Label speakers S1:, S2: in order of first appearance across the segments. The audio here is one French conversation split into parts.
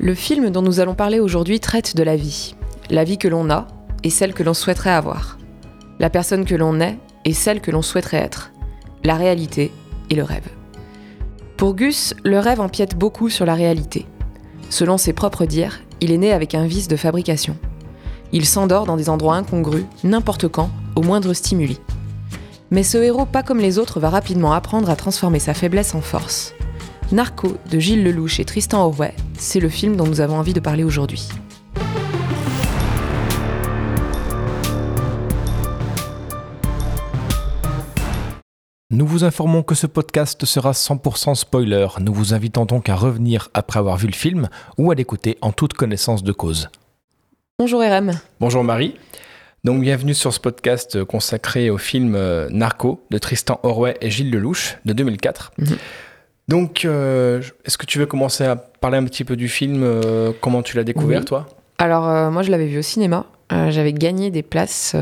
S1: Le film dont nous allons parler aujourd'hui traite de la vie. La vie que l'on a et celle que l'on souhaiterait avoir. La personne que l'on est et celle que l'on souhaiterait être. La réalité et le rêve. Pour Gus, le rêve empiète beaucoup sur la réalité. Selon ses propres dires, il est né avec un vice de fabrication. Il s'endort dans des endroits incongrus, n'importe quand, au moindre stimuli. Mais ce héros, pas comme les autres, va rapidement apprendre à transformer sa faiblesse en force. Narco de Gilles Lelouch et Tristan Orway, c'est le film dont nous avons envie de parler aujourd'hui.
S2: Nous vous informons que ce podcast sera 100% spoiler. Nous vous invitons donc à revenir après avoir vu le film ou à l'écouter en toute connaissance de cause.
S1: Bonjour RM.
S2: Bonjour Marie. Donc bienvenue sur ce podcast consacré au film euh, Narco de Tristan Orway et Gilles Lelouch de 2004. Donc, euh, est-ce que tu veux commencer à parler un petit peu du film euh, Comment tu l'as découvert,
S1: Oui.
S2: toi?
S1: Alors euh, moi je l'avais vu au cinéma. J'avais gagné des places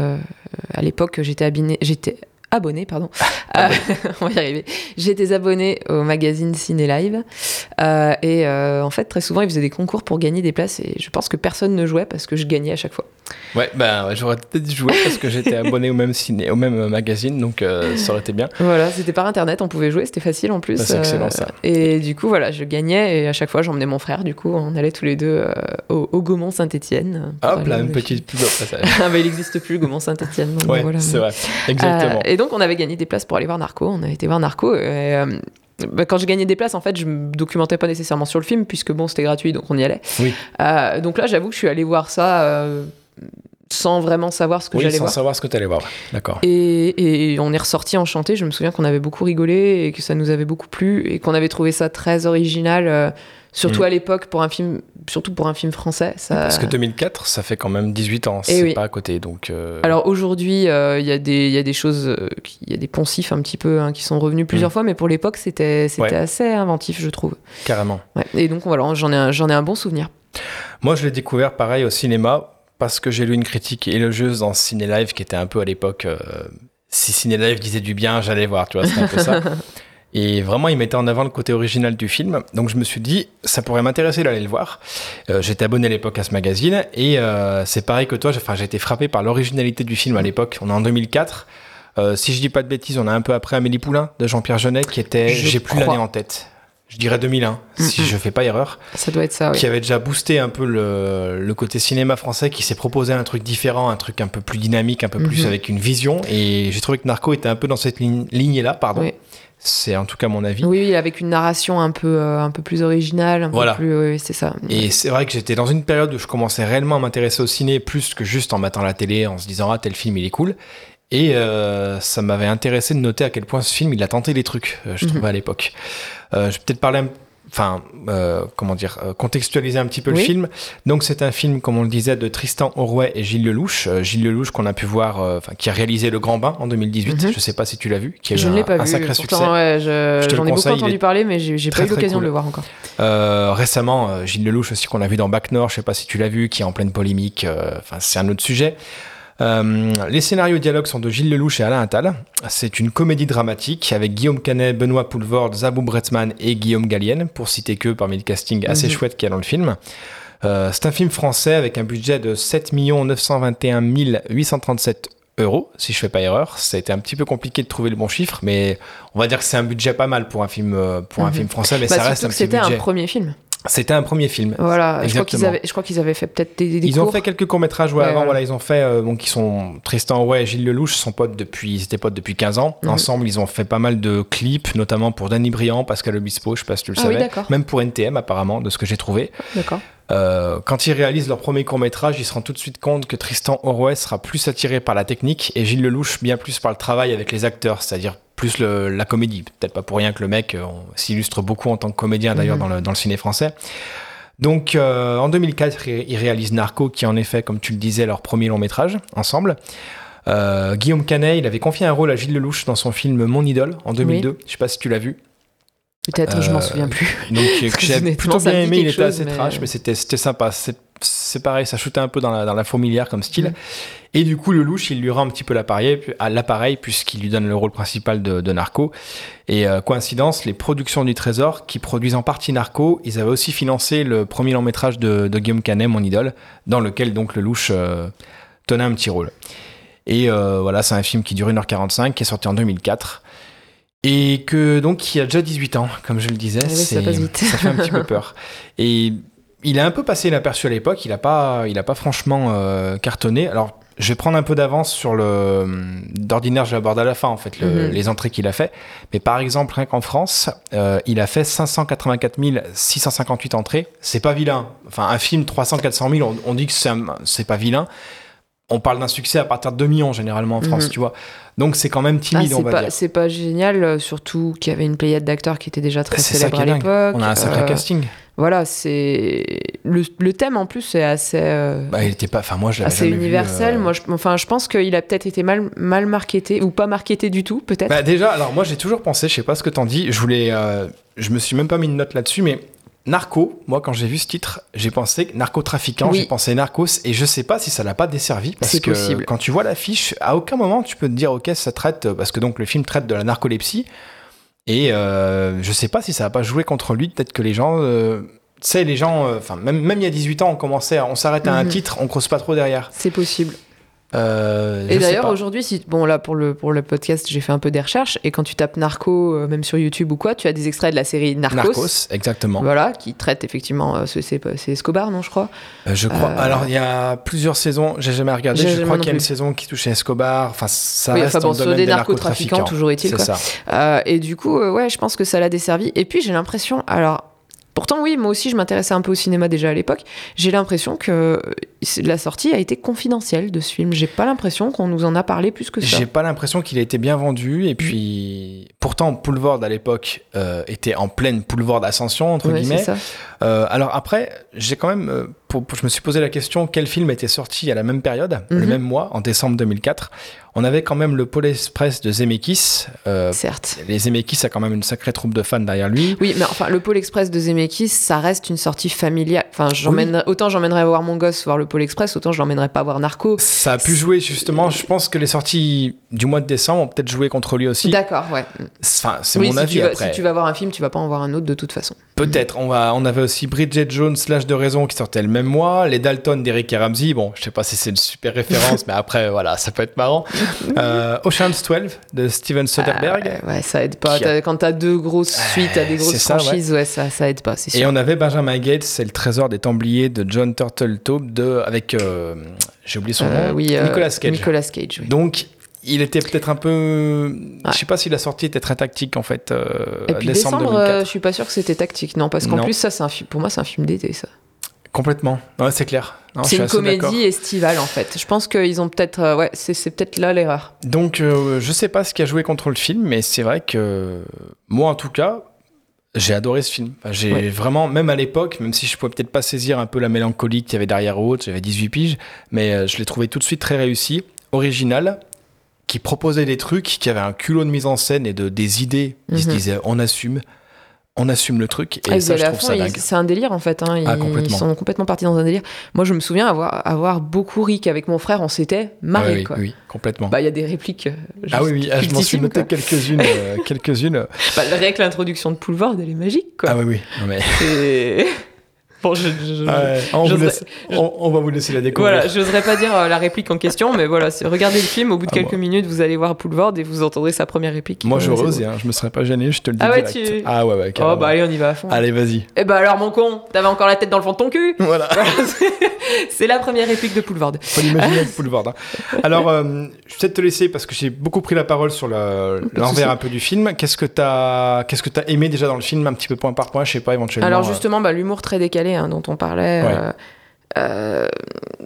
S1: à l'époque. J'étais j'étais abonné, pardon. Euh, on va y arriver. J'étais abonné au magazine Ciné Live Euh, et euh, en fait très souvent ils faisaient des concours pour gagner des places et je pense que personne ne jouait parce que je gagnais à chaque fois.
S2: Ouais, ouais, j'aurais peut-être joué parce que j'étais abonné au même ciné, au même magazine, donc ça aurait été bien.
S1: Voilà, c'était par internet, on pouvait jouer, c'était facile en plus.
S2: Bah, c'est excellent, ça.
S1: Et du coup voilà, je gagnais et à chaque fois j'emmenais mon frère. Du coup on allait tous les deux au, au Gaumont Saint-Étienne.
S2: Hop là, une petite pub après ça.
S1: ah bah il n'existe plus le Gaumont Saint-Étienne.
S2: Ouais, c'est vrai, exactement.
S1: Euh, et donc, on avait gagné des places pour aller voir Narco. On a été voir Narco. Et, euh, bah, quand j'ai gagné des places, en fait, je me documentais pas nécessairement sur le film, puisque bon, c'était gratuit, donc on y allait.
S2: Oui.
S1: Euh, donc là, j'avoue que je suis allé voir ça euh, sans vraiment savoir ce que
S2: oui,
S1: j'allais
S2: sans
S1: voir.
S2: savoir ce que tu allais voir. D'accord.
S1: Et, et on est ressorti enchanté. Je me souviens qu'on avait beaucoup rigolé et que ça nous avait beaucoup plu et qu'on avait trouvé ça très original, surtout
S2: Mm.
S1: à l'époque pour un film, surtout pour un film français. Ça...
S2: Parce que 2004, ça fait quand même 18 ans, c'est
S1: Eh oui.
S2: pas à côté, donc... euh,
S1: Alors aujourd'hui, euh, il y, a des- il y a des choses, euh, il y a des poncifs un petit peu hein, qui sont revenus plusieurs
S2: Mm.
S1: fois, mais pour l'époque, c'était
S2: Ouais.
S1: assez inventif, je trouve.
S2: Carrément.
S1: Ouais. Et donc voilà, j'en ai, ai un bon souvenir.
S2: Moi, je l'ai découvert pareil au cinéma parce que j'ai lu une critique élogieuse dans Ciné Live qui était un peu à l'époque. euh, si Ciné Live disait du bien, j'allais voir, tu vois, c'était un peu ça. Et vraiment, il mettait en avant le côté original du film. Donc, je me suis dit, ça pourrait m'intéresser d'aller le voir. Euh, J'étais abonné à l'époque à ce magazine. Et euh, c'est pareil que toi, j'ai enfin, j'ai été frappé par l'originalité du film à l'époque. On est en 2004. Euh, si je dis pas de bêtises, on a un peu après Amélie Poulain de Jean-Pierre Jeunet qui était,
S1: Je
S2: j'ai plus
S1: crois.
S2: l'année en tête. Je dirais 2001, si je fais pas erreur
S1: Ça doit être ça, oui.
S2: qui avait déjà boosté un peu le, le côté cinéma français, qui s'est proposé un truc différent, un truc un peu plus dynamique, un peu plus
S1: Mhm.
S2: avec une vision. Et j'ai trouvé que Narco était un peu dans cette ligne- lignée-là, pardon.
S1: Oui.
S2: C'est en tout cas mon avis.
S1: Oui, avec une narration un peu, euh, un peu plus originale, un
S2: Voilà.
S1: peu plus, oui, c'est ça.
S2: Et c'est vrai que j'étais dans une période où je commençais réellement à m'intéresser au ciné, plus que juste en mettant la télé, en se disant ah tel film il est cool. Et euh, ça m'avait intéressé de noter à quel point ce film il a tenté des trucs, euh, je
S1: Mhm.
S2: trouvais à l'époque. Euh, je vais peut-être parler un enfin, euh, comment dire, euh, contextualiser un petit peu le film. Donc, c'est un film, comme on le disait, de Tristan Orway et Gilles Lelouch. Euh, Gilles Lelouch, qu'on a pu voir, euh, qui a réalisé Le Grand Bain en 2018.
S1: Mhm.
S2: Je sais pas si tu l'as vu, qui a eu
S1: Je ne
S2: un,
S1: l'ai pas
S2: un
S1: vu.
S2: sacré
S1: pourtant,
S2: succès.
S1: ouais, je-
S2: Je
S1: j'en ai beaucoup entendu parler, mais j'ai pas eu l'occasion
S2: cool.
S1: de le voir encore.
S2: Euh, récemment, euh, Gilles Lelouch aussi, qu'on a vu dans Bac Nord, je sais pas si tu l'as vu, qui est en pleine polémique. euh, Enfin, c'est un autre sujet. Euh, les scénarios dialogues sont de Gilles Lelouch et Alain Attal. C'est une comédie dramatique avec Guillaume Canet, Benoît Poulvord, Zabou Bretzman et Guillaume Gallienne, pour citer que parmi le casting assez
S1: Mhm.
S2: chouette qu'il y a dans le film. Euh, c'est un film français avec un budget de 7 921 837 euros, si je fais pas erreur. C'était un petit peu compliqué de trouver le bon chiffre, mais on va dire que c'est un budget pas mal pour un film, euh, pour un
S1: Mhm.
S2: film français, mais
S1: Bah,
S2: ça reste un
S1: que
S2: petit
S1: c'était un premier film.
S2: C'était un premier film.
S1: Voilà, je crois qu'ils
S2: Exactement.
S1: avaient, je crois qu'ils avaient fait peut-être des, des
S2: Ils ont fait quelques courts métrages ouais,
S1: Ouais,
S2: avant.
S1: voilà.
S2: Voilà. ils ont fait euh, donc ils sont Tristan ouais et Gilles Lelouch sont potes depuis ils étaient potes depuis 15 ans.
S1: Mhm.
S2: Ensemble, ils ont fait pas mal de clips, notamment pour Danny Briand, Pascal Obispo, je sais pas si tu le
S1: Ah oui,
S2: savais,
S1: d'accord.
S2: même pour NTM apparemment, de ce que j'ai trouvé.
S1: D'accord.
S2: Euh, quand ils réalisent leur premier court métrage, ils se rendent tout de suite compte que Tristan Orway sera plus attiré par la technique et Gilles Lelouch bien plus par le travail avec les acteurs, c'est-à-dire plus le- la comédie. Peut-être pas pour rien que le mec euh, s'illustre beaucoup en tant que comédien d'ailleurs
S1: Mhm.
S2: dans, le, dans le ciné français. Donc euh, en 2004, ils réalisent Narco, qui est en effet, comme tu le disais, leur premier long métrage ensemble. Euh, Guillaume Canet, il avait confié un rôle à Gilles Lelouch dans son film Mon idole en 2002. Je sais pas si tu l'as vu.
S1: Peut-être, je m'en
S2: Euh,
S1: souviens plus.
S2: Donc j'ai plutôt bien aimé. Il était
S1: chose,
S2: assez
S1: mais-
S2: trash, mais c'était c'était sympa. C'est c'est pareil, ça shootait un peu dans la, dans la fourmilière comme style. Et du coup, le louche, il lui rend un petit peu l'appareil, l'appareil puisqu'il lui donne le rôle principal de, de Narco. Et euh, coïncidence, les productions du Trésor, qui produisent en partie Narco, ils avaient aussi financé le premier long métrage de, de Guillaume Canet, mon idole, dans lequel donc le louche euh, tenait un petit rôle. Et euh, voilà, c'est un film qui dure 1h45, qui est sorti en 2004. Et que donc il a déjà 18 ans, comme je le disais,
S1: Ah oui, ça
S2: c'est-
S1: passe vite.
S2: ça fait un petit peu peur. Et il a un peu passé inaperçu à l'époque, il a pas, il a pas franchement euh, cartonné. Alors je vais prendre un peu d'avance sur le. D'ordinaire, je l'aborde à la fin en fait, le-
S1: Mhm.
S2: les entrées qu'il a fait. Mais par exemple, rien qu'en France, euh, il a fait 584 658 entrées. C'est pas vilain. Enfin, un film 300-400 000, on, on dit que c'est pas vilain. On parle d'un succès à partir de 2 millions généralement en France,
S1: Mhm.
S2: tu vois. Donc c'est quand même
S1: Ah,
S2: timide, on
S1: c'est
S2: va
S1: pas,
S2: dire.
S1: c'est pas génial, euh, surtout qu'il y avait une pléiade d'acteurs qui était déjà très
S2: C'est ça
S1: célèbre à l'époque.
S2: On a un sacré
S1: Euh,
S2: casting.
S1: Voilà, c'est le, le thème en plus est assez euh,
S2: Bah, il était pas. Enfin, moi, je
S1: assez
S2: jamais vu,
S1: universel.
S2: euh,
S1: Moi, je, enfin, je pense qu'il a peut-être été mal mal marketé ou pas marketé du tout, peut-être.
S2: Bah déjà, alors moi j'ai toujours pensé, je sais pas ce que t'en dis, je voulais, je me suis même pas mis une note là-dessus, mais Narco, moi quand j'ai vu ce titre, j'ai pensé narcotrafiquant,
S1: Oui.
S2: j'ai pensé Narcos, et je sais pas si ça l'a pas desservi, parce que
S1: possible.
S2: quand tu vois l'affiche, à aucun moment tu peux te dire ok ça traite, parce que donc le film traite de la narcolepsie, et euh, je sais pas si ça a pas joué contre lui, peut-être que les gens, euh, tu sais les gens, euh, enfin même, même il y a 18 ans on commençait, à- on s'arrête à un
S1: Mhm.
S2: titre, on creuse pas trop derrière.
S1: C'est possible.
S2: Euh,
S1: Et d'ailleurs, aujourd'hui, si bon là pour le pour le podcast, j'ai fait un peu des recherches et quand tu tapes narco, euh, même sur YouTube ou quoi, tu as des extraits de la série Narcos.
S2: Narcos, exactement.
S1: Voilà, qui traite effectivement, euh, ce- c'est Escobar, non, je crois.
S2: Euh, je crois.
S1: Euh,
S2: Alors, il y a plusieurs saisons, j'ai jamais regardé.
S1: J'ai
S2: Je
S1: jamais
S2: crois qu'il y a une saison qui touchait Escobar. Enfin, ça
S1: Oui,
S2: reste
S1: enfin bon,
S2: dans le domaine
S1: des
S2: des
S1: narcotrafiquants, toujours est-il,
S2: C'est
S1: quoi.
S2: ça.
S1: Et du coup, ouais, je pense que ça l'a desservi. Et puis j'ai l'impression, alors. Pourtant, oui, moi aussi, je m'intéressais un peu au cinéma déjà à l'époque. J'ai l'impression que euh, la sortie a été confidentielle de ce film. J'ai pas l'impression qu'on nous en a parlé plus que ça.
S2: J'ai pas l'impression qu'il a été bien vendu. Et puis, pourtant, Poulvord à l'époque euh, était en pleine Poulvord ascension entre
S1: Ouais,
S2: guillemets.
S1: ça.
S2: Euh, alors après, j'ai quand même, pour- pour- je me suis posé la question quel film était sorti à la même période, le
S1: Mhm.
S2: même mois, en décembre 2004. On avait quand même le Pôle Express de Zemeckis. Euh,
S1: Certes.
S2: les Zemeckis a quand même une sacrée troupe de fans derrière lui.
S1: Oui, mais enfin, le Pôle Express de Zemeckis, ça reste une sortie familiale. Enfin, autant j'emmènerais voir mon gosse voir le Pôle Express, autant je l'emmènerais pas voir Narco.
S2: Ça a pu jouer justement. Je pense que les sorties du mois de décembre ont peut-être joué contre lui aussi.
S1: D'accord, ouais.
S2: Enfin, c'est
S1: Oui,
S2: mon
S1: si,
S2: avis
S1: tu vas,
S2: après.
S1: si tu vas voir un film, tu vas pas en voir un autre de toute façon.
S2: Peut-être. On va. On avait aussi Bridget Jones slash de raison qui sortait le même mois. Les Dalton d'Eric et Ramsey. Bon, je sais pas si c'est une super référence, mais après voilà, ça peut être marrant. Euh, Ocean's 12 de Steven Soderbergh.
S1: Ah, ouais, ça aide pas.
S2: A-
S1: Quand t'as deux grosses suites à des grosses
S2: ça,
S1: franchises, ouais, ça, ça aide pas, c'est
S2: Et
S1: sûr.
S2: on avait Benjamin Gates, c'est le trésor des Templiers de John Turtletaube de avec euh, j'ai oublié son
S1: Euh,
S2: nom.
S1: oui, euh,
S2: Nicolas Cage.
S1: Nicolas Cage, oui.
S2: Donc il était peut-être un peu.
S1: Ouais.
S2: Je sais pas si la sortie était très tactique en fait. euh,
S1: Et puis
S2: décembre,
S1: décembre,
S2: 2004.
S1: euh, je suis pas sûr que c'était tactique, non, parce qu'en plus, ça, c'est un film. Pour moi, c'est un film d'été, ça.
S2: Complètement. Ouais, c'est clair.
S1: C'est une comédie estivale, en fait. Je pense qu'ils ont peut-être. euh, ouais, c'est peut-être là l'erreur.
S2: Donc, euh, je sais pas ce qui a joué contre le film, mais c'est vrai que moi, en tout cas, j'ai adoré ce film. Enfin, j'ai
S1: Ouais.
S2: vraiment, même à l'époque, même si je pouvais peut-être pas saisir un peu la mélancolie qu'il y avait derrière autre, j'avais 18 piges, mais euh, je l'ai trouvé tout de suite très réussi, original, qui proposait des trucs, qui avait un culot de mise en scène et de des idées. Qui se
S1: Mhm.
S2: disaient, on assume, on assume le truc, et
S1: Ah, ils
S2: ça, je trouve
S1: fond,
S2: ça
S1: ils-
S2: dingue.
S1: C'est un délire en fait. hein. Ils,
S2: Ah, complètement.
S1: sont complètement partis dans un délire. Moi, je me souviens avoir, avoir beaucoup ri qu'avec mon frère, on s'était
S2: Ah
S1: marré.
S2: oui,
S1: quoi.
S2: oui, complètement.
S1: Bah, il y a des répliques. euh,
S2: ah oui, oui, ah, je m'en suis noté quelques-unes. euh, quelques-unes.
S1: Bah, rien que l'introduction de Poulvord, elle est magique. Quoi.
S2: Ah oui, oui. Non, mais...
S1: Bon, je, je-
S2: ouais, on, vous
S1: j'oserais-
S2: laisse- on- on va vous laisser la découvrir.
S1: Voilà, j'oserais pas dire euh, la réplique en question, mais voilà, regardez le film, au bout de
S2: Ah,
S1: quelques minutes, vous allez voir Poulvord et vous entendrez sa première réplique.
S2: Moi, osé,
S1: beau.
S2: hein, je me serais pas gêné, je te le dis
S1: Ah ouais,
S2: direct.
S1: tu-
S2: Ah ouais, ouais,
S1: Oh bah allez, on y va à fond.
S2: Allez, vas-y.
S1: Eh bah alors, mon con, t'avais encore la tête dans le fond de ton cul
S2: Voilà,
S1: c'est- la première réplique de Poulvord.
S2: faut l'imaginer avec Boulevard. hein. Alors, euh, je vais peut-être te laisser parce que j'ai beaucoup pris la parole sur l'envers un peu du film. Qu'est-ce que t'as, qu'est-ce que t'as aimé déjà dans le film, un petit peu point par point, je sais pas éventuellement.
S1: Alors
S2: euh,
S1: justement, bah, l'humour très décalé hein, dont on parlait.
S2: Ouais.
S1: euh, euh,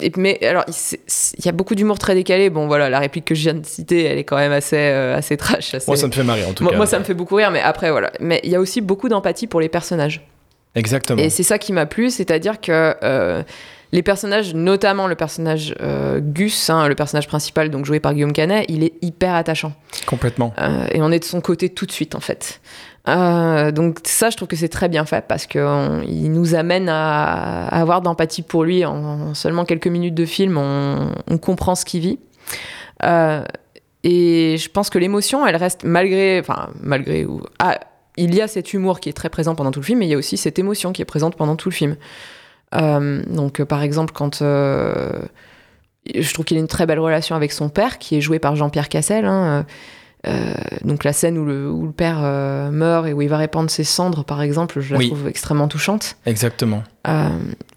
S1: et- mais alors, il y a beaucoup d'humour très décalé. Bon, voilà, la réplique que je viens de citer, elle est quand même assez, euh, assez trash. assez-
S2: Moi, ça me fait marrer en tout
S1: moi,
S2: cas.
S1: moi, ça me fait beaucoup rire, mais après, voilà. Mais il y a aussi beaucoup d'empathie pour les personnages.
S2: Exactement.
S1: Et c'est ça qui m'a plu, c'est-à-dire que euh, les personnages, notamment le personnage Gus, hein, le personnage principal, donc joué par Guillaume Canet, il est hyper attachant.
S2: Complètement.
S1: Et on est de son côté tout de suite, en fait. Euh, donc ça, je trouve que c'est très bien fait parce qu'il nous amène à, avoir d'empathie pour lui en, seulement quelques minutes de film. On, comprend ce qu'il vit. Euh, et je pense que l'émotion, elle reste malgré, enfin malgré ou ah, il y a cet humour qui est très présent pendant tout le film, mais il y a aussi cette émotion qui est présente pendant tout le film. Euh, donc, par exemple, quand je trouve qu'il a une très belle relation avec son père, qui est joué par Jean-Pierre Cassel. Hein, euh, donc la scène où le, où le père euh, meurt et où il va répandre ses cendres, par exemple, je la
S2: Oui.
S1: trouve extrêmement touchante.
S2: Exactement.
S1: Euh,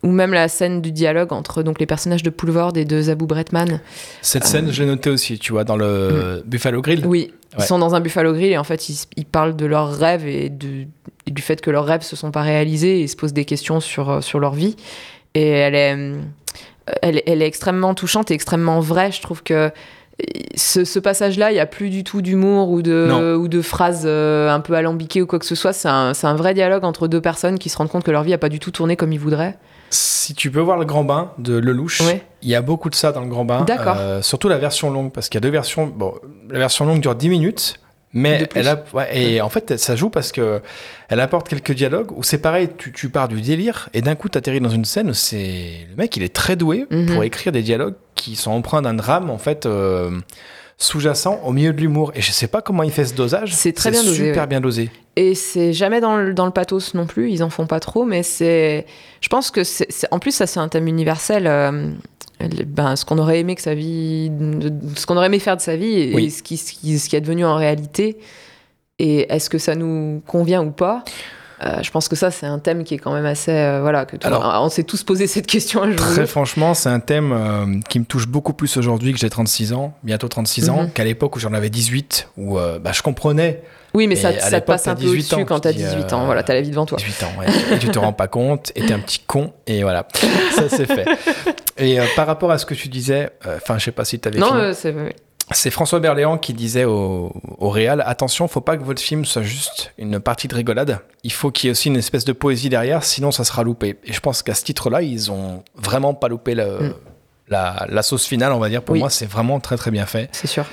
S1: ou même la scène du dialogue entre donc les personnages de Poulvord et de Zabou Bretman.
S2: Cette scène, je l'ai notée aussi, tu vois, dans le Buffalo Grill.
S1: Oui, ils sont dans un Buffalo Grill et en fait ils, ils parlent de leurs rêves et, de- et du fait que leurs rêves se sont pas réalisés et ils se posent des questions sur, sur leur vie. Et elle est, elle, elle est extrêmement touchante et extrêmement vraie. Je trouve que ce, ce passage-là, il n'y a plus du tout d'humour ou de,
S2: Non.
S1: ou de phrases euh, un peu alambiquées ou quoi que ce soit. C'est un, vrai dialogue entre deux personnes qui se rendent compte que leur vie n'a pas du tout tourné comme ils voudraient.
S2: Si tu peux voir le grand bain de Lelouch,
S1: Ouais.
S2: il y a beaucoup de ça dans le grand bain.
S1: D'accord.
S2: Euh, surtout la version longue, parce qu'il y a deux versions. Bon, la version longue dure 10 minutes. Mais elle a, ouais, et en fait, ça joue parce que elle apporte quelques dialogues où c'est pareil, tu, tu pars du délire et d'un coup, tu atterris dans une scène c'est. Le mec, il est très doué
S1: Mhm.
S2: pour écrire des dialogues qui sont empreints d'un drame, en fait, euh, sous-jacent au milieu de l'humour. Et je sais pas comment il fait ce dosage.
S1: C'est très bien dosé,
S2: super
S1: ouais.
S2: bien dosé.
S1: Et c'est jamais dans le, dans le pathos non plus, ils en font pas trop, mais c'est. Je pense que c'est. En plus, ça, c'est un thème universel. euh, ben, ce qu'on aurait aimé que sa vie. ce qu'on aurait aimé faire de sa vie et,
S2: Oui.
S1: ce, qui, ce, qui, ce qui est devenu en réalité. Et est-ce que ça nous convient ou pas? Euh, je pense que ça, c'est un thème qui est quand même assez. euh, voilà, que tout-
S2: Alors-
S1: on s'est tous posé cette question un jour.
S2: Très franchement, c'est un thème euh, qui me touche beaucoup plus aujourd'hui que j'ai 36 ans, bientôt 36 ans,
S1: Mhm.
S2: qu'à l'époque où j'en avais 18, où bah, je comprenais
S1: Oui, mais,
S2: Mais
S1: ça, te passe un peu
S2: 18
S1: au-dessus quand t'as
S2: tu dis,
S1: 18
S2: euh,
S1: ans. Voilà, t'as la vie devant toi.
S2: 18 ans, ouais. et tu te rends pas compte, et t'es un petit con, et voilà, ça c'est fait. Et euh, par rapport à ce que tu disais, euh, enfin, je sais pas si tu avais
S1: Non, euh, c'est.
S2: C'est François Berléand qui disait au, au Réal attention, faut pas que votre film soit juste une partie de rigolade. Il faut qu'il y ait aussi une espèce de poésie derrière, sinon ça sera loupé. Et je pense qu'à ce titre-là, ils ont vraiment pas loupé le-
S1: Mm.
S2: la, la sauce finale, on va dire. Pour
S1: Oui.
S2: moi, c'est vraiment très très bien fait.
S1: C'est sûr.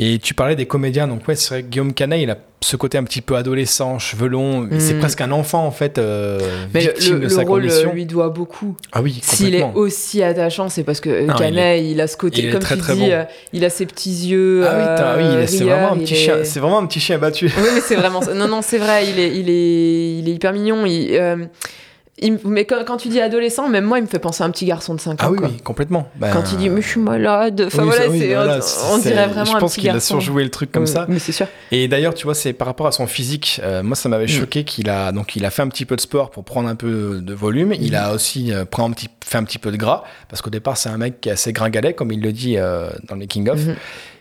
S2: Et tu parlais des comédiens, donc ouais, c'est vrai que Guillaume Canet, il a ce côté un petit peu adolescent, cheveux longs. C'est
S1: Mm.
S2: presque un enfant en fait, euh,
S1: Mais
S2: victime
S1: le-
S2: de
S1: le
S2: sa
S1: rôle
S2: condition.
S1: lui doit beaucoup.
S2: Ah oui,
S1: S'il est aussi attachant, c'est parce que euh,
S2: Non,
S1: Canet, il, a ce côté,
S2: il
S1: comme
S2: très,
S1: tu
S2: très
S1: dis,
S2: bon.
S1: euh, il a ses petits yeux.
S2: Ah oui,
S1: euh,
S2: c'est vraiment un petit
S1: est-
S2: chien. C'est vraiment un petit chien battu.
S1: Oui, mais c'est vraiment ça. Non, non, c'est vrai, il est, il est, il est hyper mignon. Il, euh, il mais quand, quand tu dis adolescent, même moi, il me fait penser à un petit garçon de 5 ans.
S2: Ah oui,
S1: quoi.
S2: oui, complètement. Ben,
S1: Quand il dit, mais je suis malade. Enfin
S2: oui,
S1: voilà,
S2: ça, oui,
S1: c'est,
S2: voilà,
S1: on, dirait vraiment
S2: Je
S1: un
S2: pense
S1: petit
S2: qu'il a
S1: garçon.
S2: surjoué le truc comme
S1: Oui,
S2: ça.
S1: Mais c'est sûr.
S2: Et d'ailleurs, tu vois, c'est par rapport à son physique. euh, moi, ça m'avait
S1: Mm.
S2: choqué qu'il a donc il a fait un petit peu de sport pour prendre un peu de volume. Il
S1: Mm.
S2: a aussi euh, pris un petit, fait un petit peu de gras parce qu'au départ, c'est un mec qui est assez gringalet, comme il le dit euh, dans le making of.
S1: Mhm.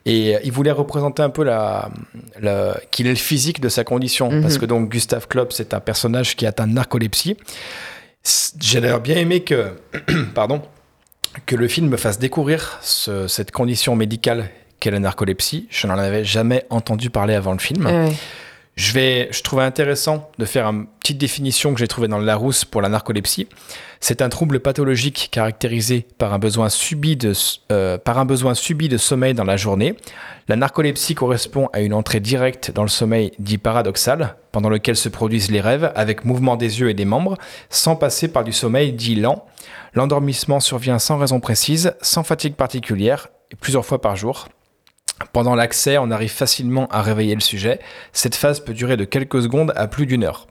S2: Et euh, il voulait représenter un peu la, la- qu'il ait le physique de sa condition.
S1: Mhm.
S2: Parce que donc Gustave Klopp, c'est un personnage qui atteint de narcolepsie. J'ai d'ailleurs bien aimé que, pardon, que le film me fasse découvrir ce- cette condition médicale qu'est la narcolepsie. Je n'en avais jamais entendu parler avant le film.
S1: Ouais.
S2: Je, vais, trouvais intéressant de faire une petite définition que j'ai trouvée dans le Larousse pour la narcolepsie. C'est un trouble pathologique caractérisé par un, besoin subi de, euh, de sommeil dans la journée. La narcolepsie correspond à une entrée directe dans le sommeil dit paradoxal, pendant lequel se produisent les rêves avec mouvement des yeux et des membres, sans passer par du sommeil dit lent. L'endormissement survient sans raison précise, sans fatigue particulière, plusieurs fois par jour. Pendant l'accès, on arrive facilement à réveiller le sujet. Cette phase peut durer de quelques secondes à plus d'une heure.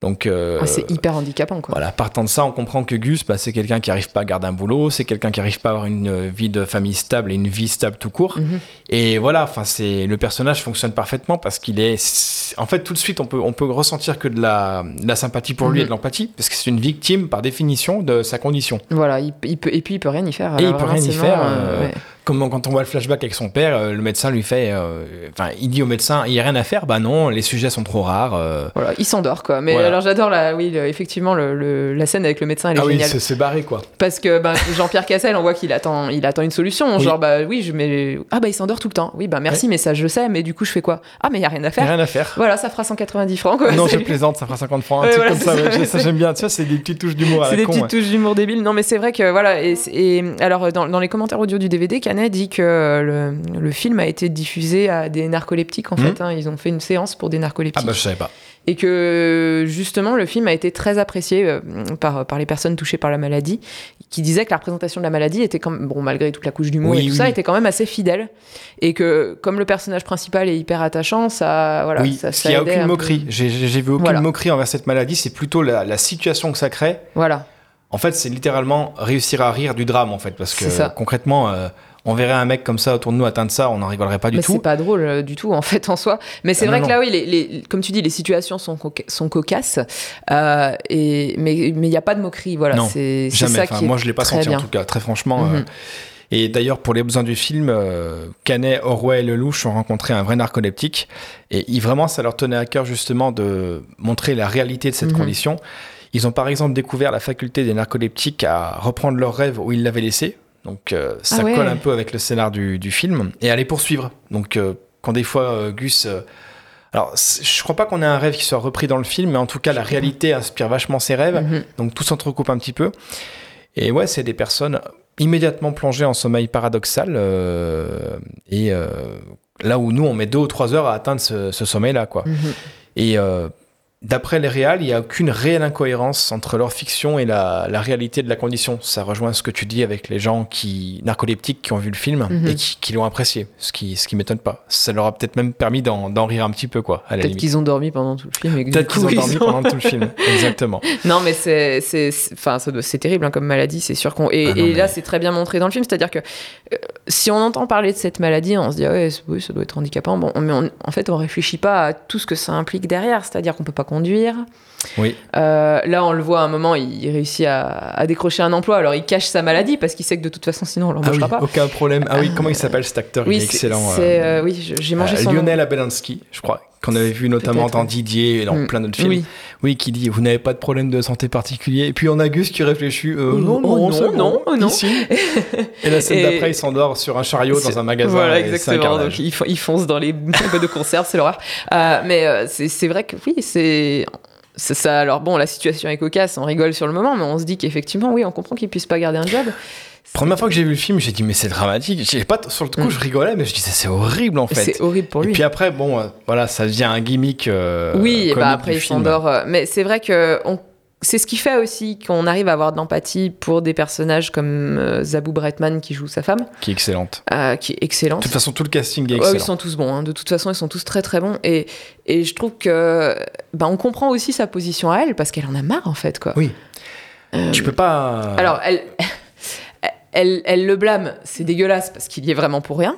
S2: Donc, euh,
S1: Ah, c'est hyper handicapant, quoi.
S2: voilà, partant de ça, on comprend que Gus, bah, c'est quelqu'un qui n'arrive pas à garder un boulot, c'est quelqu'un qui n'arrive pas à avoir une euh, vie de famille stable et une vie stable tout court.
S1: Mhm.
S2: Et voilà, enfin, c'est le personnage fonctionne parfaitement parce qu'il est, en fait, tout de suite, on peut, on peut ressentir que de la, de la sympathie pour lui
S1: Mhm.
S2: et de l'empathie parce que c'est une victime par définition de sa condition.
S1: Voilà, il, il peut, et puis il peut rien y faire.
S2: Et il peut rien y faire, euh,
S1: ouais.
S2: Comme quand on voit le flashback avec son père, euh, le médecin lui fait. euh, Enfin, il dit au médecin il n'y a rien à faire. Bah non, les sujets sont trop rares. euh.
S1: Voilà, il s'endort quoi. Mais
S2: Voilà.
S1: alors j'adore la, oui, le- effectivement le- le- la scène avec le médecin, elle est
S2: Ah oui,
S1: géniale.
S2: c'est c'est barré quoi.
S1: Parce que ben, Jean-Pierre Cassel, on voit qu'il attend, il attend une solution.
S2: Oui.
S1: Genre, bah oui, je mets. Ah bah il s'endort tout le temps. Oui, bah merci, mais ça je sais, mais du coup je fais quoi? Ah, mais il y a rien à
S2: Il n'y a
S1: faire.
S2: rien à faire.
S1: Voilà, ça fera 190 francs quoi.
S2: non, je plaisante, ça fera 50 francs. Un
S1: Ouais,
S2: truc
S1: voilà,
S2: comme ça,
S1: ça.
S2: ça j'aime bien. Tu vois, c'est des petites touches d'humour
S1: C'est des
S2: con.
S1: petites
S2: ouais.
S1: touches d'humour débile. Non, mais c'est vrai que voilà. Et, et alors dans, dans les commentaires audio du DVD, Canet dit que le, le film a été diffusé à des narcoleptiques en
S2: Mhm.
S1: fait. hein. Ils ont fait une séance pour des
S2: Ah
S1: narcoleptiques.
S2: bah je savais pas.
S1: et que justement le film a été très apprécié euh, par, par les personnes touchées par la maladie, qui disaient que la représentation de la maladie était quand même, bon malgré toute la couche d'humour
S2: Oui,
S1: et tout
S2: oui,
S1: ça, était quand même assez fidèle, et que comme le personnage principal est hyper attachant, ça voilà,
S2: oui,
S1: ça, ça
S2: qu'il n'y a aucune moquerie. J'ai vu aucune
S1: Voilà.
S2: moquerie envers cette maladie. C'est plutôt la, la situation que ça crée.
S1: Voilà,
S2: En fait, c'est littéralement réussir à rire du drame, en fait. Parce que
S1: C'est ça.
S2: concrètement, euh, on verrait un mec comme ça autour de nous atteindre ça, on n'en rigolerait pas du
S1: mais
S2: tout.
S1: c'est pas drôle euh, du tout en fait en soi. Mais c'est
S2: Ah,
S1: vrai
S2: non,
S1: que là oui, les, les- comme tu dis, les situations sont, coca- sont cocasses, euh, et mais mais il y a pas de moquerie, voilà.
S2: Non,
S1: C'est
S2: Jamais.
S1: ça
S2: Enfin,
S1: qui
S2: moi, je l'ai pas senti
S1: bien.
S2: en tout cas, très franchement.
S1: Mhm.
S2: euh, Et d'ailleurs, pour les besoins du film, Canet, Orwell et Lelouch ont rencontré un vrai narcoleptique. Et vraiment, ça leur tenait à cœur justement de montrer la réalité de cette
S1: Mhm.
S2: condition. Ils ont par exemple découvert la faculté des narcoleptiques à reprendre leurs rêves où ils l'avaient laissé. Donc euh, ça
S1: Ah ouais.
S2: colle un peu avec le scénar du, du film. Et à les poursuivre. Donc euh, quand des fois euh, Gus... alors, je crois pas qu'on ait un rêve qui soit repris dans le film, mais en tout cas, la réalité inspire vachement ses rêves.
S1: Mhm.
S2: Donc tout s'entrecoupe un petit peu. Et ouais, c'est des personnes immédiatement plongées en sommeil paradoxal. et là où nous, on met deux ou trois heures à atteindre ce, ce sommeil-là, quoi.
S1: Mhm.
S2: Et d'après les réals, il n'y a aucune réelle incohérence entre leur fiction et la, la réalité de la condition. Ça rejoint ce que tu dis avec les gens qui narcoleptiques qui ont vu le film
S1: Mhm.
S2: et qui, qui l'ont apprécié, ce qui ce qui m'étonne pas. Ça leur a peut-être même permis d'en rire un petit peu, quoi,
S1: Peut-être qu'ils ont dormi pendant tout le film.
S2: Peut-être qu'ils ont
S1: ils
S2: dormi
S1: ont-
S2: pendant tout le film. Exactement.
S1: Non, mais c'est, c'est, c'est- enfin, terrible hein, comme maladie, c'est sûr qu'on. Et,
S2: Ah
S1: et là,
S2: mais-
S1: c'est très bien montré dans le film, c'est-à-dire que euh, si on entend parler de cette maladie, on se dit ah ouais, oui, ça doit être handicapant. Bon, mais on- en fait, on réfléchit pas à tout ce que ça implique derrière, c'est-à-dire qu'on peut pas conduire.
S2: Oui.
S1: Euh, là, on le voit à un moment, il réussit à, à décrocher un emploi, alors il cache sa maladie parce qu'il sait que de toute façon, sinon, on
S2: Ah oui,
S1: l'embauchera pas.
S2: aucun problème. Ah oui, comment il s'appelle cet acteur?
S1: Oui,
S2: Il est excellent.
S1: c'est,
S2: euh,
S1: euh, oui, j'ai mangé son nom.
S2: Lionel Abelansky, je crois, qu'on avait vu notamment dans. Didier et dans
S1: Mm.
S2: plein d'autres films.
S1: Oui.
S2: Oui, qui dit Vous n'avez pas de problème de santé particulier. Et puis on a Gus qui réfléchit euh,
S1: Oh,
S2: Non,
S1: oh,
S2: non,
S1: non,
S2: bon,
S1: non, oh, non.
S2: ici. Et la scène
S1: Et-
S2: d'après, il s'endort sur un chariot dans un magasin.
S1: Voilà, exactement. Donc, ils, fon- ils foncent dans les boîtes de conserve, c'est l'horreur. Euh, mais euh, c'est vrai que oui, c'est. ça, alors bon, la situation est cocasse, on rigole sur le moment, mais on se dit qu'effectivement, oui, on comprend qu'ils puissent pas garder un job.
S2: Première fois que j'ai vu le film, j'ai dit Mais c'est dramatique. J'ai pas, sur le coup,
S1: Mm.
S2: je rigolais, mais je disais C'est horrible en fait.
S1: C'est horrible pour
S2: Et
S1: lui.
S2: puis après, bon, euh, voilà, ça devient un gimmick. euh,
S1: oui, et bah après il s'endort. euh, Mais c'est vrai que on- c'est ce qui fait aussi qu'on arrive à avoir de l'empathie pour des personnages comme euh, Zabou Bretman qui joue sa femme,
S2: Qui est excellente.
S1: qui est excellente.
S2: De toute façon, tout le casting est
S1: Ouais,
S2: excellent.
S1: ils sont tous bons. hein. De toute façon, ils sont tous très très bons. Et, et je trouve que ben, on comprend aussi sa position à elle parce qu'elle en a marre en fait quoi.
S2: Oui. Tu peux pas.
S1: Alors elle, elle, elle le blâme, c'est dégueulasse parce qu'il y est vraiment pour rien.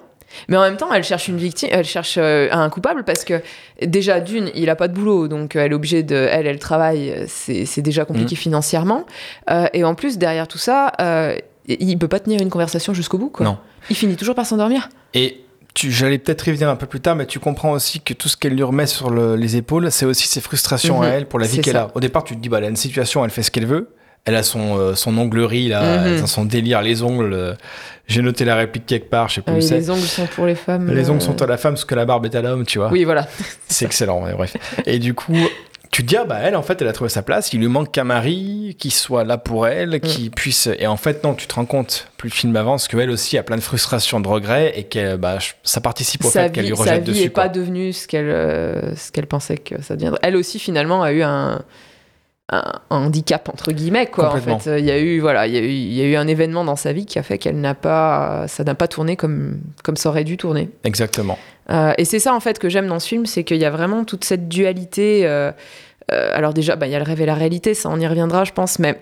S1: Mais en même temps, elle cherche une victime, elle cherche euh, un coupable parce que déjà d'une, il a pas de boulot, donc elle est obligée de, elle, elle travaille, c'est déjà compliqué financièrement. Euh, et en plus derrière tout ça, euh, il peut pas tenir une conversation jusqu'au bout quoi.
S2: Non.
S1: Il finit toujours par s'endormir.
S2: Et tu, j'allais peut-être y revenir un peu plus tard, mais tu comprends aussi que tout ce qu'elle lui remet sur le- les épaules, c'est aussi ses frustrations
S1: Mhm.
S2: à elle pour la vie qu'elle a. Au départ, tu te dis, bah, elle a une situation, elle fait ce qu'elle veut. Elle a son, euh, son onglerie, là,
S1: Mhm.
S2: son délire, les ongles. euh, J'ai noté la réplique quelque part, je sais plus
S1: Ah
S2: où c'est.
S1: les ongles sont pour les femmes.
S2: Les
S1: euh,
S2: ongles sont à la femme, ce que la barbe est à l'homme, tu vois.
S1: Oui, voilà.
S2: C'est excellent, ouais, bref. Et du coup, tu te dis, ah bah elle, en fait, elle a trouvé sa place. Il lui manque qu'un mari qui soit là pour elle, qui puisse. Et en fait, non, tu te rends compte, plus le film avance, qu'elle aussi a plein de frustrations, de regrets, et que bah, ça participe au
S1: sa
S2: fait qu'elle
S1: vie,
S2: lui
S1: sa
S2: rejette
S1: vie
S2: dessus.
S1: est pas
S2: quoi.
S1: devenue ce qu'elle euh, ce qu'elle pensait que ça deviendrait. Elle aussi finalement a eu un, un handicap entre guillemets quoi. En fait, il y a eu voilà, il y a eu il y a eu un événement dans sa vie qui a fait qu'elle n'a pas ça n'a pas tourné comme comme ça aurait dû tourner.
S2: Exactement.
S1: Euh, et c'est ça en fait que j'aime dans ce film, c'est qu'il y a vraiment toute cette dualité. euh, euh, alors déjà, bah, il y a le rêve et la réalité, ça on y reviendra je pense, mais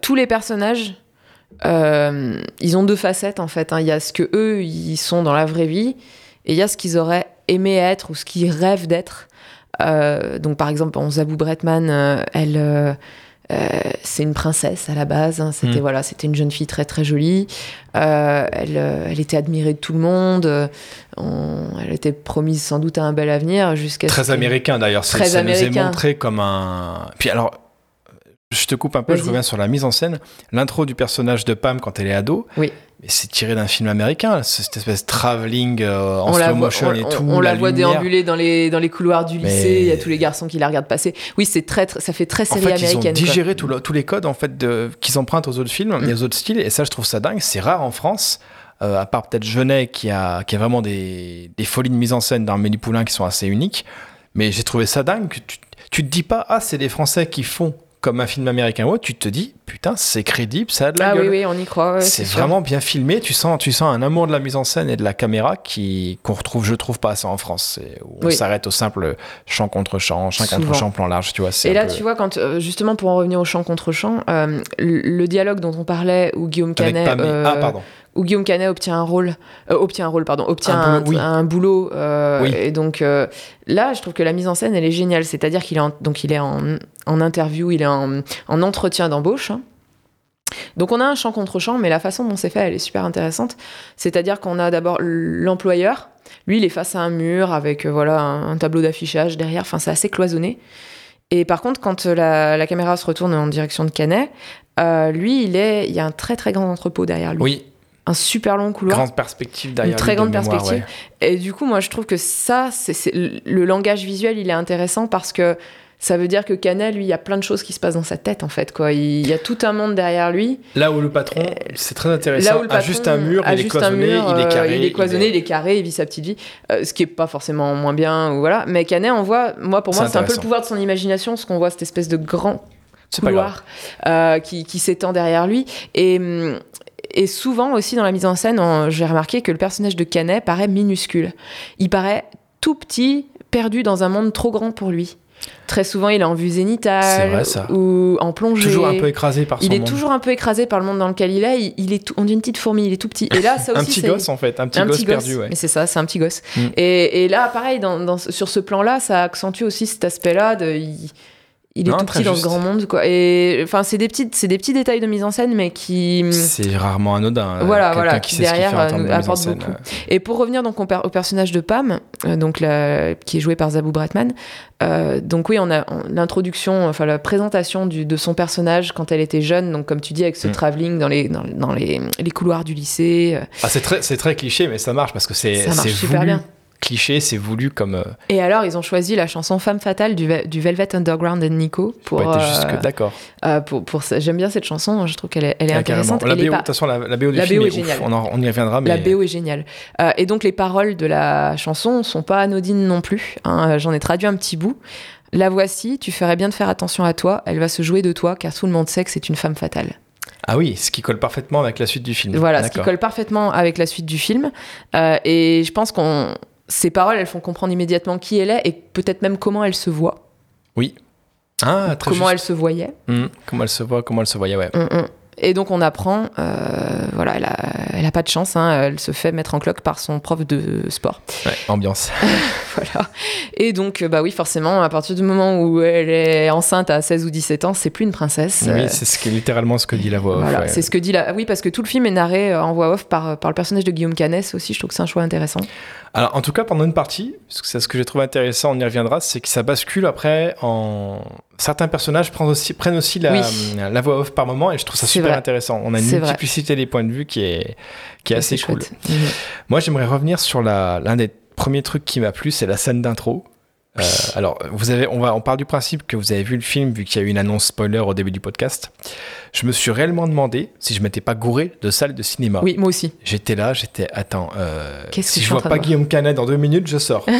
S1: tous les personnages, ils ont deux facettes en fait. hein. Il y a ce que eux ils sont dans la vraie vie, et il y a ce qu'ils auraient aimé être ou ce qu'ils rêvent d'être. Euh, donc par exemple, bon, Zabou Bretman, euh, elle, euh, c'est une princesse à la base. hein. C'était
S2: Mm.
S1: voilà, c'était une jeune fille très très jolie. Euh, elle, elle était admirée de tout le monde. On- elle était promise sans doute à un bel avenir jusqu'à
S2: Très américain d'ailleurs.
S1: Très
S2: ça nous est
S1: américain.
S2: montré comme un. Puis alors, je te coupe un peu, je reviens sur la mise en scène. L'intro du personnage de Pam quand elle est ado.
S1: Oui.
S2: Mais c'est tiré d'un film américain, cette espèce de travelling euh, en
S1: on
S2: slow
S1: voit,
S2: motion
S1: on,
S2: et tout.
S1: on la, voit
S2: lumière.
S1: déambuler dans les, dans les couloirs du lycée. Il y a tous les garçons qui la regardent passer. Oui, c'est très, ça fait très
S2: En
S1: série
S2: fait, ils ont
S1: américaine.
S2: digéré le- tous les codes en fait qu'ils empruntent aux autres films, et aux autres styles, et ça, je trouve ça dingue. C'est rare en France, euh, à part peut-être Genet qui a, qui a vraiment des, des folies de mise en scène d'Armélie Poulain qui sont assez uniques. Mais j'ai trouvé ça dingue. que Tu, tu te dis pas, ah, c'est des Français qui font comme un film américain ou autre. Tu te dis, putain, c'est crédible, ça a de la
S1: Ah
S2: gueule.
S1: oui, oui, on y croit. ouais,
S2: c'est vraiment bien filmé. Tu sens, tu sens un amour de la mise en scène et de la caméra qui qu'on retrouve, je trouve pas assez en France. On
S1: Oui.
S2: s'arrête au simple champ contre champ, champ contre champ, plan large. Tu vois.
S1: Et là,
S2: peu-
S1: tu vois, quand euh, justement pour en revenir au chant contre chant, euh, le, dialogue dont on parlait où Guillaume Canet, euh,
S2: Ah, pardon.
S1: où Guillaume Canet obtient un rôle, euh, obtient un rôle, pardon, obtient
S2: Un
S1: un,
S2: boulot, oui.
S1: un boulot. euh,
S2: Oui.
S1: Et donc euh, là, je trouve que la mise en scène, elle est géniale. C'est-à-dire qu'il est en, donc il est en, en interview, il est en, en entretien d'embauche. hein. Donc on a un champ contre champ, mais la façon dont c'est fait, elle est super intéressante. C'est-à-dire qu'on a d'abord l'employeur. Lui, il est face à un mur avec euh, voilà un, tableau d'affichage derrière. Enfin, c'est assez cloisonné. Et par contre, quand la, la caméra se retourne en direction de Canet, euh, lui, il est, il y a un très très grand entrepôt derrière lui,
S2: Oui,
S1: un super long couloir.
S2: grande perspective derrière.
S1: Une très
S2: lui de
S1: grande
S2: mémoire,
S1: perspective. Et du coup, moi, je trouve que ça, c'est c'est- le langage visuel, il est intéressant parce que ça veut dire que Canet, lui, il y a plein de choses qui se passent dans sa tête, en fait. Quoi. Il y a tout un monde derrière lui.
S2: Là où le patron, c'est très intéressant,
S1: Là où le
S2: a
S1: patron
S2: juste un mur,
S1: a
S2: il est
S1: un
S2: cloisonné,
S1: mur,
S2: il est
S1: euh,
S2: carré.
S1: il est cloisonné, il est carré, il vit sa petite vie. Euh, ce qui est pas forcément moins bien, ou voilà. Mais Canet, on voit, moi, pour moi,
S2: C'est
S1: un peu le pouvoir de son imagination, ce qu'on voit, cette espèce de grand couloir euh, qui, qui s'étend derrière lui. Et, hum, et souvent aussi dans la mise en scène, j'ai remarqué que le personnage de Canet paraît minuscule. Il paraît tout petit, perdu dans un monde trop grand pour lui. Très souvent, il est en vue zénitale
S2: vrai, ça.
S1: ou en plongée.
S2: Toujours un peu écrasé par son
S1: il est
S2: monde.
S1: toujours un peu écrasé par le monde dans lequel il est. Il, il est tout, on dit une petite fourmi, il est tout petit. Et là, ça aussi,
S2: Un petit gosse en fait, un petit
S1: un
S2: gosse
S1: petit gosse.
S2: perdu, ouais.
S1: Mais c'est ça, c'est un petit gosse.
S2: Mm.
S1: Et, et là, pareil, dans, dans- sur ce plan-là, ça accentue aussi cet aspect-là de. Il, il est
S2: Non,
S1: tout petit dans ce grand monde, quoi. Et enfin, c'est des petites, c'est des petits détails de mise en scène, mais qui.
S2: C'est rarement anodin. euh,
S1: Voilà, voilà,
S2: qui
S1: qui derrière,
S2: termes
S1: euh,
S2: de
S1: apporte
S2: scène,
S1: beaucoup. Et pour revenir donc au, per- au personnage de Pam, euh, donc la- qui est joué par Zabou Bratman, euh, donc oui, on a on- l'introduction, enfin la présentation du- de son personnage quand elle était jeune, donc comme tu dis avec ce
S2: Mm.
S1: travelling dans les dans, dans les, les couloirs du lycée.
S2: Ah, c'est très, c'est très cliché, mais ça marche parce que c'est
S1: super
S2: voulu.
S1: bien.
S2: Cliché, c'est voulu comme. euh,
S1: Et alors, ils ont choisi la chanson Femme fatale du, Ve- du Velvet Underground and Nico pour. euh,
S2: d'accord.
S1: euh, pour, pour. J'aime bien cette chanson, je trouve qu'elle est, elle est
S2: Ah,
S1: intéressante.
S2: La BO, de
S1: pas-
S2: toute façon, la, la BO du
S1: La
S2: film
S1: BO
S2: est
S1: géniale.
S2: On, en- on y reviendra, mais.
S1: La BO est géniale. Euh, et donc les paroles de la chanson sont pas anodines non plus. hein. J'en ai traduit un petit bout. La voici, tu ferais bien de faire attention à toi, elle va se jouer de toi car tout le monde sait que c'est une femme fatale.
S2: Ah oui, ce qui colle parfaitement avec la suite du film.
S1: Voilà, ce qui colle parfaitement avec la suite du film. Euh, et je pense qu'on ces paroles, elles font comprendre immédiatement qui elle est et peut-être même comment elle se voit,
S2: Oui. Ah, très
S1: comment elle se voyait.
S2: Hum, comment elle se voit, comment elle se voyait, ouais.
S1: Mm, mm. Et donc on apprend, euh, voilà, elle a, elle a pas de chance, hein, elle se fait mettre en cloque par son prof de sport.
S2: Ouais, ambiance.
S1: Voilà. Et donc, euh, bah oui, forcément, à partir du moment où elle est enceinte à 16 ou 17 ans, c'est plus une princesse.
S2: Oui,
S1: Euh,
S2: c'est ce littéralement ce que dit la voix. off,
S1: voilà,
S2: ouais.
S1: c'est ce que dit la. Oui, parce que tout le film est narré en voix off par, par le personnage de Guillaume Canet aussi. Je trouve que c'est un choix intéressant.
S2: Alors, en tout cas, pendant une partie, parce que c'est ce que j'ai trouvé intéressant, on y reviendra, c'est que ça bascule après en. Certains personnages prennent aussi, prennent aussi la,
S1: Oui.
S2: la voix off par moment, et je trouve ça super
S1: vrai.
S2: intéressant. On a une
S1: vrai.
S2: multiplicité des points de vue qui est, qui est assez
S1: C'est
S2: cool.
S1: Mhm.
S2: Moi, j'aimerais revenir sur l'un des premiers trucs qui m'a plu, c'est la scène d'intro. Euh, alors, vous avez, on, va, on part du principe que vous avez vu le film, vu qu'il y a eu une annonce spoiler au début du podcast. Je me suis réellement demandé si je m'étais pas gouré de salle de cinéma.
S1: Oui, moi aussi.
S2: J'étais là, j'étais. Attends, euh,
S1: Qu'est-ce que
S2: si
S1: je
S2: je vois pas Guillaume Canet dans deux minutes, je sors.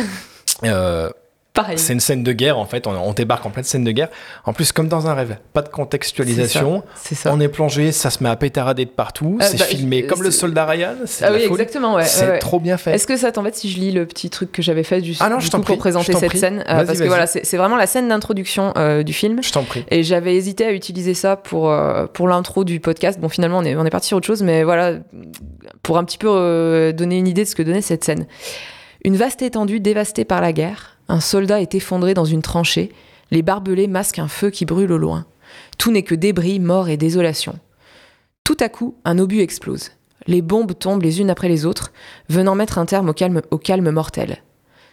S2: Euh,
S1: Pareil.
S2: c'est une scène de guerre en fait, on, on débarque en pleine scène de guerre. En plus, comme dans un rêve, pas de contextualisation.
S1: C'est ça.
S2: On est plongé, ça se met à pétarader de partout.
S1: Euh,
S2: c'est
S1: bah,
S2: filmé
S1: je-
S2: comme le soldat Ryan. C'est
S1: Ah oui,
S2: folie.
S1: exactement. Ouais,
S2: C'est
S1: ouais, ouais.
S2: trop bien fait.
S1: Est-ce que ça t'embête si je lis le petit truc que j'avais fait juste
S2: Ah non,
S1: du
S2: je t'en
S1: coup,
S2: prie,
S1: pour présenter
S2: je
S1: cette
S2: prie.
S1: scène euh, Parce que voilà, c'est vraiment la scène d'introduction euh, du film.
S2: Je t'en prie.
S1: Et j'avais hésité à utiliser ça pour, pour l'intro du podcast. Bon, finalement, on est, on est parti sur autre chose, mais voilà, pour un petit peu donner une idée de ce que donnait cette scène. Une vaste étendue dévastée par la guerre, un soldat est effondré dans une tranchée, les barbelés masquent un feu qui brûle au loin. Tout n'est que débris, mort et désolation. Tout à coup, un obus explose. Les bombes tombent les unes après les autres, venant mettre un terme au calme, au calme mortel.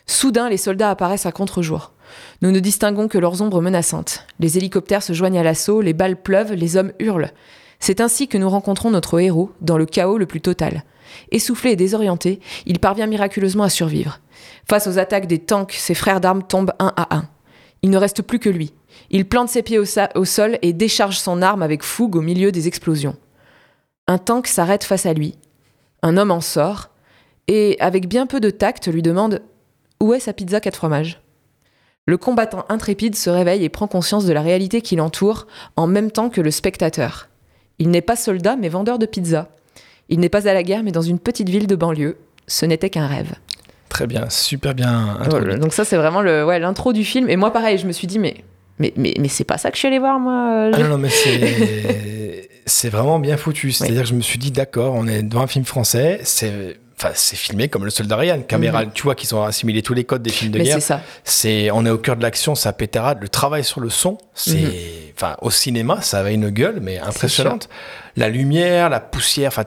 S1: Soudain, les soldats apparaissent à contre-jour. Nous ne distinguons que leurs ombres menaçantes. Les hélicoptères se joignent à l'assaut, les balles pleuvent, les hommes hurlent. C'est ainsi que nous rencontrons notre héros, dans le chaos le plus total. Essoufflé et désorienté, il parvient miraculeusement à survivre. Face aux attaques des tanks, ses frères d'armes tombent un à un. Il ne reste plus que lui. Il plante ses pieds au, sol et décharge son arme avec fougue au milieu des explosions. Un tank s'arrête face à lui. Un homme en sort et, avec bien peu de tact, lui demande Où est sa pizza quatre fromages? Le combattant intrépide se réveille et prend conscience de la réalité qui l'entoure en même temps que le spectateur. Il n'est pas soldat mais vendeur de pizza. Il n'est pas à la guerre mais dans une petite ville de banlieue. Ce n'était qu'un rêve.
S2: Très bien, super bien.
S1: Donc ça c'est vraiment le ouais, l'intro du film. Et moi pareil, je me suis dit mais mais, mais, mais c'est pas ça que je suis allé voir moi.
S2: Ah non, non mais c'est c'est vraiment bien foutu. C'est-à-dire que je me suis dit d'accord, on est devant un film français, c'est Enfin, c'est filmé comme le soldat Ryan, caméra, tu vois qu'ils ont assimilé tous les codes des films de
S1: Mais
S2: guerre.
S1: c'est ça.
S2: C'est, on est au cœur de l'action, ça pétarade. Le travail sur le son, c'est,
S1: Mhm.
S2: enfin, au cinéma, ça avait une gueule, mais impressionnante. La lumière, la poussière, enfin,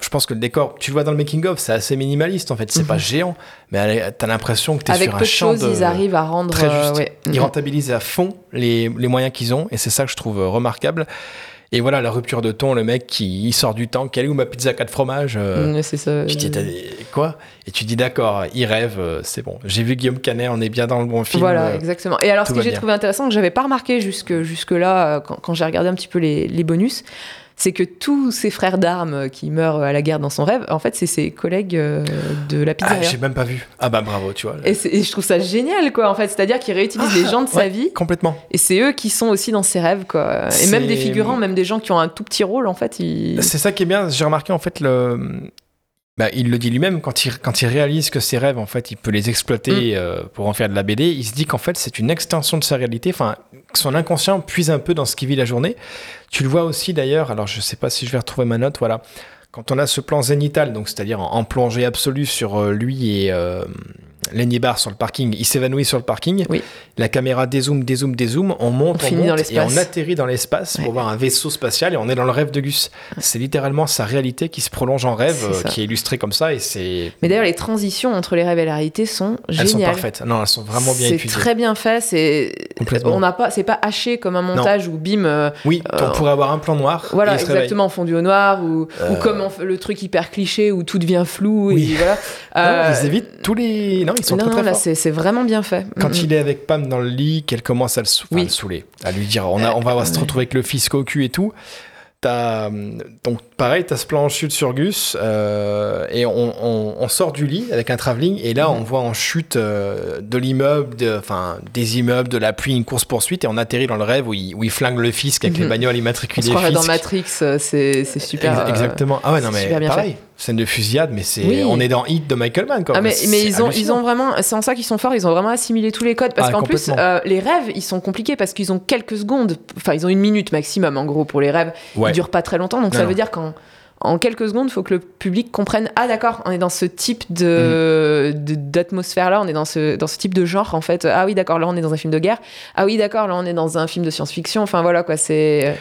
S2: je pense que le décor, tu le vois dans le making of, c'est assez minimaliste en fait. C'est pas géant, mais t'as l'impression que t'es.
S1: Avec
S2: sur
S1: peu
S2: un
S1: de
S2: champ
S1: choses,
S2: de
S1: ils arrivent à rendre
S2: très
S1: euh,
S2: juste.
S1: ouais.
S2: Ils rentabilisent à fond les, les moyens qu'ils ont, et c'est ça que je trouve euh, remarquable. Et voilà, la rupture de ton, le mec qui il sort du temps, quelle est où ma pizza à quatre fromages euh,
S1: Mm, c'est ça.
S2: tu te dis, t'as des- quoi? Et tu dis, d'accord, il rêve, euh, c'est bon. J'ai vu Guillaume Canet, on est bien dans le bon film.
S1: Voilà,
S2: euh,
S1: exactement. Et alors, ce que j'ai trouvé intéressant, que j'avais pas remarqué jusque, jusque-là, euh, quand, quand j'ai regardé un petit peu les, les bonus, c'est que tous ses frères d'armes qui meurent à la guerre dans son rêve, en fait, c'est ses collègues euh, de la
S2: Ah,
S1: pizzeria.
S2: j'ai même pas vu. Ah bah bravo, tu vois.
S1: et, je trouve ça génial, quoi, en fait. C'est-à-dire qu'il réutilise les gens de sa vie,
S2: Complètement.
S1: et c'est eux qui sont aussi dans ses rêves, quoi. Et même des figurants, même des gens qui ont un tout petit rôle, en fait, ils...
S2: C'est ça qui est bien. J'ai remarqué en fait le. Bah, il le dit lui-même quand il, quand il réalise que ses rêves, en fait, il peut les
S1: Mm.
S2: exploiter euh, pour en faire de la BD. Il se dit qu'en fait, c'est une extension de sa réalité. Enfin, que son inconscient puise un peu dans ce qu'il vit la journée. Tu le vois aussi d'ailleurs. Alors, je sais pas si je vais retrouver ma note. Voilà. Quand on a ce plan zénital, donc c'est-à-dire en, en plongée absolue sur euh, lui et euh, Lenny Barr sur le parking, il s'évanouit sur le parking.
S1: Oui.
S2: La caméra dézoome, dézoome, dézoome. On monte,
S1: On
S2: on,
S1: finit dans
S2: monte et on atterrit dans l'espace
S1: Ouais.
S2: pour voir un vaisseau spatial et on est dans le rêve de Gus. C'est littéralement sa réalité qui se prolonge en rêve,
S1: C'est
S2: euh, qui est illustrée comme ça et c'est.
S1: Mais d'ailleurs, les transitions entre les rêves et la réalité sont
S2: Elles sont
S1: géniales.
S2: parfaites. Non, elles sont vraiment bien
S1: C'est
S2: étudiées.
S1: très bien fait. C'est on n'a pas, c'est pas haché comme un montage où bim, euh,
S2: Oui,
S1: Euh,
S2: on pourrait avoir un plan noir.
S1: voilà exactement fondu au noir ou,
S2: Euh.
S1: ou comme on fait le truc hyper cliché où tout devient flou
S2: Oui.
S1: et voilà.
S2: Non,
S1: Euh,
S2: ils évitent tous les. Non, ils sont
S1: non,
S2: très
S1: non,
S2: très
S1: là
S2: forts.
S1: c'est vraiment bien fait.
S2: Quand
S1: Mm,
S2: il est avec Pam dans le lit, qu'elle commence à le, sou- enfin,
S1: Oui.
S2: le saouler, à lui dire on, a, on va se
S1: ouais.
S2: retrouver avec le fisc au cul et tout. Donc pareil, t'as ce plan en chute sur Gus euh, et on, on- on sort du lit avec un travelling et là on voit en chute euh, de l'immeuble, de- enfin des immeubles, de la pluie, une course poursuite et on atterrit dans le rêve où il, où il flingue le fisc avec
S1: Mhm.
S2: les bagnoles
S1: On
S2: immatriculées
S1: se croirait dans. Matrix, euh, c'est c'est super.
S2: Ex- Exactement. Ah ouais non
S1: c'est
S2: mais pareil, scène de fusillade mais c'est
S1: Oui.
S2: on est dans Hit de Michael Mann quoi.
S1: Ah, mais, ils ont, ils ont vraiment, c'est en ça qu'ils sont forts, ils ont vraiment assimilé tous les codes. Parce
S2: Ah,
S1: qu'en plus, euh, les rêves, ils sont compliqués parce qu'ils ont quelques secondes, enfin, ils ont une minute maximum en gros pour les rêves.
S2: Ouais.
S1: Ils durent pas très longtemps, donc
S2: Non,
S1: ça veut dire qu'en en quelques secondes, il faut que le public comprenne Ah, d'accord, on est dans ce type de
S2: Mm.
S1: d'atmosphère-là, on est dans ce, dans ce type de genre en fait. Ah oui, d'accord, là on est dans un film de guerre. Ah oui, d'accord, là on est dans un film de science-fiction. Enfin voilà quoi, c'est.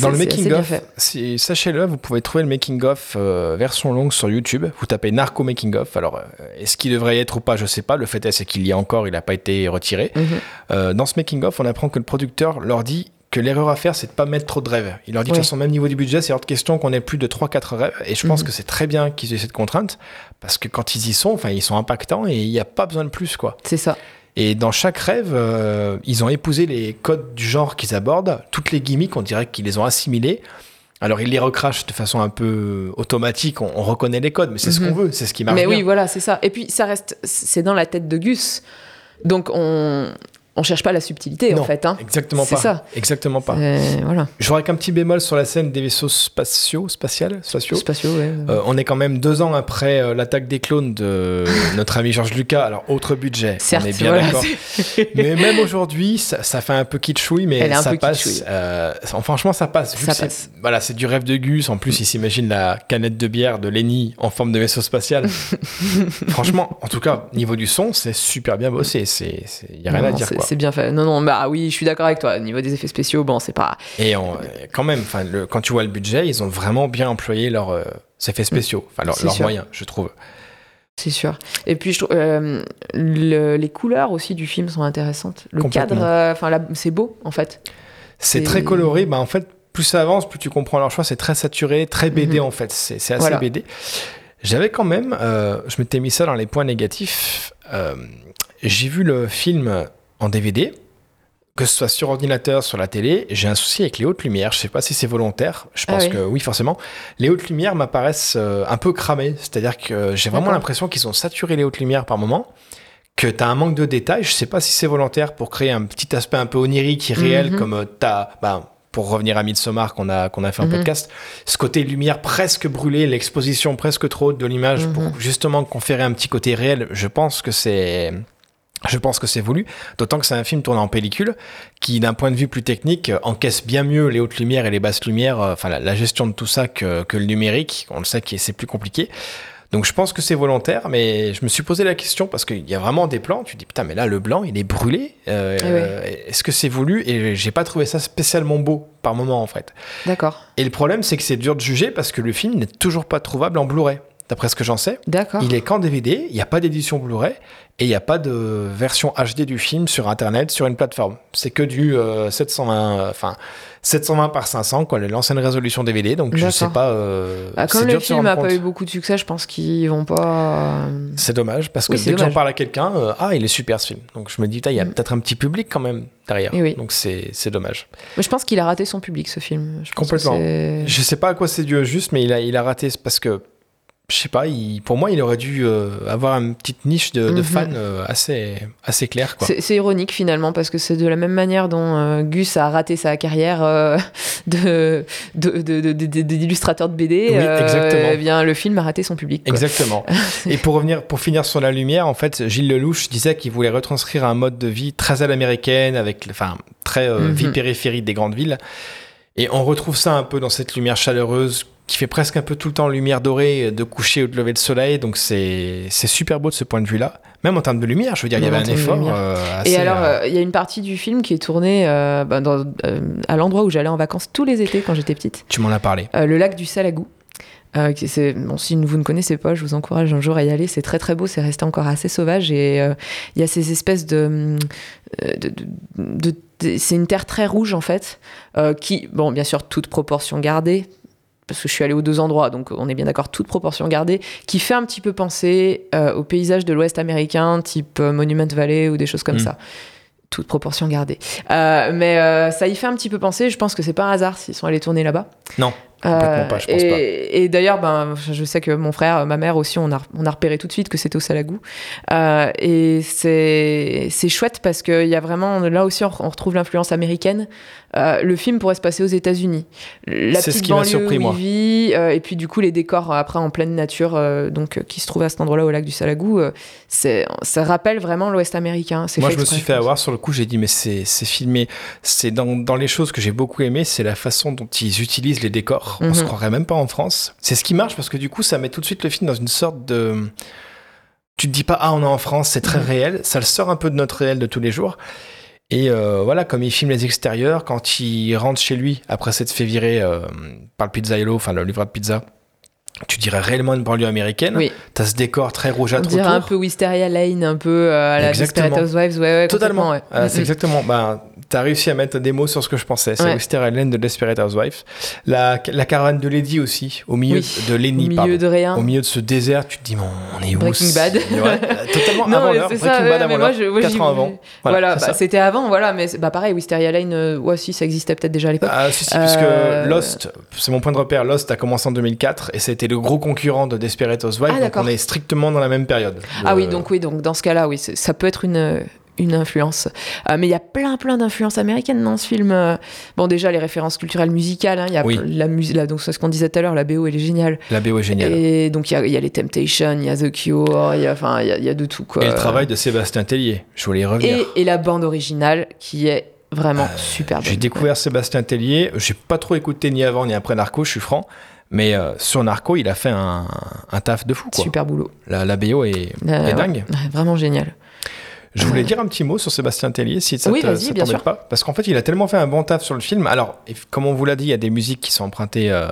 S2: Dans le making of, si- sachez-le, vous pouvez trouver le making of euh, version longue sur YouTube. Vous tapez Narco making of. Alors, euh, est-ce qu'il devrait y être ou pas Je sais pas. Le fait est, c'est qu'il y a encore. Il n'a pas été retiré.
S1: Mhm.
S2: Euh, dans ce making of, on apprend que le producteur leur dit que l'erreur à faire, c'est de pas mettre trop de rêves. Il leur dit de
S1: Ouais.
S2: toute façon, même niveau du budget, c'est hors de question qu'on ait plus de 3-4 rêves. Et je pense
S1: Mhm.
S2: que c'est très bien qu'ils aient cette contrainte parce que quand ils y sont, enfin, ils sont impactants et il n'y a pas besoin de plus, quoi.
S1: C'est ça.
S2: Et dans chaque rêve, euh, ils ont épousé les codes du genre qu'ils abordent. Toutes les gimmicks, on dirait qu'ils les ont assimilés. Alors, ils les recrachent de façon un peu automatique. On, on reconnaît les codes, mais c'est ce
S1: Mhm.
S2: qu'on veut, c'est ce qui marche
S1: Mais
S2: bien.
S1: oui, voilà, c'est ça. Et puis ça reste, c'est dans la tête de Gus. Donc on on cherche pas la subtilité en fait. Hein.
S2: Exactement
S1: C'est
S2: pas.
S1: ça.
S2: Exactement pas.
S1: Voilà.
S2: J'aurais qu'un petit bémol sur la scène des vaisseaux spatiaux, spatiales, spatiaux.
S1: Spatiaux, ouais.
S2: Euh, on est quand même deux ans après euh, l'attaque des clones de notre ami Georges Lucas. Alors, autre budget,
S1: Certes,
S2: on est bien
S1: voilà,
S2: d'accord. Mais même aujourd'hui, ça, ça fait un peu kitschouille, mais
S1: Elle
S2: ça passe. euh, franchement, ça passe.
S1: Ça
S2: c'est-
S1: passe.
S2: Voilà, c'est du rêve de Gus. En plus, il s'imagine la canette de bière de Lenny en forme de vaisseau spatial. franchement, en tout cas, niveau du son, c'est super bien bossé. C'est, il y a rien
S1: Non,
S2: à dire.
S1: c'est-
S2: quoi.
S1: C'est bien fait. Non, non, bah oui, je suis d'accord avec toi. Au niveau des effets spéciaux, bon, c'est pas.
S2: Et on- quand même, enfin, le- quand tu vois le budget, ils ont vraiment bien employé leurs euh, effets spéciaux, enfin leur-
S1: C'est
S2: leurs moyens, je trouve.
S1: C'est sûr. Et puis, je trouve, euh, le- les couleurs aussi du film sont intéressantes. Le cadre, euh, enfin, c'est beau, en fait.
S2: C'est très coloré. Bah, en fait, plus ça avance, plus tu comprends leur choix. C'est très saturé, très BD
S1: Mhm.
S2: en fait. C'est assez
S1: Voilà.
S2: BD. J'avais quand même, euh, je m'étais mis ça dans les points négatifs. euh, J'ai vu le film en DVD, que ce soit sur ordinateur, sur la télé. J'ai un souci avec les hautes lumières. Je sais pas si c'est volontaire. Je
S1: Ah
S2: pense
S1: oui.
S2: que oui, forcément. Les hautes lumières m'apparaissent euh, un peu cramées. C'est-à-dire que j'ai vraiment l'impression qu'ils ont saturé les hautes lumières par moment. Que tu as un manque de détails. Je sais pas si c'est volontaire pour créer un petit aspect un peu onirique, irréel,
S1: Mhm.
S2: comme tu as. pour revenir à Midsommar qu'on a, qu'on a fait en
S1: Mhm.
S2: podcast, ce côté lumière presque brûlée, l'exposition presque trop haute de l'image
S1: Mhm.
S2: pour justement conférer un petit côté réel, je pense que c'est. Je pense que c'est voulu, d'autant que c'est un film tourné en pellicule qui, d'un point de vue plus technique, euh, encaisse bien mieux les hautes lumières et les basses lumières, euh, enfin la, la gestion de tout ça que, que le numérique. On le sait que c'est plus compliqué. Donc je pense que c'est volontaire, mais je me suis posé la question parce qu'il y a vraiment des plans. Tu te dis putain, mais là le blanc il est brûlé. Euh, euh, Est-ce que c'est voulu? Et j'ai pas trouvé ça spécialement beau par moment en fait.
S1: D'accord.
S2: Et le problème c'est que c'est dur de juger parce que le film n'est toujours pas trouvable en Blu-ray. D'après ce que j'en sais,
S1: D'accord.
S2: il est qu'en DVD, il n'y a pas d'édition Blu-ray et il n'y a pas de version HD du film sur internet, sur une plateforme. C'est que du euh, 720, euh, enfin 720 par 500, quoi, l'ancienne résolution DVD. Donc je sais pas. euh,
S1: Bah, comme le film n'a pas eu beaucoup de succès, je pense qu'ils vont pas. euh,
S2: C'est dommage parce que
S1: Oui,
S2: dès que j'en parle à quelqu'un, euh, ah, il est super ce film. Donc je me dis, il y a
S1: Mm.
S2: peut-être un petit public quand même derrière.
S1: Eh oui.
S2: Donc c'est c'est dommage.
S1: Mais je pense qu'il a raté son public, ce film. Je
S2: Complètement. Je sais pas à quoi c'est dû juste, mais il a, il a raté parce que, je sais pas, il- pour moi, il aurait dû euh, avoir une petite niche de, de
S1: Mhm.
S2: fans euh, assez, assez claire.
S1: C'est ironique finalement parce que c'est de la même manière dont euh, Gus a raté sa carrière euh, de de- de- d'illustrateur BD.
S2: Oui, exactement.
S1: eh bien, le film a raté son public. quoi.
S2: Exactement. Et pour revenir, pour finir sur la lumière, en fait, Gilles Lelouch disait qu'il voulait retranscrire un mode de vie très à l'américaine, avec, enfin, très
S1: Mhm.
S2: vie périphérique des grandes villes. Et on retrouve ça un peu dans cette lumière chaleureuse qui fait presque un peu tout le temps lumière dorée de coucher ou de lever de soleil. Donc c'est super beau de ce point de vue-là. Même en termes de lumière, je veux dire, il y avait un effort euh, assez,
S1: Et alors,
S2: euh,
S1: euh, il y a une partie du film qui est tournée euh, bah, dans- euh, à l'endroit où j'allais en vacances tous les étés quand j'étais petite,
S2: tu m'en as parlé.
S1: Euh, le lac du Salagou. Euh, bon, si vous ne connaissez pas, je vous encourage un jour à y aller. C'est très très beau, c'est resté encore assez sauvage et euh, il y a ces espèces de, euh, de, de- de- de- c'est une terre très rouge en fait, euh, qui, bon, bien sûr, toute proportion gardée, parce que je suis allée aux deux endroits, donc on est bien d'accord, toute proportion gardée, qui fait un petit peu penser euh, au paysage de l'Ouest américain, type euh, Monument Valley ou des choses comme
S2: Mm.
S1: ça. Toute proportion gardée. Euh, mais euh, ça y fait un petit peu penser. Je pense que c'est pas un hasard s'ils sont allés tourner là-bas.
S2: Non, complètement pas, je pense
S1: et,
S2: pas.
S1: et d'ailleurs, ben, je sais que mon frère, ma mère aussi, on a, on a repéré tout de suite que c'était au Salagou. Et c'est c'est chouette parce qu'il y a vraiment, là aussi, on, on retrouve l'influence américaine. Euh, le film pourrait se passer aux États-Unis. La
S2: C'est ce
S1: petite
S2: qui m'a
S1: banlieue
S2: surpris,
S1: où
S2: moi.
S1: il vit, euh, et puis du coup, les décors euh, après en pleine nature, euh, donc qui se trouvent à cet endroit-là au lac du Salagou, c'est ça rappelle vraiment l'Ouest américain.
S2: Moi, je me suis fait avoir sur le coup. J'ai dit, mais c'est filmé. C'est dans, dans les choses que j'ai beaucoup aimé, c'est la façon dont ils utilisent les décors. On
S1: Mhm.
S2: se croirait même pas en France. C'est ce qui marche parce que du coup, ça met tout de suite le film dans une sorte de. Tu te dis pas, ah, on est en France, c'est très
S1: Mhm.
S2: réel. Ça le sort un peu de notre réel de tous les jours. Et euh, voilà, comme il filme les extérieurs, quand il rentre chez lui, après s'être fait virer euh, par le pizzaïolo, enfin le livreur de pizza, tu dirais réellement une banlieue américaine.
S1: Oui.
S2: T'as ce décor très
S1: On
S2: rougeâtre
S1: dirait
S2: autour.
S1: un peu Wisteria Lane, un peu euh, à la. Desperate Housewives. Ouais, ouais,
S2: Totalement.
S1: ouais.
S2: Euh, c'est exactement. Ben, t'as réussi à mettre des mots sur ce que je pensais. C'est
S1: Ouais.
S2: Wisteria Lane de Desperate Housewives. La, la caravane de Lady aussi, au milieu
S1: Oui.
S2: de Lenny,
S1: Au milieu
S2: pardon.
S1: de rien.
S2: Au milieu de ce désert, tu te dis, mais on est où
S1: Breaking Bad.
S2: Ouais, totalement
S1: Non,
S2: avant l'heure. Breaking
S1: ça,
S2: Bad avant l'heure.
S1: je- moi,
S2: 4
S1: j'y-
S2: ans avant.
S1: Voilà,
S2: Voilà,
S1: bah, c'était avant, voilà, mais bah pareil, Wisteria Lane, euh, ouais, si, ça existait peut-être déjà à l'époque.
S2: Ah, si, si, puisque
S1: Euh,
S2: Lost, c'est mon point de repère. Lost a commencé en 2004 et c'était le gros concurrent de Desperate Housewives.
S1: Ah,
S2: donc on est strictement dans la même période.
S1: ah oui, donc oui, donc dans ce cas-là, oui, ça peut être une une influence. Euh, mais il y a plein plein d'influences américaines dans ce film. Euh, Bon déjà les références culturelles musicales, hein, il y a
S2: Oui.
S1: la musique, donc c'est ce qu'on disait tout à l'heure, la BO elle est géniale.
S2: La BO est géniale. Et,
S1: Et donc il y a, il y a les Temptations, il y a The Cure, il y a enfin il y y a de tout quoi.
S2: le travail de Sébastien Tellier. Je voulais y revenir.
S1: et, et la bande originale qui est vraiment super bonne.
S2: J'ai découvert Sébastien Tellier. J'ai pas trop écouté ni avant ni après Narco, je suis franc. Mais euh, sur Narco, il a fait un, un taf de fou. Quoi.
S1: super boulot.
S2: La, la BO est,
S1: Euh,
S2: est
S1: ouais.
S2: dingue.
S1: Ouais, vraiment génial.
S2: Je voulais dire un petit mot sur Sébastien Tellier, si ça
S1: Oui,
S2: ça
S1: bien
S2: t'embête pas. Parce qu'en fait, il a tellement fait un bon taf sur le film. Alors, comme on vous l'a dit, il y a des musiques qui sont empruntées, euh,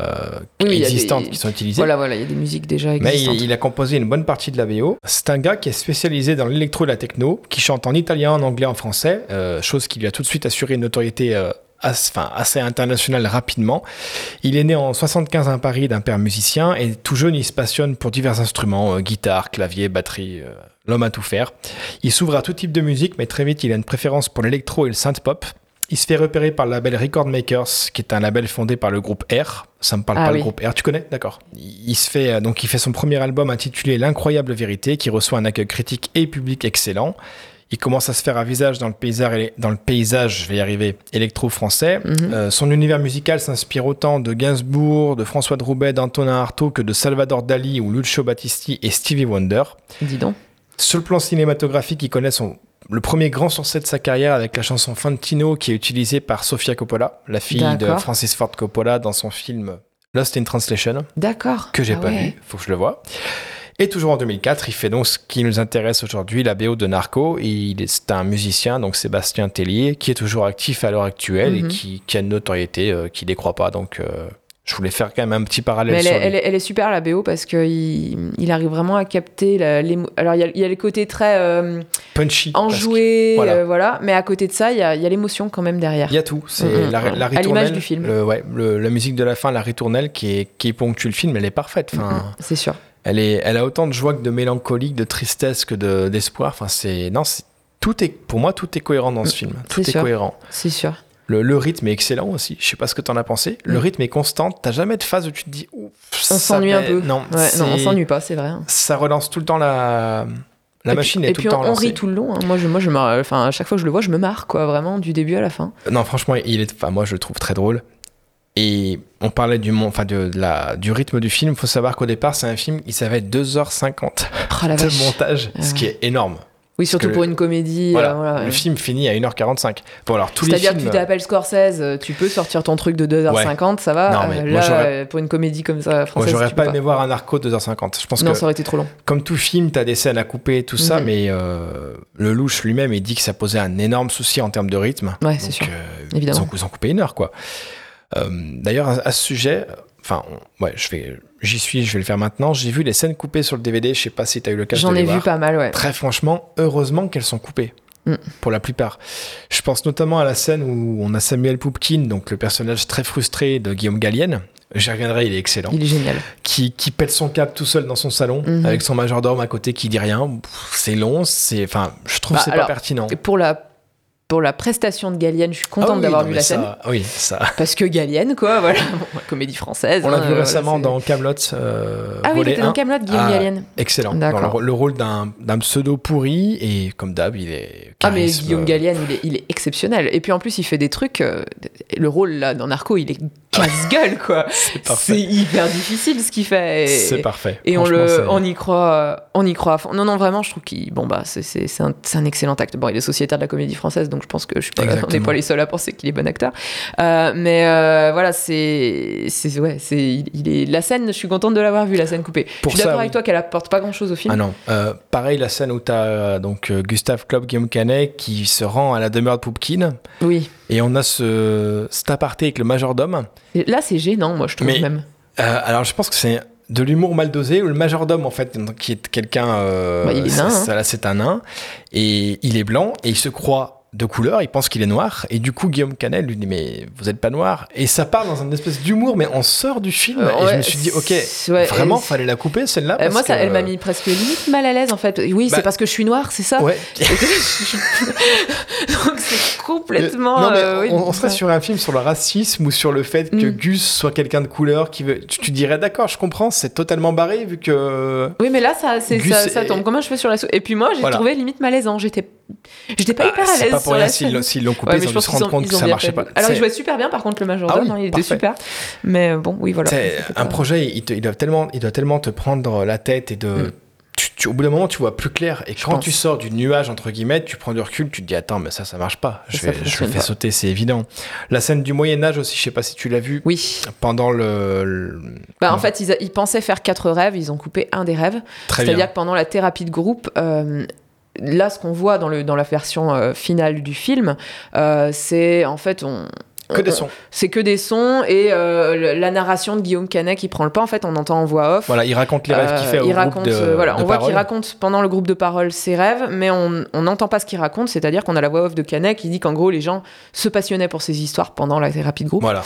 S1: Oui, oui,
S2: existantes,
S1: des-
S2: qui sont utilisées.
S1: Voilà, voilà, il y a des musiques déjà
S2: Mais
S1: existantes.
S2: il, il a composé une bonne partie de la VO. C'est un gars qui est spécialisé dans l'électro et la techno, qui chante en italien, en anglais, en français, euh, chose qui lui a tout de suite assuré une notoriété euh, as- enfin, assez internationale rapidement. Il est né en 75 à Paris d'un père musicien et tout jeune, il se passionne pour divers instruments, euh, guitare, clavier, batterie, euh, l'homme à tout faire. Il s'ouvre à tout type de musique, mais très vite, il a une préférence pour l'électro et le synth-pop. Il se fait repérer par le label Record Makers, qui est un label fondé par le groupe R. Ça me parle
S1: Ah
S2: pas
S1: oui.
S2: le groupe R, tu connais? D'accord. Il se fait euh, donc il fait son premier album intitulé L'incroyable vérité, qui reçoit un accueil critique et public excellent. Il commence à se faire un visage dans le paysage, dans le paysage je vais y arriver, électro-français.
S1: Mhm.
S2: Euh, son univers musical s'inspire autant de Gainsbourg, de François de Roubaix, d'Antonin Artaud que de Salvador Dali ou Lucio Battisti et Stevie Wonder.
S1: Dis donc.
S2: Sur le plan cinématographique, il connaît son, le premier grand succès de sa carrière avec la chanson Fantino qui est utilisée par Sofia Coppola, la fille de. Francis Ford Coppola dans son film Lost in Translation,
S1: D'accord.
S2: que j'ai
S1: Ah
S2: pas
S1: ouais.
S2: vu, faut que je le vois. Et toujours en 2004, il fait donc ce qui nous intéresse aujourd'hui, la BO de Narco. Il est, c'est un musicien, donc Sébastien Tellier, qui est toujours actif à l'heure actuelle et
S1: Mhm.
S2: qui, qui a une notoriété euh, qui décroît pas. Donc euh, je voulais faire quand même un petit parallèle
S1: Mais elle,
S2: sur
S1: est,
S2: lui.
S1: elle, est, elle est super la BO parce qu'il il arrive vraiment à capter la- l'émo- Alors il y a, il y a le côté très euh,
S2: Punchy.
S1: enjoué,
S2: voilà.
S1: euh, voilà. Mais à côté de ça, il y a, l'émotion quand même derrière.
S2: Il y a tout. C'est la,
S1: mhm.
S2: la
S1: À l'image du film.
S2: le- ouais, le- la musique de la fin, la ritournelle qui, est, qui ponctue le film, elle est parfaite. Enfin,
S1: Mhm, C'est sûr.
S2: Elle, est, elle a autant de joie que de mélancolie, de tristesse que de- d'espoir. enfin, c'est non, c'est tout est pour moi tout est cohérent dans ce film. Tout
S1: Mm,
S2: est cohérent.
S1: C'est sûr.
S2: Le, le rythme est excellent aussi. Je sais pas ce que t'en as pensé. Le
S1: Mm.
S2: rythme est constant. T'as jamais de phase où tu te dis ouf.
S1: On s'ennuie un peu.
S2: Non,
S1: Ouais, non, on s'ennuie pas, c'est vrai. hein.
S2: Ça relance tout le temps la la
S1: Et
S2: machine
S1: puis,
S2: est
S1: et
S2: tout
S1: puis
S2: le temps
S1: on, rit tout le long. hein. Moi, je, moi, je me, enfin, à chaque fois que je le vois, je me marre, quoi, vraiment, du début à la fin.
S2: Non, franchement, il est. Enfin, moi, je le trouve très drôle. Et on parlait du, mon- enfin, de, de la, du rythme du film. Il faut savoir qu'au départ, c'est un film, il savait 2h50
S1: Oh
S2: de
S1: vache.
S2: montage, ce qui est énorme.
S1: Oui, surtout pour une comédie.
S2: Voilà,
S1: euh, voilà,
S2: le
S1: ouais.
S2: film finit à 1h45. Bon, alors, tous les
S1: C'est-à-dire que tu t'appelles Scorsese, euh, tu peux sortir ton truc de 2h50, ça va.
S2: Non, mais
S1: Euh,
S2: moi,
S1: là,
S2: j'aurais-
S1: pour une comédie comme ça
S2: Moi,
S1: française,
S2: j'aurais
S1: tu
S2: pas aimé voir un arco de 2h50. Je pense
S1: Non,
S2: que,
S1: ça aurait été trop long.
S2: comme tout film, t'as des scènes à couper et tout ça,
S1: Mhm.
S2: mais euh, le louche lui-même, il dit que ça posait un énorme souci en termes de rythme.
S1: Ouais, c'est sûr.
S2: euh,
S1: Évidemment.
S2: Ils ont, ils ont coupé une heure, quoi. Euh, D'ailleurs, à, à ce sujet, enfin, ouais, je vais, j'y suis, je vais le faire maintenant. J'ai vu les scènes coupées sur le DVD. Je sais pas si tu as eu l'occasion
S1: J'en
S2: de
S1: ai vu
S2: voir.
S1: pas mal, ouais.
S2: Très franchement, heureusement qu'elles sont coupées.
S1: Mm.
S2: Pour la plupart. Je pense notamment à la scène où on a Samuel Poupkin, donc le personnage très frustré de Guillaume Gallienne. J'y reviendrai, il est excellent.
S1: Il est génial.
S2: Qui, qui pète son câble tout seul dans son salon,
S1: Mhm.
S2: avec son majordome à côté qui dit rien. C'est long, c'est, enfin, je trouve
S1: Bah,
S2: que c'est pas pertinent.
S1: Pour la, pour la prestation de Gallienne, je suis
S2: Ah
S1: contente
S2: oui,
S1: d'avoir vu la scène.
S2: Oui, ça.
S1: Parce que Gallienne, quoi, voilà. Bon, comédie française.
S2: On l'a
S1: hein,
S2: vu
S1: voilà,
S2: récemment dans Camelot. Euh,
S1: Ah oui, il était dans
S2: 1.
S1: Camelot, Guillaume
S2: Ah. Excellent. Dans
S1: D'accord.
S2: le, le rôle d'un pseudo pourri et comme d'hab, il est.
S1: Ah mais Guillaume
S2: euh,
S1: Gallienne, il est, il est exceptionnel. Et puis en plus, il fait des trucs. euh, le rôle là dans Narco, il est casse-gueule quoi.
S2: C'est
S1: hyper difficile ce qu'il fait.
S2: C'est parfait.
S1: et on le, on y croit, on y croit. Non non vraiment, je trouve qu'il, bon bah c'est c'est c'est un, un excellent acteur. Bon, il est sociétaire de la comédie française, donc je pense que je suis pas, on n'est
S2: Exactement.
S1: pas les seuls à penser qu'il est bon acteur. Euh, mais euh, voilà, c'est, c'est ouais, c'est, il, il est la scène. Je suis contente de l'avoir vu la scène coupée.
S2: Pour
S1: je suis d'accord
S2: oui.
S1: avec toi qu'elle apporte pas grand chose au film.
S2: Ah non. Euh, pareil, la scène où tu as donc, Gustave Klopp, Guillaume Canet qui se rend à la demeure de Poupkin
S1: Oui.
S2: et on a ce, cet aparté avec le majordome.
S1: Là, c'est gênant, moi je trouve
S2: Mais-
S1: même.
S2: Euh, alors, je pense que c'est de l'humour mal dosé où le majordome, en fait, qui est quelqu'un. euh,
S1: Bah, il est nain,
S2: ça, là, c'est un nain. Et il est blanc et il se croit de couleur, il pense qu'il est noir, et du coup Guillaume Canet lui dit mais vous êtes pas noir, et ça part dans une espèce d'humour, mais on sort du film,
S1: Euh,
S2: et je me suis dit ok,
S1: ouais,
S2: vraiment fallait la couper celle-là.
S1: Euh, moi, ça,
S2: que-
S1: elle m'a mis presque limite mal à l'aise en fait. Oui,
S2: Bah-
S1: c'est parce que je suis noire, c'est ça
S2: Ouais.
S1: Donc c'est complètement.
S2: non, mais
S1: euh, oui,
S2: on, on serait sur un film sur le racisme ou sur le fait que
S1: Mm.
S2: Gus soit quelqu'un de couleur qui veut. Tu, tu dirais d'accord, je comprends, c'est totalement barré vu que.
S1: Oui, mais là, ça, ça, ça tombe comme un cheveu sur la soupe. Et puis moi, j'ai
S2: Voilà.
S1: trouvé limite malaisant. J'étais, j'étais pas
S2: Ah,
S1: hyper à
S2: c'est
S1: l'aise
S2: pas pour rien s'ils l'ont- coupé,
S1: Ouais,
S2: ils
S1: je
S2: ont dû se rendre compte que ça marchait pas.
S1: Alors, il
S2: C'est-
S1: jouait super bien, par contre, le majordome,
S2: Ah oui,
S1: hein, il était super. Mais euh, bon, oui, voilà.
S2: C'est- un projet, il, te- il doit tellement, il doit tellement te prendre la tête et de.
S1: Mm.
S2: tu- tu- au bout d'un moment, tu vois plus clair. Et quand
S1: pense.
S2: tu sors du nuage, entre guillemets, tu prends du recul, tu te dis Attends, mais ça, ça marche pas. Je vais, je le fais sauter, c'est évident. La scène du Moyen-Âge aussi, je sais pas si tu l'as vu
S1: Oui.
S2: pendant le. le-
S1: Bah, en fait, ils, pensaient faire quatre rêves, ils ont coupé un des rêves.
S2: Très
S1: C'est-à-dire
S2: bien.
S1: que pendant la thérapie de groupe, euh, là, ce qu'on voit dans, le, dans la version euh, finale du film, euh, c'est en fait, on,
S2: que des sons.
S1: C'est que des sons et euh, la narration de Guillaume Canet qui prend le pas. En fait, on entend en voix off.
S2: Voilà, il raconte les rêves qu'il fait au
S1: il
S2: groupe
S1: raconte,
S2: de,
S1: voilà,
S2: de
S1: on voit qu'il raconte pendant le groupe de parole ses rêves, mais on n'entend pas ce qu'il raconte. C'est-à-dire qu'on a la voix off de Canet qui dit qu'en gros les gens se passionnaient pour ces histoires pendant la thérapie de groupe.
S2: Voilà.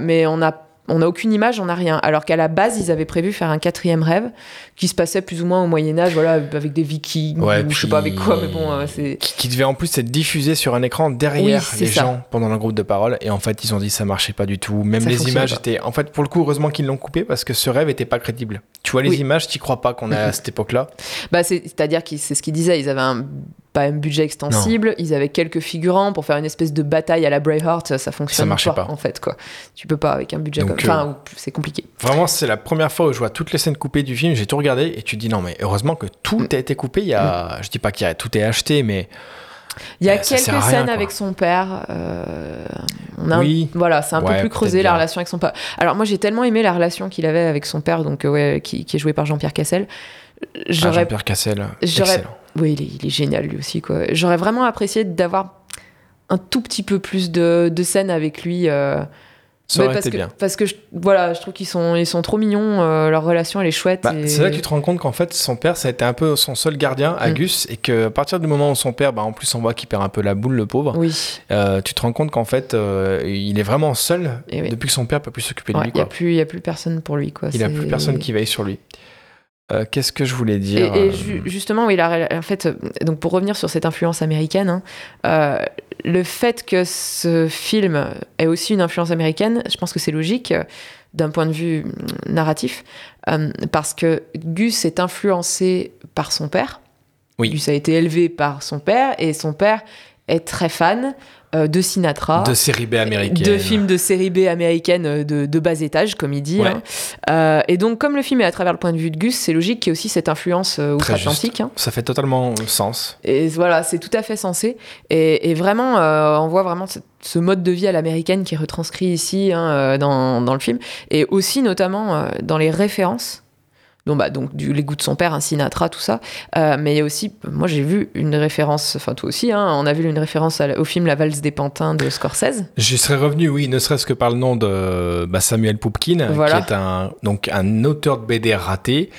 S1: Mais on a on n'a aucune image, on n'a rien. Alors qu'à la base, ils avaient prévu faire un quatrième rêve qui se passait plus ou moins au Moyen Âge, voilà, avec des Vikings,
S2: Ouais,
S1: ou je sais pas avec quoi, mais bon, euh, c'est.
S2: Qui, qui devait en plus être diffusé sur un écran derrière
S1: Oui,
S2: les
S1: ça.
S2: gens pendant le groupe de parole. Et en fait, ils ont dit que ça marchait pas du tout. Même
S1: Ça
S2: les images
S1: pas.
S2: étaient. En fait, pour le coup, heureusement qu'ils l'ont coupé parce que ce rêve était pas crédible. Tu vois les
S1: Oui.
S2: images, t'y crois pas qu'on est à cette époque-là.
S1: Bah, c'est- c'est-à-dire que c'est ce qu'ils disaient, ils avaient un pas un budget extensible, ils avaient quelques figurants pour faire une espèce de bataille à la Braveheart, ça, ça fonctionne
S2: marchait
S1: pas,
S2: pas.
S1: en fait quoi. Tu peux pas avec un budget
S2: Donc,
S1: comme enfin ou- c'est compliqué.
S2: Vraiment, c'est la première fois où je vois toutes les scènes coupées du film. J'ai tout regardé et tu te dis non, mais heureusement que tout
S1: Mm.
S2: a été coupé. Il y a, je dis pas qu'il y a tout est acheté, mais
S1: Il y a
S2: ça
S1: quelques
S2: rien,
S1: scènes avec son père. euh, on a un-
S2: Oui.
S1: voilà, c'est un
S2: Ouais,
S1: peu plus creusé la
S2: bien.
S1: relation avec son père. Alors moi j'ai tellement aimé la relation qu'il avait avec son père, donc euh, ouais, qui, qui est joué par Jean-Pierre Cassel.
S2: ah, Jean-Pierre Cassel,
S1: j'aurais-
S2: excellent.
S1: Oui, il est, il est génial lui aussi. quoi. J'aurais vraiment apprécié d'avoir un tout petit peu plus de, de scènes avec lui. euh,
S2: Ça
S1: mais
S2: aurait
S1: parce
S2: été
S1: que,
S2: bien.
S1: Parce que je, voilà, je trouve qu'ils sont, ils sont trop mignons. euh, leur relation, elle est chouette.
S2: Bah,
S1: et-
S2: C'est là que tu te rends compte qu'en fait, son père, ça a été un peu son seul gardien,
S1: Mm.
S2: Agus, et que à partir du moment où son père, bah, en plus, on voit qu'il perd un peu la boule, le pauvre,
S1: Oui,
S2: euh, tu te rends compte qu'en fait, euh, il est vraiment seul
S1: Et oui.
S2: depuis que son père peut plus s'occuper de
S1: Ouais,
S2: lui.
S1: il n'y a,
S2: Quoi.
S1: plus- y a plus personne pour lui. Quoi.
S2: Il a
S1: C'est-
S2: plus personne qui veille sur lui. Euh, Qu'est-ce que je voulais dire
S1: et
S2: euh,
S1: ju- justement, oui, la- en fait, euh, donc pour revenir sur cette influence américaine, hein, euh, le fait que ce film ait aussi une influence américaine, je pense que c'est logique euh, d'un point de vue mm, narratif, parce que Gus est influencé par son père.
S2: Oui.
S1: Gus a été élevé par son père et son père est très fan de Sinatra.
S2: de série B américaine.
S1: de films de série B américaine euh, de, de bas étage, comme il dit.
S2: Ouais.
S1: hein. Euh, et donc, comme le film est à travers le point de vue de Gus, c'est logique qu'il y ait aussi cette influence euh, outre-Atlantique. hein.
S2: Ça fait totalement sens.
S1: Et voilà, c'est tout à fait sensé. Et, et vraiment, euh, on voit vraiment ce, ce mode de vie à l'américaine qui est retranscrit ici hein, euh, dans, dans le film. Et aussi, notamment, euh, dans les références. Donc, bah, donc du, les goûts de son père, un Sinatra, tout ça. Euh, mais il y a aussi, moi j'ai vu une référence, enfin toi aussi, hein, on a vu une référence au film La valse des pantins de Scorsese.
S2: J'y serais revenu, oui, ne serait-ce que par le nom de bah, Samuel Poupkin,
S1: Voilà.
S2: qui est un, donc, un auteur de BD raté,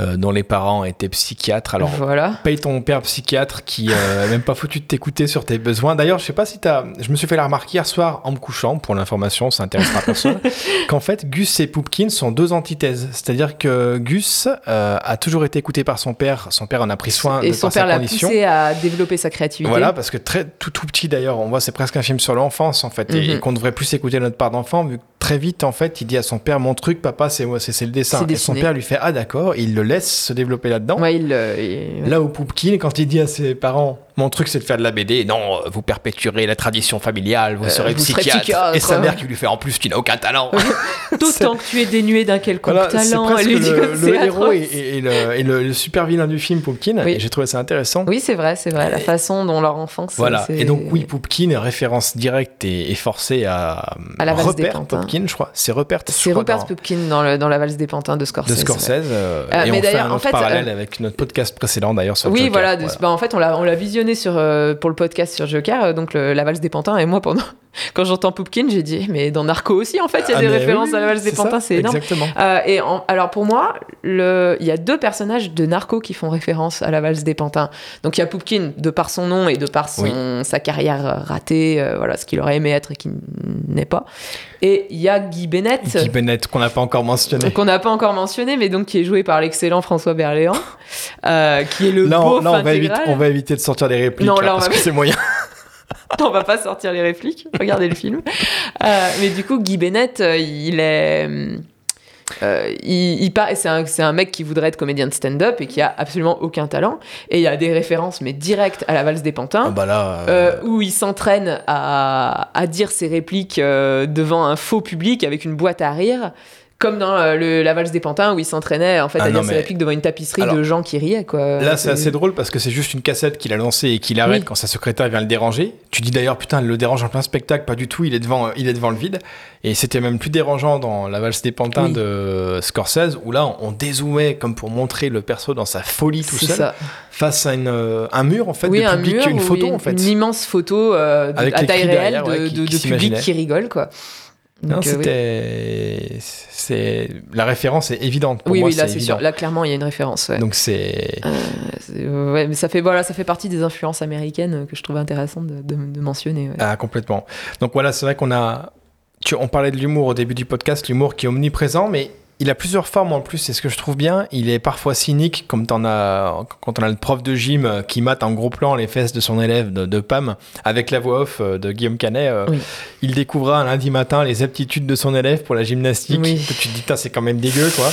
S2: euh, dont les parents étaient psychiatres. Alors,
S1: voilà.
S2: paye ton père psychiatre qui euh, même pas foutu de t'écouter sur tes besoins. D'ailleurs, je sais pas si t'as, je me suis fait la remarque hier soir en me couchant, pour l'information, ça intéressera personne, qu'en fait, Gus et Poupkin sont deux antithèses. C'est-à-dire que Gus euh, a toujours été écouté par son père, son père en a pris soin
S1: Et
S2: de
S1: son
S2: par
S1: père l'a
S2: condition.
S1: poussé à développer sa créativité.
S2: Voilà, parce que très tout tout petit d'ailleurs, on voit c'est presque un film sur l'enfance en fait, et- et,
S1: Mhm.
S2: qu'on devrait plus écouter notre part d'enfant, vu que très vite en fait, il dit à son père mon truc, papa, c'est moi, c'est le dessin. Et son père lui fait ah d'accord, et il le laisse se développer là-dedans.
S1: Ouais, il, il-
S2: Là où Poupkin, quand il dit à ses parents mon truc c'est de faire de la BD, non, euh, vous perpétuerez la tradition familiale, vous
S1: Euh,
S2: serez
S1: vous serez
S2: psychiatre.
S1: psychiatre,
S2: Et sa mère qui lui fait en plus tu n'as aucun talent.
S1: D'autant que tu es dénué d'un quelconque
S2: Voilà, c'est
S1: talent.
S2: presque
S1: elle lui dit
S2: le,
S1: comme
S2: le
S1: c'est
S2: héros
S1: atroce.
S2: et, et- et le, et le- le super vilain du film Poupkin.
S1: Oui.
S2: Et j'ai trouvé ça intéressant.
S1: Oui, c'est vrai, c'est vrai. La façon dont leur enfance.
S2: Voilà. Et donc, oui, Poupkin, référence directe et, et forcée à,
S1: À la valse des.
S2: Popkin, je crois. C'est Rupert. je
S1: C'est Rupert
S2: dans-
S1: Pupkin dans, le, dans la valse des pantins de Scorsese.
S2: de. Scorsese. euh,
S1: Euh,
S2: et
S1: mais
S2: on fait
S1: d'ailleurs,
S2: un
S1: en fait,
S2: parallèle
S1: euh,
S2: avec notre podcast précédent, d'ailleurs, sur
S1: Oui,
S2: Joker.
S1: voilà. bah, en fait, on l'a, on l'a visionné sur, euh, pour le podcast sur Joker, euh, donc le- la valse des pantins. Et moi, pendant, quand j'entends Pupkin, j'ai dit, mais dans Narco aussi, en fait, il y a
S2: Ah,
S1: des références
S2: oui,
S1: à la valse des pantins, c'est énorme.
S2: Exactement.
S1: Euh, et en- alors pour moi, il y a deux personnages de narco qui font référence à la valse des pantins. Donc il y a Poupkin de par son nom et de par son, sa carrière ratée, voilà ce qu'il aurait aimé être et qui n'est pas. Et il y a Guy Bennett.
S2: Guy Bennett, qu'on n'a pas encore mentionné.
S1: qu'on n'a pas encore mentionné, mais donc qui est joué par l'excellent François Berléand, euh, qui est le
S2: Là, on, là, on va éviter, on va éviter de sortir les répliques,
S1: Non,
S2: là,
S1: là, on
S2: parce
S1: va-
S2: que c'est moyen.
S1: on va pas sortir les répliques, regardez le film. Euh, mais du coup, Guy Bennett, euh, il est. euh, il, il part- c'est un, mec qui voudrait être comédien de stand-up et qui a absolument aucun talent. Et il y a des références, mais directes à la valse des pantins.
S2: Ah bah là, euh,
S1: euh, où il s'entraîne à, à dire ses répliques devant un faux public avec une boîte à rire, Comme dans euh, le, la valse des pantins où il s'entraînait en fait
S2: Ah
S1: à
S2: non,
S1: dire ses
S2: mais-
S1: répliques devant une tapisserie
S2: Alors,
S1: de gens qui riaient quoi.
S2: Là, c'est assez drôle parce que c'est juste une cassette qu'il a lancée et qu'il arrête
S1: Oui.
S2: quand sa secrétaire vient le déranger. Tu dis d'ailleurs, putain, elle le dérange en plein spectacle, pas du tout, il est devant, il est devant le vide. Et c'était même plus dérangeant dans La valse des pantins
S1: Oui.
S2: de Scorsese, où là, on dézoomait comme pour montrer le perso dans sa folie tout seul,
S1: ça.
S2: face à une, euh, un mur, en fait,
S1: oui,
S2: de
S1: un
S2: public,
S1: mur
S2: une photo, en fait.
S1: Une immense photo euh, de- à taille réelle
S2: derrière, ouais,
S1: de,
S2: qui-
S1: de-
S2: qui
S1: de public qui rigole quoi.
S2: Non,
S1: euh, oui.
S2: c'était. C'est... La référence est évidente. Pour
S1: Oui,
S2: moi,
S1: oui, là
S2: c'est
S1: sûr. Là clairement il y a une référence. ouais.
S2: Donc c'est.
S1: Euh, c'est- ouais, mais ça fait voilà, ça fait partie des influences américaines que je trouve intéressant de, de- de mentionner. ouais.
S2: Ah, complètement. Donc voilà, c'est vrai qu'on a. Tu, on parlait de l'humour au début du podcast, l'humour qui est omniprésent, mais il a plusieurs formes en plus. C'est ce que je trouve bien. Il est parfois cynique, comme t'en as, quand on a le prof de gym euh, qui mate en gros plan les fesses de son élève de, de Pam, avec la voix off euh, de Guillaume Canet. euh,
S1: Oui.
S2: Il découvrira un lundi matin les aptitudes de son élève pour la gymnastique.
S1: Oui.
S2: Tu te dis, c'est quand même dégueu, quoi.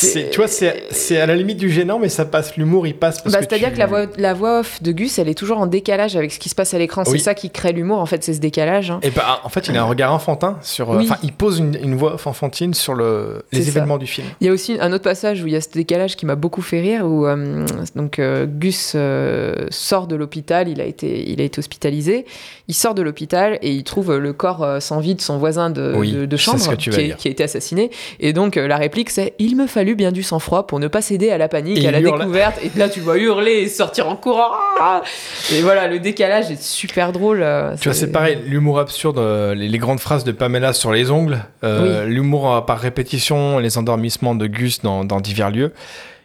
S2: Tu vois, c'est c'est à la limite du gênant, mais ça passe. L'humour, il passe. parce
S1: Bah, C'est-à-dire
S2: tu-
S1: que la voix, la voix off de Gus, elle est toujours en décalage avec ce qui se passe à l'écran.
S2: Oui.
S1: C'est ça qui crée l'humour, en fait, c'est ce décalage. hein.
S2: Et bah, en fait, il a un regard enfantin sur.
S1: Oui.
S2: Enfin, il pose une, une voix off enfantine sur le, les
S1: ça.
S2: événements du film.
S1: Il y a aussi un autre passage où il y a ce décalage qui m'a beaucoup fait rire, où euh, donc, euh, Gus euh, sort de l'hôpital, il, a été- il a été hospitalisé, il sort de l'hôpital et il trouve le corps sans vie de son voisin de,
S2: Oui,
S1: de- de
S2: je sais
S1: chambre qui, est- qui a été assassiné. Et donc la réplique c'est « Il me fallut bien du sang-froid pour ne pas céder à la panique,
S2: Et
S1: à la
S2: hurle.
S1: découverte. » Et là tu vois hurler et sortir en courant. Et voilà, le décalage est super drôle. euh,
S2: Tu vois, c'est pareil, l'humour absurde, euh, les, les grandes phrases de Pamela sur les ongles, euh, l'humour par répétition, les endormissements de Gus dans, dans divers lieux.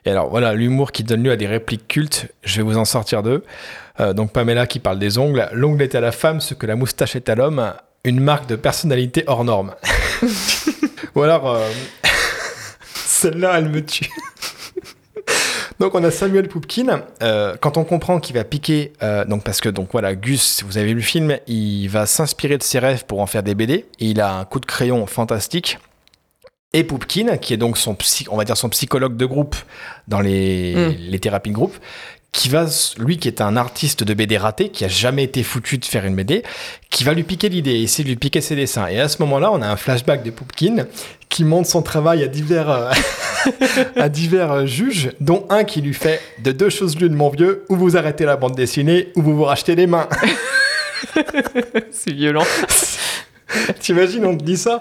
S2: Et alors voilà, l'humour qui donne lieu à des répliques cultes, je vais vous en sortir deux. Euh, donc Pamela qui parle des ongles, l'ongle est à la femme ce que la moustache est à l'homme, une marque de personnalité hors norme. Ou alors, euh, celle-là, elle me tue. Donc on a Samuel Poupkin. Euh, quand on comprend qu'il va piquer, euh, donc parce que donc voilà, Gus, vous avez vu le film, il va s'inspirer de ses rêves pour en faire des BD. Et il a un coup de crayon fantastique. Et Poupkin, qui est donc son psy, on va dire son psychologue de groupe dans les,
S1: Mm.
S2: les thérapies de groupe, qui va, lui qui est un artiste de BD raté, qui a jamais été foutu de faire une BD, qui va lui piquer l'idée, essayer de lui piquer ses dessins. Et à ce moment-là, on a un flashback de Poupkin qui montre son travail à divers, euh, à divers euh, juges, dont un qui lui fait de deux choses l'une, mon vieux, ou vous arrêtez la bande dessinée, ou vous vous rachetez les mains.
S1: c'est violent.
S2: T'imagines, on te dit ça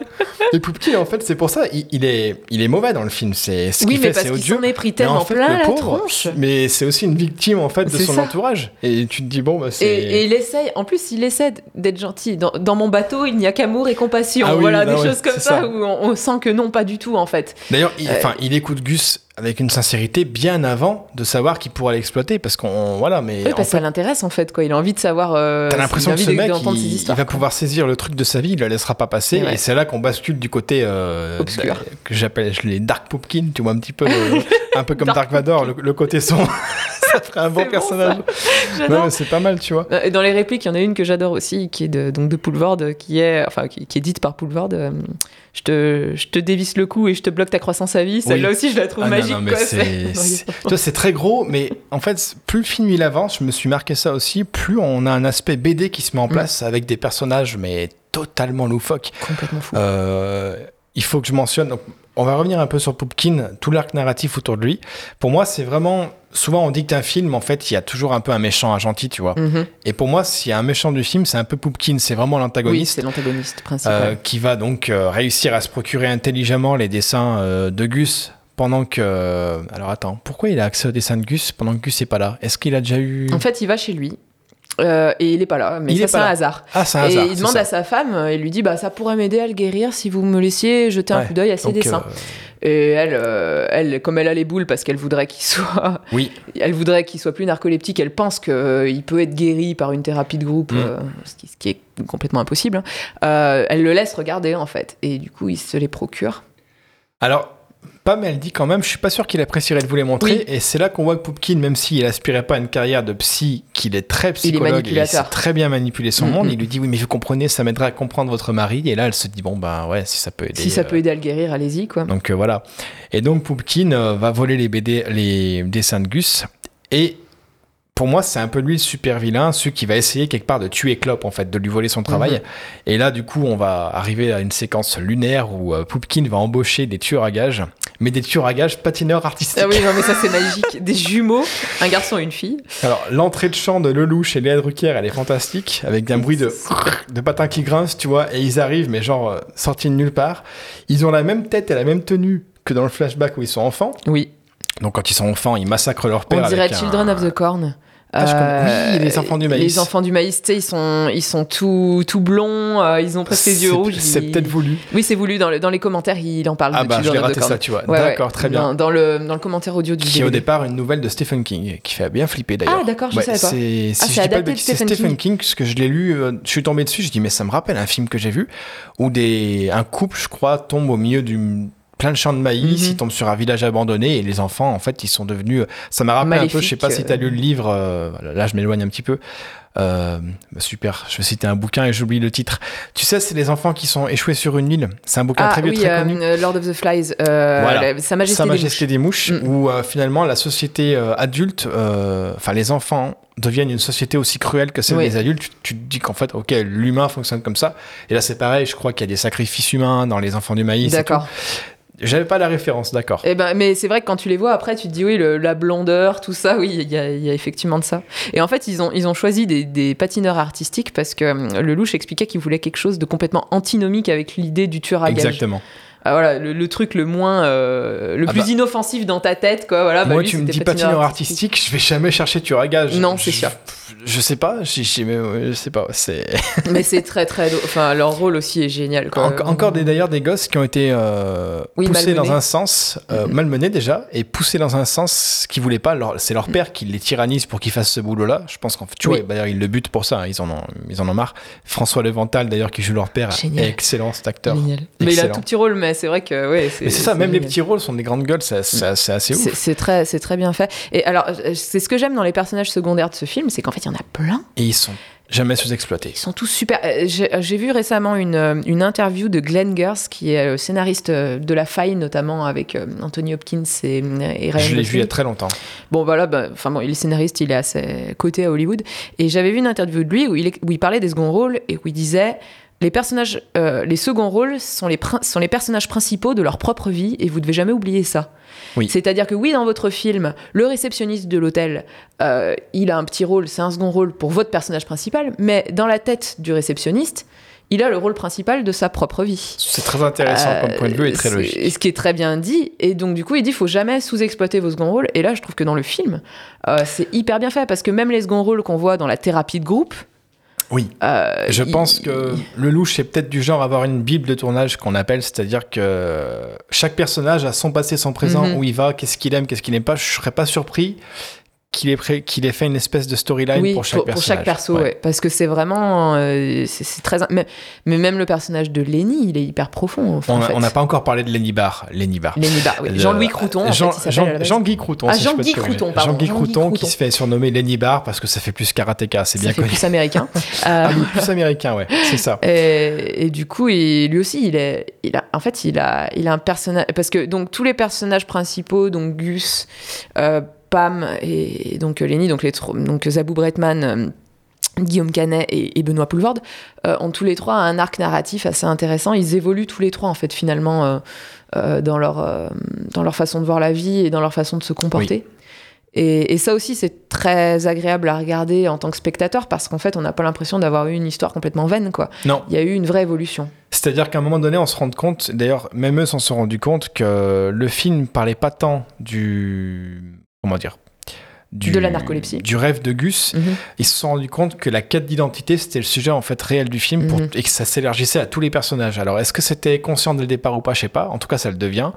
S2: Et Poupkin, en fait, c'est pour ça, il, il est, il est mauvais dans le film. C'est ce
S1: Oui,
S2: qu'il
S1: mais
S2: fait,
S1: parce
S2: c'est
S1: qu'il
S2: odieux.
S1: s'en est pris
S2: Mais
S1: tellement
S2: en fait,
S1: plein
S2: le
S1: la
S2: pauvre,
S1: tronche.
S2: Mais c'est aussi une victime en fait de
S1: C'est
S2: son
S1: ça.
S2: entourage. Et tu te dis bon bah c'est.
S1: Et, et il essaye, en plus, il essaie d'être gentil. Dans, dans mon bateau, il n'y a qu'amour et compassion.
S2: Ah oui,
S1: voilà,
S2: bah
S1: des choses comme ça,
S2: ça.
S1: où on, on sent que non, pas du tout, en fait.
S2: D'ailleurs, il,
S1: Euh,
S2: enfin, il écoute Gus avec une sincérité bien avant de savoir qu'il pourra l'exploiter parce qu'on voilà mais
S1: Oui, parce que ça l'intéresse, en fait, quoi. Il a envie de savoir. euh,
S2: T'as l'impression que ce
S1: de-
S2: mec, il, il va
S1: quoi.
S2: pouvoir saisir le truc de sa vie, il le laissera pas passer.
S1: Et ouais.
S2: Et c'est là qu'on bascule du côté euh,
S1: Obscur.
S2: que j'appelle les Dark Poopkin, tu vois un petit peu, le- un peu comme
S1: Dark
S2: Dark Vador, le, le côté sombre. ça ferait un bon personnage.
S1: J'adore.
S2: non, mais c'est pas mal, tu vois.
S1: Euh, Et dans les répliques, il y en a une que j'adore aussi, qui est de, donc de Poulvord, qui est, enfin, qui, qui est dite par Poulvord. euh, je, te, je te dévisse le cou et je te bloque ta croissance à vie. Celle-là
S2: Oui.
S1: aussi, je la trouve
S2: Ah
S1: magique.
S2: non,
S1: quoi.
S2: c'est- très gros, mais en fait, plus le film il avance, je me suis marqué ça aussi, plus on a un aspect BD qui se met en
S1: Mm.
S2: place avec des personnages, mais totalement loufoques.
S1: Complètement fou.
S2: Euh, il faut que je mentionne. donc, on va revenir un peu sur Poupkin, tout l'arc narratif autour de lui. Pour moi, c'est vraiment. Souvent, on dit que t'es un film, en fait, il y a toujours un peu un méchant, un gentil, tu vois.
S1: Mhm.
S2: Et pour moi, s'il y a un méchant du film, c'est un peu Poupkin, c'est vraiment
S1: Oui,
S2: l'antagoniste.
S1: c'est l'antagoniste
S2: euh,
S1: principal.
S2: qui va donc euh, réussir à se procurer intelligemment les dessins euh, de Gus pendant que. euh, alors attends, pourquoi il a accès aux dessins de Gus pendant que Gus n'est pas là? Est-ce qu'il a déjà eu.
S1: En fait, il va chez lui. Euh, et il est pas là, mais ça
S2: est
S1: c'est un hasard.
S2: Ah, c'est un
S1: et
S2: hasard.
S1: il demande
S2: ça.
S1: à sa femme, il lui dit bah ça pourrait m'aider à le guérir si vous me laissiez jeter un
S2: Ouais,
S1: coup d'œil à ses
S2: Donc,
S1: dessins.
S2: euh,
S1: Et elle, euh, elle, comme elle a les boules parce qu'elle voudrait qu'il soit,
S2: oui,
S1: elle voudrait qu'il soit plus narcoleptique. Elle pense que euh, il peut être guéri par une thérapie de groupe,
S2: Mm.
S1: ce, qui, ce qui est complètement impossible. hein. Elle le laisse regarder en fait, et du coup il se les procure.
S2: Alors, Pam, elle dit quand même, je suis pas sûr qu'il apprécierait de vous les montrer.
S1: Oui.
S2: Et c'est là qu'on voit que Poupkin, même s'il aspirait pas à une carrière de psy, qu'il est très psychologue et il
S1: manipulateur.
S2: sait très bien manipuler son
S1: Mm,
S2: monde,
S1: mm.
S2: il lui dit oui, mais vous comprenez, ça m'aiderait à comprendre votre mari. Et là, elle se dit bon, ben ouais, si ça peut aider.
S1: si ça
S2: euh,
S1: peut aider à le guérir, allez-y quoi.
S2: Donc euh, voilà. Et donc Poupkin euh, va voler les BD, les dessins de Gus. Et pour moi, c'est un peu lui le super vilain, celui qui va essayer quelque part de tuer Klopp, en fait, de lui voler son travail.
S1: Mhm.
S2: Et là, du coup, on va arriver à une séquence lunaire où euh, Poupkin va embaucher des tueurs à gages, mais des tueurs à gages patineurs artistiques.
S1: Ah oui, non, mais ça c'est magique. Des jumeaux, un garçon et une fille.
S2: Alors, l'entrée de chant de Lelouch et Léa Drucker, elle est fantastique, avec un bruit de, de patins qui grincent, tu vois, et ils arrivent, mais genre, euh, sortis de nulle part. Ils ont la même tête et la même tenue que dans le flashback où ils sont enfants.
S1: Oui.
S2: Donc, quand ils sont enfants, ils massacrent leur père.
S1: On dirait
S2: avec un-
S1: Children of the Corn.
S2: Ah, je oui, les enfants du maïs.
S1: Les enfants du maïs, tu sais, ils sont, ils sont tout, tout blonds, euh, ils ont presque les yeux rouges.
S2: C'est
S1: ils-
S2: peut-être voulu.
S1: Oui, c'est voulu. Dans, le- dans les commentaires, il en parle
S2: Ah
S1: de
S2: bah, je l'ai raté ça, tu vois.
S1: Ouais,
S2: D'accord,
S1: ouais.
S2: très bien.
S1: Dans, dans le, dans le commentaire audio du
S2: Qui est au
S1: DVD.
S2: départ une nouvelle de Stephen King, qui fait bien flipper d'ailleurs.
S1: Ah, d'accord, je savais pas.
S2: C'est, si
S1: Ah,
S2: je
S1: c'est
S2: dis pas
S1: adapté de Stephen
S2: Stephen King, parce que je l'ai lu, euh, je suis tombé dessus, je dis mais ça me rappelle un film que j'ai vu, où des, un couple, je crois, tombe au milieu du plein de champs de maïs,
S1: Mhm.
S2: ils tombent sur un village abandonné et les enfants, en fait, ils sont devenus. Ça m'a rappelé un peu, je sais pas si tu as lu le livre, euh, là je m'éloigne un petit peu. Euh, bah, super, je vais citer un bouquin et j'oublie le titre. Tu sais, c'est les enfants qui sont échoués sur une île. C'est un bouquin
S1: Ah
S2: très vieux,
S1: oui,
S2: très
S1: euh,
S2: connu.
S1: euh, Lord of the Flies, euh,
S2: Voilà.
S1: Sa Majesté,
S2: Sa
S1: des
S2: Majesté des Mouches,
S1: Mm.
S2: où euh, finalement la société euh, adulte, euh, enfin les enfants deviennent une société aussi cruelle que celle
S1: Oui.
S2: des adultes. Tu, tu te dis qu'en fait, ok, l'humain fonctionne comme ça. Et là, c'est pareil. Je crois qu'il y a des sacrifices humains dans les enfants du maïs.
S1: Mouches. D'accord.
S2: J'avais pas la référence, d'accord.
S1: Eh ben, mais c'est vrai que quand tu les vois après, tu te dis oui, le- la blondeur, tout ça, oui, il y, a- il y a effectivement de ça. Et en fait, ils ont, ils ont choisi des, des patineurs artistiques parce que hum, le louche expliquait qu'il voulait quelque chose de complètement antinomique avec l'idée du tueur à gages.
S2: Exactement.
S1: Ah, voilà, le, le truc le moins, euh, le
S2: Ah
S1: plus
S2: bah.
S1: inoffensif dans ta tête, quoi. Voilà, bah,
S2: Moi,
S1: lui,
S2: tu me dis patineur artistique, je vais jamais chercher tueur à gage.
S1: Non, c'est sûr.
S2: Je sais pas, je, je, sais pas. C'est
S1: Mais c'est très, très. Enfin, leur rôle aussi est génial, quoi.
S2: En- encore des d'ailleurs des gosses qui ont été euh,
S1: Oui,
S2: poussés
S1: malmenés.
S2: dans un sens euh, malmenés déjà et poussés dans un sens qu'ils voulaient pas. C'est leur père qui les tyrannise pour qu'ils fassent ce boulot-là. Je pense qu'en fait, tu
S1: Oui.
S2: vois, d'ailleurs ils le butent pour ça. hein. Ils en ont, ils en ont marre. François Levental d'ailleurs qui joue leur père,
S1: Génial.
S2: est excellent cet acteur.
S1: Génial. Mais il a
S2: Excellent.
S1: tout petit rôle, mais c'est vrai que, ouais.
S2: Mais c'est ça, même les petits rôles sont des grandes gueules. C'est c'est- assez ouf.
S1: c'est très, c'est très bien fait. Et alors, euh, c'est ce que j'aime dans les personnages secondaires de ce film, c'est qu'en fait, il y en a plein.
S2: Et ils sont jamais sous-exploités.
S1: Ils sont tous super. Euh, J'ai j'ai vu récemment une, euh, une interview de Glenn Gers, qui est le scénariste euh, de La Faille, notamment avec euh, Anthony Hopkins et, et Ryan
S2: Je l'ai vu il y a très longtemps.
S1: Bon, voilà, bah, enfin bon, il est scénariste, il est à ses côtés à Hollywood. Et j'avais vu une interview de lui où il, où il parlait des seconds rôles et où il disait les personnages, euh, les seconds rôles sont les, prin- sont les personnages principaux de leur propre vie et vous devez jamais oublier ça.
S2: Oui.
S1: C'est-à-dire que oui, dans votre film, le réceptionniste de l'hôtel, euh, il a un petit rôle, c'est un second rôle pour votre personnage principal, mais dans la tête du réceptionniste, il a le rôle principal de sa propre vie.
S2: C'est très intéressant comme point de vue et très
S1: Euh,
S2: logique.
S1: Ce qui est très bien dit. Et donc, du coup, il dit faut jamais sous-exploiter vos seconds rôles. Et là, je trouve que dans le film, euh, c'est hyper bien fait parce que même les seconds rôles qu'on voit dans la thérapie de groupe.
S2: Oui.
S1: euh,
S2: Je
S1: il-
S2: pense que le louche est peut-être du genre à avoir une bible de tournage qu'on appelle, c'est-à-dire que chaque personnage a son passé, son présent,
S1: Mhm.
S2: où il va, qu'est-ce qu'il aime, qu'est-ce qu'il n'aime pas. Je serais pas surpris qu'il ait, pré- qu'il ait fait une espèce de storyline
S1: oui,
S2: pour chaque personnage.
S1: perso,
S2: Ouais.
S1: ouais. Parce que c'est vraiment. euh, c'est c'est très. Mais, mais même le personnage de Lenny, il est hyper profond. enfin,
S2: On
S1: en
S2: a-
S1: fait.
S2: on n'a pas encore parlé de Lenny Barr. Lenny Barr.
S1: Lenny Bar, oui.
S2: Le-
S1: Jean-Louis Crouton, en
S2: Jean,
S1: fait, la base.
S2: Jean-Guy Crouton.
S1: Ah,
S2: si
S1: Jean-Guy. Crouton, pardon,
S2: Jean-Guy Crouton qui
S1: Crouton.
S2: se fait surnommer Lenny Barr parce que ça fait plus karatéka, c'est
S1: Ça
S2: bien
S1: fait
S2: connu.
S1: plus américain. Euh,
S2: Ah oui, plus américain, ouais, c'est ça.
S1: Et, et du coup, il- lui aussi, il est, il a, en fait, il a, il a un personnage parce que donc tous les personnages principaux, donc Gus, euh, Pam et donc Lenny, donc les donc Zabou Bretman. euh, Guillaume Canet et, et Benoît Poulvorde euh, ont tous les trois un arc narratif assez intéressant. Ils évoluent tous les trois en fait finalement euh, euh, dans leur euh, dans leur façon de voir la vie et dans leur façon de se comporter. Et, et ça aussi c'est très agréable à regarder en tant que spectateur parce qu'en fait on n'a pas l'impression d'avoir eu une histoire complètement vaine quoi.
S2: Non,
S1: Il y a eu une vraie évolution.
S2: C'est-à-dire qu'à un moment donné, on se rend compte, d'ailleurs, même eux s'en sont rendus compte que le film parlait pas tant du. Comment dire du,
S1: De la narcolepsie.
S2: Du rêve de Gus.
S1: Mhm.
S2: Ils se sont rendus compte que la quête d'identité, c'était le sujet en fait réel du film pour-
S1: Mhm.
S2: et que ça s'élargissait à tous les personnages. Alors, est-ce que c'était conscient dès le départ ou pas Je sais pas. En tout cas, ça le devient.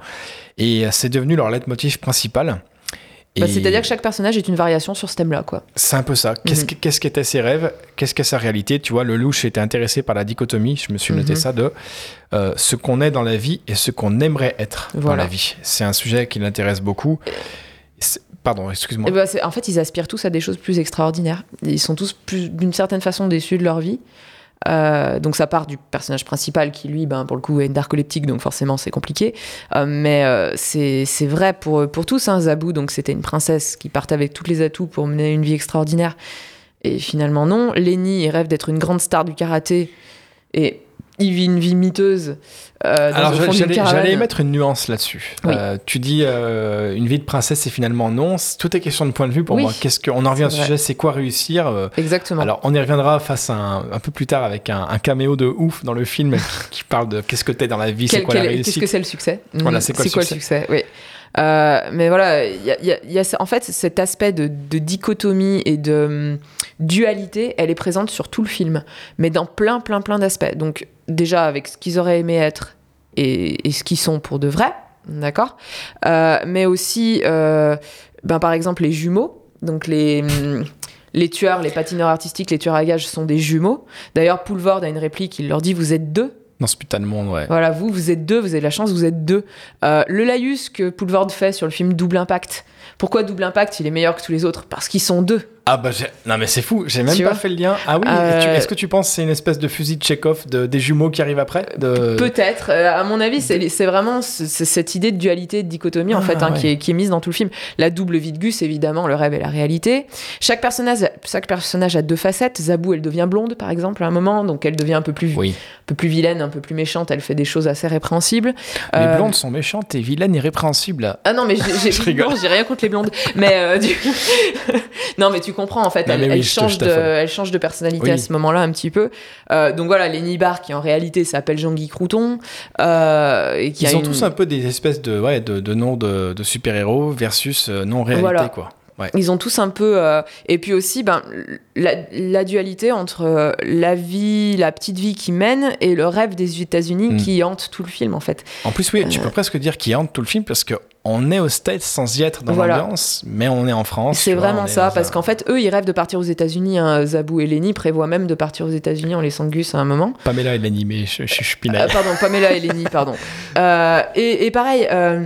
S2: Et euh, c'est devenu leur leitmotiv principal.
S1: Bah, C'est-à-dire que chaque personnage est une variation sur ce thème-là, quoi.
S2: c'est un peu ça. Qu'est-ce que- qu'est-ce qu'étaient ses rêves? Qu'est-ce qu'est sa réalité? Tu vois, le louche était intéressé par la dichotomie. Je me suis noté
S1: Mhm.
S2: ça de euh, ce qu'on est dans la vie et ce qu'on aimerait être dans la vie. C'est un sujet qui l'intéresse beaucoup. Pardon, excuse-moi.
S1: Bah, c'est- en fait, ils aspirent tous à des choses plus extraordinaires. Ils sont tous d'une certaine façon déçus de leur vie. Euh, donc ça part du personnage principal qui, lui, ben, pour le coup, est narcoleptique, donc forcément c'est compliqué. Euh, mais euh, c'est c'est vrai pour, pour tous. Hein, Zabou, donc c'était une princesse qui partait avec tous les atouts pour mener une vie extraordinaire. Et finalement, non. Lenny, il rêve d'être une grande star du karaté. Et il vit une vie miteuse. euh, dans
S2: Alors
S1: le
S2: j'allais
S1: caravane.
S2: j'allais mettre une nuance là-dessus.
S1: Oui.
S2: Euh, tu dis euh, une vie de princesse et finalement non. C'est- Tout est question de point de vue pour
S1: Oui.
S2: moi. Qu'est-ce que on en revient au
S1: C'est
S2: sujet C'est quoi réussir Euh,
S1: Exactement.
S2: Alors on y reviendra face à un, un peu plus tard avec un, un caméo de ouf dans le film qui, qui parle de qu'est-ce que t'es dans la vie, c'est
S1: Quel-
S2: quoi la
S1: quel-
S2: réussite.
S1: Qu'est-ce que c'est le succès?
S2: Voilà,
S1: Mhm.
S2: c'est quoi le
S1: succès? Oui. Mais voilà, il y a, y y en fait cet aspect de, de dichotomie et de hum, dualité, elle est présente sur tout le film, mais dans plein, plein, plein d'aspects. Donc déjà avec ce qu'ils auraient aimé être et, et ce qu'ils sont pour de vrai, d'accord? Euh, Mais aussi, euh, ben, par exemple, les jumeaux, donc les... hum, Les tueurs, les patineurs artistiques, les tueurs à gages sont des jumeaux. D'ailleurs, Poulvord a une réplique, il leur dit Vous êtes deux
S2: Dans ce putain de monde, ouais.
S1: voilà, vous, vous êtes deux, vous avez de la chance, vous êtes deux. Euh, le laïus que Poulvord fait sur le film Double Impact. Pourquoi Double Impact, il est meilleur que tous les autres Parce qu'ils sont deux.
S2: Ah bah non mais c'est fou, j'ai même
S1: Tu
S2: pas fait le lien. Ah oui,
S1: Euh,
S2: tu- est-ce que tu penses c'est une espèce de fusil de Chekhov de, des jumeaux qui arrivent après de...
S1: Peut-être. Euh, à mon avis, c'est vraiment cette idée de dualité, de dichotomie, en
S2: Ah,
S1: fait, hein,
S2: ouais.
S1: qui, est, qui est mise dans tout le film. La double vie de Gus, évidemment, le rêve et la réalité. Chaque personnage, chaque personnage a deux facettes. Zabou, elle devient blonde, par exemple, à un moment, donc elle devient un peu plus,
S2: Oui.
S1: un peu plus vilaine, un peu plus méchante. Elle fait des choses assez répréhensibles.
S2: Les
S1: Euh,
S2: blondes sont méchantes et vilaines et répréhensibles.
S1: Ah non, mais j'ai rien contre les blondes. Mais euh, du- non, mais tu comprends en fait, elle,
S2: oui,
S1: change de,
S2: t'affole.
S1: elle change de personnalité
S2: Oui.
S1: à ce moment-là un petit peu. Euh, donc voilà, Lenny Barr qui en réalité s'appelle Jean-Guy Crouton euh, et qui
S2: Ils
S1: a
S2: ont
S1: une-
S2: tous un peu des espèces de, ouais, de, de noms de, de super-héros versus euh, non-réalité,
S1: Voilà.
S2: quoi. Ouais.
S1: Ils ont tous un peu. euh, Et puis aussi, ben, la, la dualité entre euh, la vie, la petite vie qu'ils mènent et le rêve des États-Unis
S2: Mm.
S1: qui hante tout le film, en fait.
S2: En plus, oui,
S1: Euh.
S2: tu peux presque dire qu'il hante tout le film parce que on est aux States sans y être dans
S1: Voilà.
S2: l'ambiance, mais on est en France.
S1: C'est
S2: vois,
S1: vraiment ça, parce
S2: un-
S1: qu'en fait, eux, ils rêvent de partir aux États-Unis. hein. Zabou et Lenny prévoient même de partir aux États-Unis en laissant Gus à un moment.
S2: Pamela est l'animé, je, je, je suis
S1: Euh, pardon, Pamela et Lenny, pardon. Euh, et, et pareil, euh,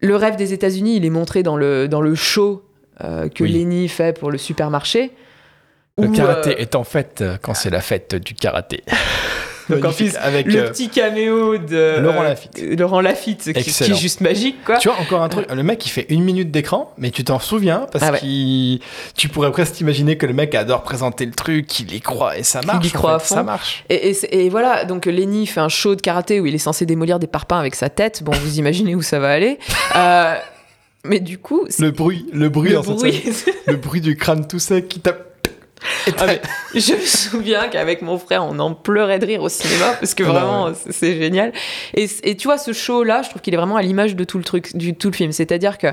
S1: le rêve des États-Unis, il est montré dans le, dans le show euh, que
S2: Oui.
S1: Lenny fait pour le supermarché.
S2: Le
S1: où,
S2: karaté est en fait quand c'est la fête du karaté.
S1: Donc, en plus,
S2: avec
S1: le
S2: euh,
S1: petit caméo de
S2: Laurent
S1: euh,
S2: Lafitte.
S1: Laurent Lafitte, qui, est juste magique, quoi.
S2: Tu vois, encore un truc, le mec il fait une minute d'écran, mais tu t'en souviens parce
S1: Ah ouais.
S2: qu'il. Tu pourrais presque imaginer que le mec adore présenter le truc, qu'il y croit et ça marche.
S1: y
S2: en
S1: croit
S2: fait,
S1: à fond.
S2: Ça marche.
S1: Et, et c'est- et voilà, donc Lenny fait un show de karaté où il est censé démolir des parpaings avec sa tête. Bon, vous imaginez où ça va aller. Euh, mais du coup,
S2: Le bruit, le bruit,
S1: le bruit.
S2: le bruit du crâne tout sec qui tape.
S1: Ah, mais je me souviens qu'avec mon frère, on en pleurait de rire au cinéma parce que
S2: Ah bah
S1: vraiment, c'est- c'est génial. Et, et tu vois, ce show-là, je trouve qu'il est vraiment à l'image de tout le truc, du tout le film. C'est-à-dire que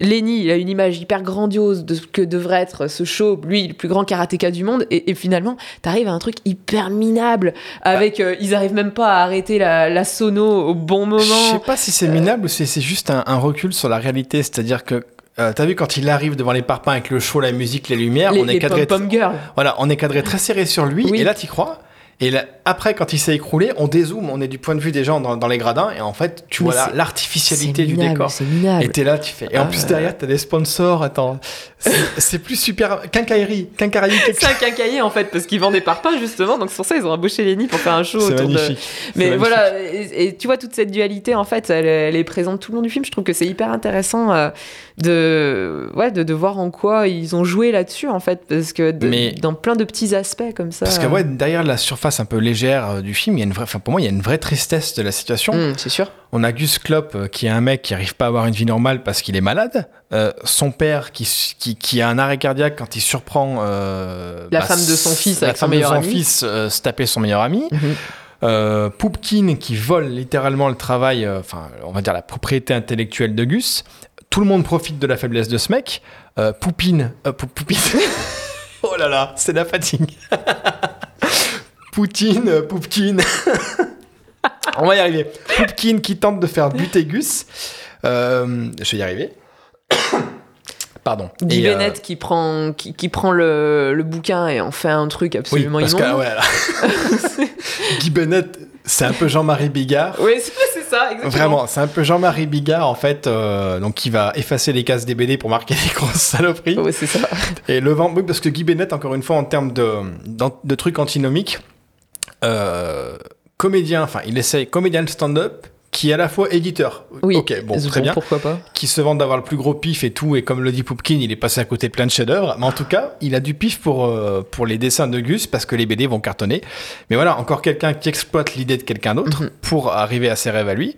S1: Lenny, il a une image hyper grandiose de ce que devrait être ce show. Lui, le plus grand karatéka du monde. Et, et finalement, t'arrives à un truc hyper minable. Avec, euh, ils arrivent même pas à arrêter la, la sono au bon
S2: Je sais
S1: moment.
S2: pas si c'est minable ou si c'est juste un, un recul sur la réalité, c'est-à-dire que. Euh, T'as vu quand il arrive devant les parpaings avec le show, la musique, les lumières,
S1: Les,
S2: on est
S1: les
S2: cadré, voilà, on est cadré très serré sur lui,
S1: Oui.
S2: et là t'y crois? Et là, après, quand il s'est écroulé, on dézoome, on est du point de vue des gens dans, dans les gradins, et en fait, tu
S1: Mais
S2: vois l'artificialité du
S1: minable,
S2: décor. Et t'es là, tu fais. Et en
S1: Ah,
S2: plus derrière, t'as des sponsors. Attends, c'est plus super. Quincaillerie, quincaillerie.
S1: C'est un quincailler en fait, parce qu'ils vendent des parpaings justement, donc c'est pour ça ils ont embauché Lenny pour faire un show autour de.
S2: magnifique. C'est
S1: Mais voilà, et, et tu vois toute cette dualité en fait, elle, elle est présente tout le long du film. Je trouve que c'est hyper intéressant euh, de, ouais, de, de voir en quoi ils ont joué là-dessus en fait, parce que de-
S2: Mais-
S1: dans plein de petits aspects comme ça.
S2: Parce que ouais, derrière la surface un peu légère euh, du film, il y a une vraie, enfin pour moi, il y a une vraie tristesse de la situation.
S1: Hum, c'est sûr.
S2: On a Gus Klopp euh, qui est un mec qui arrive pas à avoir une vie normale parce qu'il est malade. Euh, son père qui, qui, qui a un arrêt cardiaque quand il surprend euh,
S1: La femme de son fils
S2: la
S1: avec son
S2: femme de
S1: meilleur
S2: son
S1: ami.
S2: fils euh, se taper son meilleur ami. Euh, Poupkin qui vole littéralement le travail, euh, enfin on va dire la propriété intellectuelle de Gus. Tout le monde profite de la faiblesse de ce mec. Euh, Poupine, Pou- Poupine. oh là là, c'est la fatigue. Poutine, euh, Poupkin. on va y arriver. Poupkin qui tente de faire buter Gus. Euh, je vais y arriver. Pardon.
S1: Guy
S2: euh,
S1: Bennett qui prend, qui, qui prend le, le bouquin et en fait un truc
S2: oui,
S1: absolument
S2: parce
S1: immonde.
S2: que ouais, là. Guy Bennett, c'est un peu Jean-Marie Bigard.
S1: Oui, c'est ça, exactement.
S2: Vraiment, c'est un peu Jean-Marie Bigard, en fait, euh, donc qui va effacer les cases des BD pour marquer les grosses saloperies.
S1: Ouais, c'est ça.
S2: Et le vent, oui, parce que Guy Bennett, encore une fois, en termes de, de trucs antinomiques, euh, comédien, enfin, il essaye comédien de stand-up qui est à la fois éditeur.
S1: Oui.
S2: Ok, bon, très bien.
S1: Pourquoi pas
S2: Qui se vante d'avoir le plus gros pif et tout, et comme le dit Poupkin, il est passé à côté plein de chefs-d'œuvre. Mais en tout cas, il a du pif pour, euh, pour les dessins de Gus parce que les BD vont cartonner. Mais voilà, encore quelqu'un qui exploite l'idée de quelqu'un d'autre
S1: Mhm.
S2: pour arriver à ses rêves à lui.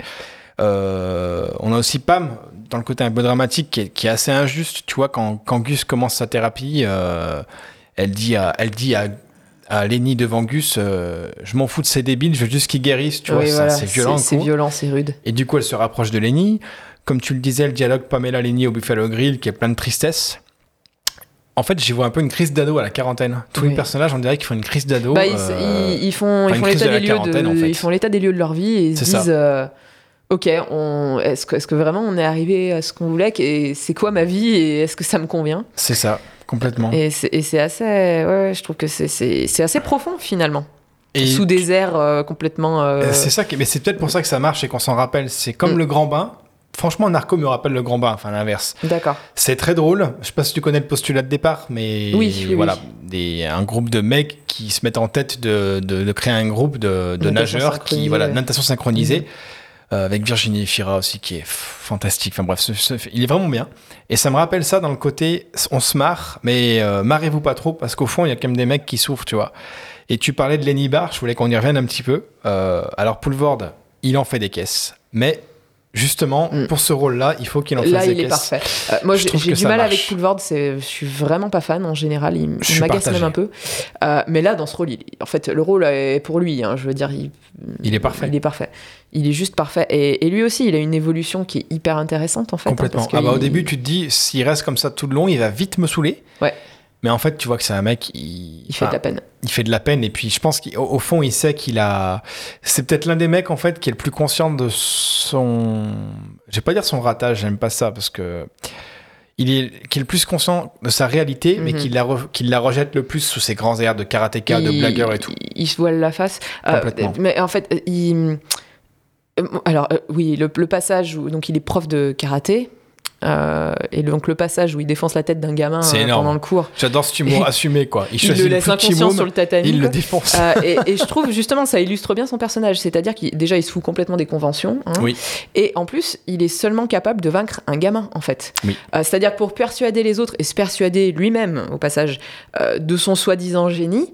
S2: Euh, on a aussi Pam, dans le côté un peu dramatique, qui est, qui est assez injuste. Tu vois, quand, quand Gus commence sa thérapie, euh, elle dit à, elle dit à, à Lenny devant Gus euh, Je m'en fous de ces débiles, je veux juste qu'ils guérissent. Tu vois,
S1: Oui,
S2: ça,
S1: voilà,
S2: c'est violent.
S1: C'est violent, c'est rude.
S2: Et du coup, elle se rapproche de Lenny. Comme tu le disais, le dialogue Pamela-Lenny au Buffalo Grill, qui est plein de tristesse. En fait, j'y vois un peu une crise d'ado à la quarantaine. Tous
S1: Oui.
S2: les personnes, on dirait qu'ils font une crise d'ado.
S1: Bah, ils,
S2: euh,
S1: ils- ils font,
S2: enfin,
S1: ils
S2: une
S1: font
S2: crise
S1: l'état
S2: de
S1: des lieux de,
S2: en fait.
S1: ils font l'état des lieux de leur vie et ils se disent, euh, ok, est-ce que, est-ce que vraiment on est arrivé à ce qu'on voulait, et c'est quoi ma vie et est-ce que ça me convient?
S2: C'est ça, complètement.
S1: Et c'est, assez, ouais, ouais, je trouve que c'est, assez profond finalement,
S2: Et
S1: sous des airs euh, complètement. euh,
S2: Euh, C'est ça, qui... mais c'est peut-être pour ça que ça marche et qu'on s'en rappelle. C'est comme
S1: Mm.
S2: le grand bain. Franchement, Narco me rappelle le grand bain, enfin l'inverse.
S1: D'accord.
S2: C'est très drôle. Je sais pas si tu connais le postulat de départ, mais
S1: Oui, oui,
S2: voilà,
S1: oui.
S2: Des, un groupe de mecs qui se mettent en tête de, de, de créer un groupe de, de nageurs qui, voilà,
S1: ouais.
S2: natation synchronisée.
S1: Mhm.
S2: Euh, avec Virginie Fira aussi qui est fantastique. Enfin bref, il est vraiment bien. Et ça me rappelle ça dans le côté, on se marre, mais euh, marrez-vous pas trop parce qu'au fond il y a quand même des mecs qui souffrent, tu vois. Et tu parlais de Lenny Barr, je voulais qu'on y revienne un petit peu. Euh, alors Poulvord, il en fait des caisses, mais justement
S1: Mm.
S2: pour ce rôle-là, il faut qu'il en fasse
S1: Là,
S2: des
S1: il est parfait. Euh, moi, j'ai, du mal
S2: marche.
S1: avec. C'est, je suis vraiment pas fan en général. Il, il m'agace même un peu. Euh, mais là, dans ce rôle, il- en fait, le rôle est pour lui. hein, je veux dire, il,
S2: Il est parfait.
S1: Il est parfait. Il est juste parfait. Et, et lui aussi, il a une évolution qui est hyper intéressante en fait. hein,
S2: Complètement.
S1: parce
S2: ah bah, au début, tu te dis, s'il reste comme ça tout le long, il va vite me saouler.
S1: Ouais.
S2: Mais en fait, tu vois que c'est un mec, il,
S1: il fait de la peine.
S2: il fait de la peine. Et puis, je pense qu'au au fond, il sait qu'il a. C'est peut-être l'un des mecs, en fait, qui est le plus conscient de son. Je vais pas dire son ratage, j'aime pas ça, parce que. Il est, qui est le plus conscient de sa réalité, mais
S1: Mhm.
S2: qui la, re- qui la rejette le plus sous ses grands airs de karatéka, de blagueur et tout.
S1: Il, il se voile la face. Euh,
S2: Complètement.
S1: mais en fait, il. euh, Alors, euh, oui, le, le passage où donc il est prof de karaté. Euh, et donc le passage où il défonce la tête d'un gamin euh, pendant le cours,
S2: J'adore cet humour assumé, quoi. Il
S1: le laisse inconscient sur le tatami.
S2: il le défonce.
S1: Euh, et, et je trouve justement ça illustre bien son personnage, c'est-à-dire qu'il déjà il se fout complètement des conventions, hein.
S2: Oui.
S1: et en plus il est seulement capable de vaincre un gamin en fait.
S2: Oui.
S1: C'est-à-dire pour persuader les autres et se persuader lui-même au passage de son soi-disant génie.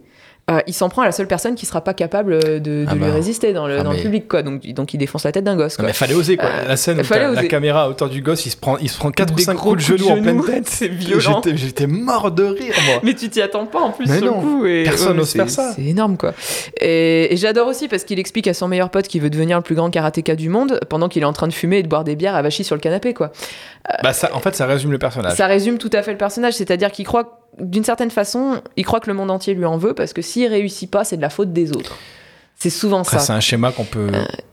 S1: Euh, il s'en prend à la seule personne qui sera pas capable de, de
S2: Ah
S1: lui
S2: bah.
S1: résister dans le,
S2: Ah
S1: dans le
S2: mais-
S1: public quoi donc, donc il défonce la tête d'un gosse quoi.
S2: mais fallait oser, quoi.
S1: Euh,
S2: la scène où la caméra à hauteur du gosse, il se prend, il se prend 4 ou
S1: Des
S2: 5
S1: gros
S2: coups de genoux en pleine tête.
S1: c'est violent.
S2: J'étais- mort de rire, moi.
S1: Mais tu t'y attends pas en plus
S2: Mais
S1: sur
S2: non,
S1: le coup. Et,
S2: personne n'ose
S1: c'est-
S2: faire ça.
S1: C'est énorme quoi. Et, et j'adore aussi parce qu'il explique à son meilleur pote qu'il veut devenir le plus grand karatéka du monde pendant qu'il est en train de fumer et de boire des bières avachis sur le canapé quoi.
S2: Bah, ça, en fait, ça résume le personnage.
S1: Ça résume tout à fait le personnage, c'est-à-dire qu'il croit d'une certaine façon, il croit que le monde entier lui en veut parce que s'il réussit pas, c'est de la faute des autres. C'est souvent
S2: Après, c'est
S1: ça.
S2: un schéma qu'on peut,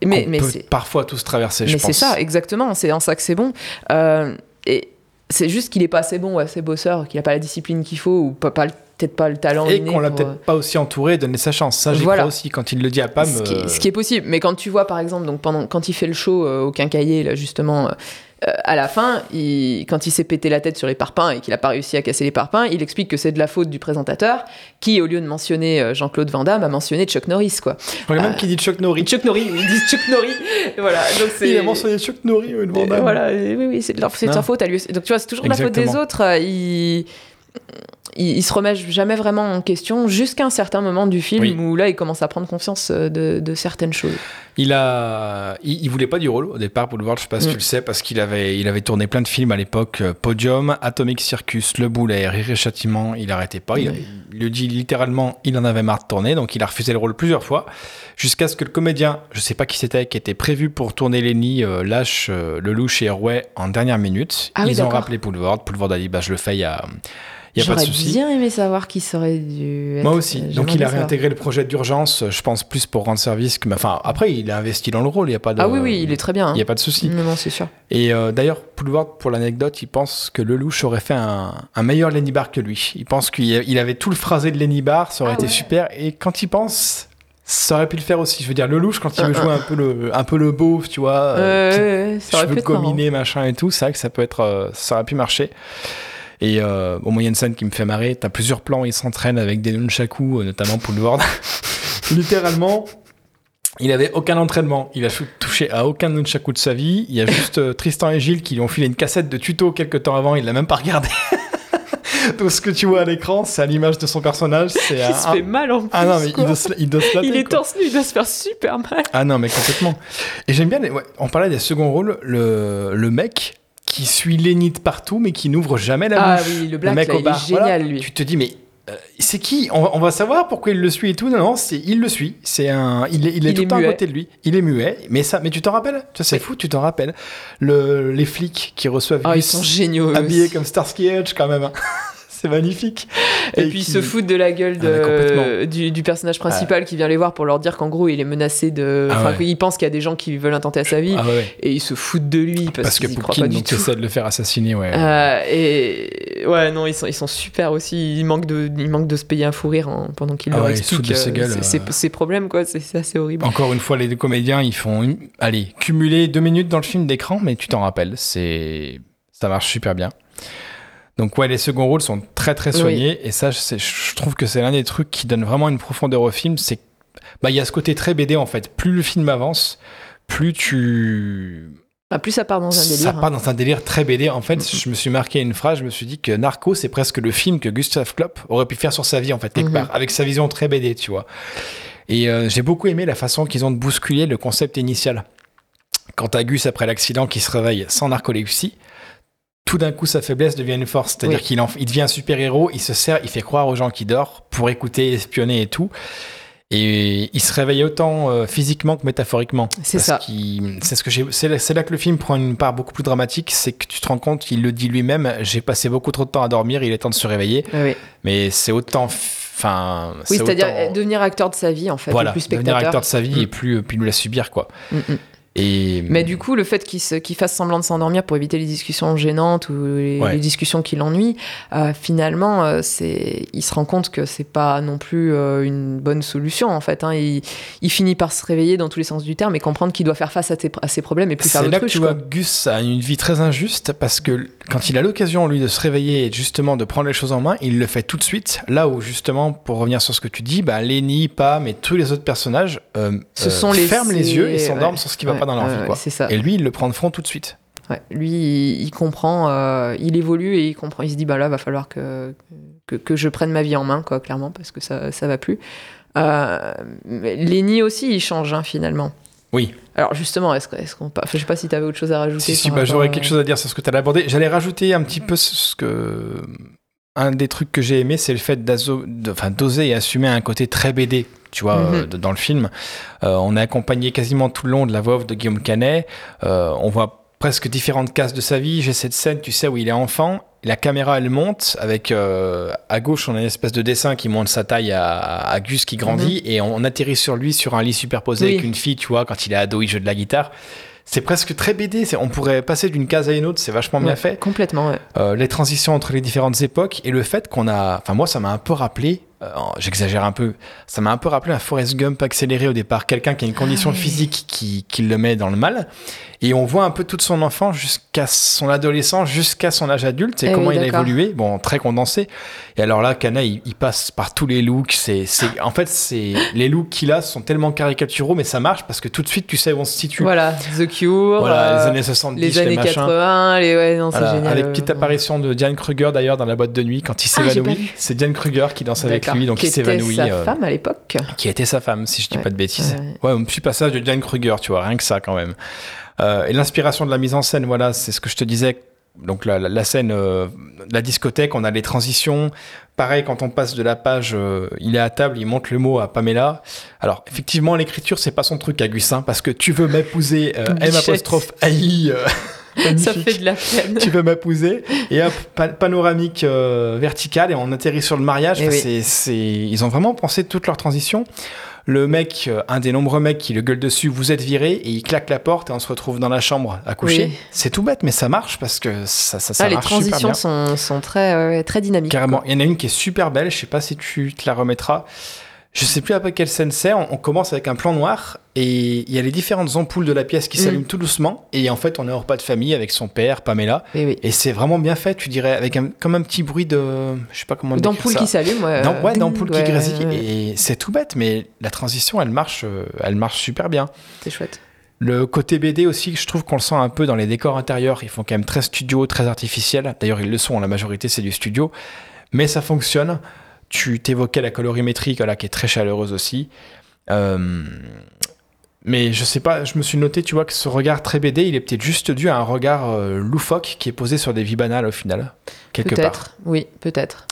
S1: Mais,
S2: qu'on
S1: mais
S2: peut
S1: c'est
S2: parfois tous traverser, je
S1: mais c'est ça, exactement. C'est en ça que c'est bon. Euh, et c'est juste qu'il est pas assez bon ou assez bosseur, qu'il a pas la discipline qu'il faut ou pas, pas le- peut-être pas le talent.
S2: Et qu'on l'a
S1: pour,
S2: peut-être
S1: euh,
S2: pas aussi entouré, donné sa chance. Ça, j'y
S1: Voilà.
S2: crois aussi quand il le dit à Pam.
S1: ce, qui est,
S2: euh,
S1: ce qui est possible. Mais quand tu vois, par exemple, donc pendant, quand il fait le show euh, au quincailler, là, justement, euh, euh, à la fin, il- quand il s'est pété la tête sur les parpaings et qu'il n'a pas réussi à casser les parpaings, il explique que c'est de la faute du présentateur qui, au lieu de mentionner euh, Jean-Claude Van Damme, a mentionné Chuck Norris, quoi.
S2: Je crois même qu'il dit Chuck Norris.
S1: Chuck Norris, oui, ils disent Chuck Norris. Voilà, donc.
S2: Il a mentionné Chuck Norris, oui, Van Damme.
S1: Voilà, oui, oui, c'est de, leur- faute à lui. Donc tu vois, c'est toujours de la faute des autres. euh, Il, il, il se remet jamais vraiment en question jusqu'à un certain moment du film
S2: Oui.
S1: où là, il commence à prendre conscience euh, de, de certaines choses.
S2: Il a, il, il voulait pas du rôle au départ pour le voir. Je sais pas si
S1: Mm.
S2: tu le sais parce qu'il avait, il avait tourné plein de films à l'époque. euh, Podium, Atomic Circus, Le Boulet, Rire et Châtiment. Il arrêtait pas. Il, il le dit littéralement, il en avait marre de tourner, donc il a refusé le rôle plusieurs fois, jusqu'à ce que le comédien, je sais pas qui c'était, qui était prévu pour tourner Lenny, euh, lâche euh, le louche et Airway en dernière minute.
S1: Ah oui,
S2: Ils ont rappelé Poulvord. Poulvord a dit, bah je le fais. Il y a, y a pas de
S1: J'aurais
S2: souci.
S1: bien aimé savoir qui serait dû.
S2: Moi aussi. Donc il a
S1: savoir.
S2: réintégré le projet d'urgence, je pense plus pour rendre service que. Enfin, après, il a investi dans le rôle, il n'y a pas de.
S1: Ah oui, oui, il est très bien. hein.
S2: Il n'y a pas de souci.
S1: Non, non, c'est sûr.
S2: Et euh, d'ailleurs, Poulvord, pour l'anecdote, il pense que Lelouch aurait fait un, un meilleur Lenny Bar que lui. Il pense qu'il avait tout le phrasé de Lenny Bar, ça aurait
S1: Ah
S2: été
S1: ouais.
S2: super. Et quand il pense, Ça aurait pu le faire aussi. Je veux dire, Lelouch, quand il veut jouer un peu le, un peu le beauf, tu vois, euh,
S1: ouais, ça aurait pu marrant.
S2: machin et tout, c'est vrai que ça peut être, euh, ça aurait pu marcher. Et euh, au moyen de scène qui me fait marrer, t'as plusieurs plans, il s'entraîne avec des nunchaku, euh, notamment Poulvord. Littéralement, il avait aucun entraînement, il a touché à aucun nunchaku de sa vie. Il y a juste euh, Tristan et Gilles qui lui ont filé une cassette de tuto quelques temps avant, il l'a même pas regardé. Tout ce que tu vois à l'écran, c'est à l'image de son personnage. C'est
S1: Il
S2: un-
S1: se fait mal en plus.
S2: Ah non, mais
S1: quoi.
S2: il doit, se, il doit se flatter,
S1: Il est torse nu, il doit se faire super mal.
S2: Ah non, mais complètement. Et j'aime bien, les- ouais, on parlait des seconds rôles, le, le mec qui suit de partout, mais qui n'ouvre jamais la
S1: Ah
S2: bouche.
S1: oui, le black,
S2: mec
S1: là,
S2: au
S1: il
S2: bar,
S1: est génial,
S2: voilà.
S1: lui.
S2: Tu te dis, mais euh, c'est qui? On, va- on va savoir pourquoi il le suit et tout. Non, non, c'est, il le suit. C'est un, il est, il est
S1: Il
S2: tout le temps à côté de lui. Il est muet. Mais ça, mais tu t'en rappelles? Tu sais, C'est
S1: Oui.
S2: fou, tu t'en rappelles. Le, les flics qui reçoivent
S1: Ah, ils sont géniaux.
S2: habillés
S1: aussi.
S2: comme Starsky Hutch quand même. hein. c'est magnifique.
S1: Et, puis ils
S2: qui-
S1: se foutent de la gueule
S2: Ah,
S1: de, du, du personnage principal qui vient les voir pour leur dire qu'en gros il est menacé de.
S2: Ah
S1: Enfin,
S2: ouais.
S1: qu'il pense qu'il y a des gens qui veulent intenter à sa vie
S2: Ah ouais,
S1: et ils se foutent de lui parce,
S2: Parce que
S1: qu'ils croient pas du
S2: donc
S1: tout.
S2: essaie de le faire assassiner, ouais.
S1: Euh, et ouais, non, ils sont, ils sont super aussi. Ils manquent de, ils manquent de se payer un fou rire hein, pendant qu'ils
S2: Ah
S1: leur
S2: ouais,
S1: expliquent
S2: ses
S1: euh,
S2: gueules,
S1: ses-
S2: euh.
S1: ses, ses problèmes, quoi. C'est c'est assez horrible.
S2: Encore une fois, les deux comédiens, ils font, une- allez, cumuler deux minutes dans le film d'écran, mais tu t'en rappelles, c'est, ça marche super bien. Donc ouais, les seconds rôles sont très très soignés, et ça, je trouve que c'est l'un des trucs qui donne vraiment une profondeur au film, c'est, bah, il y a ce côté très BD en fait. Plus le film avance, plus tu,
S1: Ah, plus ça part dans un
S2: ça
S1: délire. hein.
S2: part dans un délire très BD. En fait, je me suis marqué une phrase, je me suis dit que Narco, c'est presque le film que Gustave Klopp aurait pu faire sur sa vie, en fait, quelque
S1: Mhm.
S2: part, avec sa vision très BD, tu vois. Et euh, j'ai beaucoup aimé la façon qu'ils ont de bousculer le concept initial. Quant à Gus, après l'accident, qui se réveille sans narcolepsie, tout d'un coup, sa faiblesse devient une force. C'est-à-dire
S1: Oui.
S2: qu'il en- il devient un super-héros, il se sert, il fait croire aux gens qu'il dort pour écouter, espionner et tout. Et il se réveille autant euh, physiquement que métaphoriquement.
S1: C'est ça.
S2: qu'il- C'est ce que j'ai. C'est là, que le film prend une part beaucoup plus dramatique, c'est que tu te rends compte, il le dit lui-même. J'ai passé beaucoup trop de temps à dormir, il est temps de se réveiller. Mais c'est autant. Enfin.
S1: Oui,
S2: c'est
S1: c'est-à-dire
S2: autant-
S1: euh, devenir acteur de sa vie, en fait,
S2: voilà,
S1: et plus
S2: devenir acteur de sa vie
S1: Mm.
S2: et plus, plus nous la subir quoi.
S1: Mm, mm.
S2: Et
S1: Mais du coup, le fait qu'il se- qu'il fasse semblant de s'endormir pour éviter les discussions gênantes ou les,
S2: Ouais.
S1: les discussions qui l'ennuient, euh, finalement, euh, c'est, il se rend compte que c'est pas non plus euh, une bonne solution en fait. hein. Il, il finit par se réveiller dans tous les sens du terme et comprendre qu'il doit faire face à, tes- à ses problèmes et plus faire
S2: c'est là que tu
S1: quoi.
S2: vois Gus a une vie très injuste parce que quand il a l'occasion lui de se réveiller et justement de prendre les choses en main, il le fait tout de suite. Là où justement, pour revenir sur ce que tu dis, bah, Lenny, Pam et tous les autres personnages
S1: Se sont laissés-
S2: ferment les yeux et s'endorment
S1: ouais.
S2: sur ce qui va
S1: Ouais,
S2: pas dans leur vie. Quoi.
S1: Ça.
S2: Et lui, il le prend de front tout de suite.
S1: Ouais, lui, il, il comprend, euh, il évolue et il comprend. Il se dit, bah là, va falloir que, que, que je prenne ma vie en main, quoi, clairement, parce que ça, ça va plus. Euh, Lenny aussi, il change, hein, finalement.
S2: Oui.
S1: Alors justement, est-ce, est-ce qu'on, enfin, je sais pas si tu avais autre chose à rajouter.
S2: Si, si, bah, j'aurais quelque chose à dire sur ce que tu as abordé. J'allais rajouter un petit peu ce que. Un des trucs que j'ai aimé, c'est le fait d'oser et assumer un côté très BD, tu vois,
S1: Mhm.
S2: euh, dans le film. Euh, on est accompagné quasiment tout le long de la voix off de Guillaume Canet. Euh, on voit presque différentes cases de sa vie. J'ai cette scène, tu sais, où il est enfant. La caméra, elle monte. Avec euh, à gauche, on a une espèce de dessin qui montre sa taille à, à Gus qui grandit. Et on, atterrit sur lui sur un lit superposé
S1: Oui.
S2: avec une fille, tu vois, quand il est ado, il joue de la guitare. C'est presque très BD. On pourrait passer d'une case à une autre. C'est vachement bien fait.
S1: Complètement, ouais.
S2: Euh, les transitions entre les différentes époques et le fait qu'on a. Enfin, moi, ça m'a un peu rappelé. Euh, J'exagère un peu. Ça m'a un peu rappelé un Forrest Gump accéléré au départ. Quelqu'un qui a une condition
S1: Ah oui.
S2: physique qui, qui le met dans le mal. Et on voit un peu toute son enfance jusqu'à son adolescence, jusqu'à son âge adulte et
S1: Eh
S2: comment
S1: oui,
S2: il a évolué. Bon, très condensé. Et alors là, Kana, il, il passe par tous les looks. C'est, c'est, en fait, c'est les looks qu'il a sont tellement caricaturaux, mais ça marche parce que tout de suite, tu sais où on se situe.
S1: Voilà, The Cure,
S2: Voilà,
S1: euh,
S2: les années 70,
S1: les années
S2: machins.
S1: 80, les ouais, non, c'est
S2: Voilà,
S1: génial.
S2: avec petite apparition de Diane Kruger d'ailleurs dans la boîte de nuit quand il
S1: Ah,
S2: s'évanouit. c'est Diane Kruger qui danse avec Lui, donc
S1: qui
S2: il
S1: était
S2: s'évanouit.
S1: sa
S2: euh,
S1: femme à l'époque.
S2: qui était sa femme, si je dis
S1: Ouais.
S2: pas de bêtises.
S1: Ouais.
S2: Un petit passage de Diane Kruger, tu vois, rien que ça quand même. Euh, et l'inspiration de la mise en scène, voilà, c'est ce que je te disais. Donc la, la- la scène, euh, la discothèque, on a les transitions. Pareil, quand on passe de la page, euh, il est à table, il montre le mot à Pamela. Alors effectivement, l'écriture, c'est pas son truc à Gussin, parce que tu veux m'épouser, euh, M
S1: Bichette.
S2: apostrophe AI.
S1: Ça fait de la peine.
S2: tu veux m'épouser et hop pa- panoramique euh, verticale et on atterrit sur le mariage
S1: Eh
S2: Enfin,
S1: oui.
S2: c'est, c'est- ils ont vraiment pensé toute leur transition le mec euh, un des nombreux mecs qui le gueule dessus vous êtes viré et il claque la porte et on se retrouve dans la chambre à coucher
S1: Oui.
S2: c'est tout bête mais ça marche parce que ça, ça, ça
S1: Ah, les
S2: marche super
S1: transitions
S2: bien
S1: sont, sont très, très dynamiques.
S2: carrément il y en a une qui est super belle je sais pas si tu te la remettras Je sais plus après quelle scène c'est. On, on commence avec un plan noir et il y a les différentes ampoules de la pièce qui
S1: Mm.
S2: s'allument tout doucement. Et en fait, on est au repas de famille avec son père, Pamela.
S1: Oui, oui.
S2: Et c'est vraiment bien fait, tu dirais, avec un, comme un petit bruit de. Je sais pas comment
S1: D'ampoule qui s'allume, ouais.
S2: Ouais, d'ampoule qui grésille.
S1: ouais,
S2: Et c'est tout bête, mais la transition, elle marche, euh, elle marche super bien.
S1: C'est chouette.
S2: Le côté BD aussi, je trouve qu'on le sent un peu dans les décors intérieurs. Ils font quand même très studio, très artificiel. D'ailleurs, ils le sont, la majorité, c'est du studio. Mais ça fonctionne. Tu t'évoquais la colorimétrie, là, qui est très chaleureuse aussi. Euh, Mais je sais pas, je me suis noté, tu vois, que ce regard très BD, il est peut-être juste dû à un regard euh, loufoque qui est posé sur des vies banales au final, quelque part.
S1: Peut-être, oui, peut-être.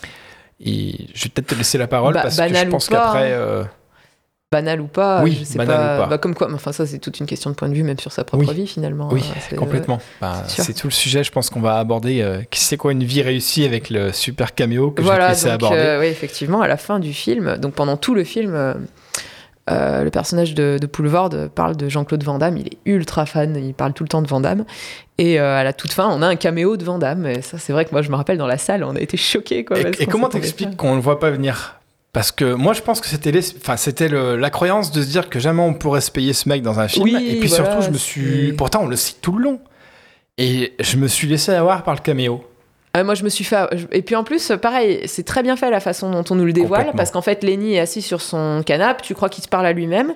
S2: Et je vais peut-être te laisser la parole
S1: Ba-
S2: parce que je pense qu'après. euh,
S1: Banal ou pas,
S2: Oui,
S1: je sais
S2: banal
S1: pas.
S2: ou pas.
S1: Bah, comme quoi, mais enfin ça c'est toute une question de point de vue, même sur sa propre
S2: Oui.
S1: vie finalement.
S2: Oui,
S1: hein, c'est-
S2: complètement. Bah,
S1: c'est
S2: tout le sujet, je pense qu'on va aborder. euh, c'est quoi une vie réussie avec le super caméo que je vais te
S1: Voilà,
S2: laisser
S1: donc
S2: aborder.
S1: euh, oui, effectivement, à la fin du film, donc pendant tout le film, euh, le personnage de, de Poulvord parle de Jean-Claude Van Damme, il est ultra fan, il parle tout le temps de Van Damme, et euh, à la toute fin, on a un caméo de Van Damme, et ça c'est vrai que moi je me rappelle dans la salle, on a été choqués. Quoi,
S2: Et, et comment t'expliques qu'on ne le voit pas venir? Parce que moi, je pense que c'était enfin, la croyance de se dire que jamais on pourrait se payer ce mec dans un film.
S1: Oui,
S2: et puis
S1: voilà,
S2: surtout, je me suis. Pourtant, on le cite tout le long. Et je me suis laissé avoir par le caméo.
S1: Ah, moi, je me suis fait. Et puis en plus, pareil, c'est très bien fait la façon dont on nous le dévoile, parce qu'en fait, Lenny est assis sur son canapé, tu crois qu'il se parle à lui-même?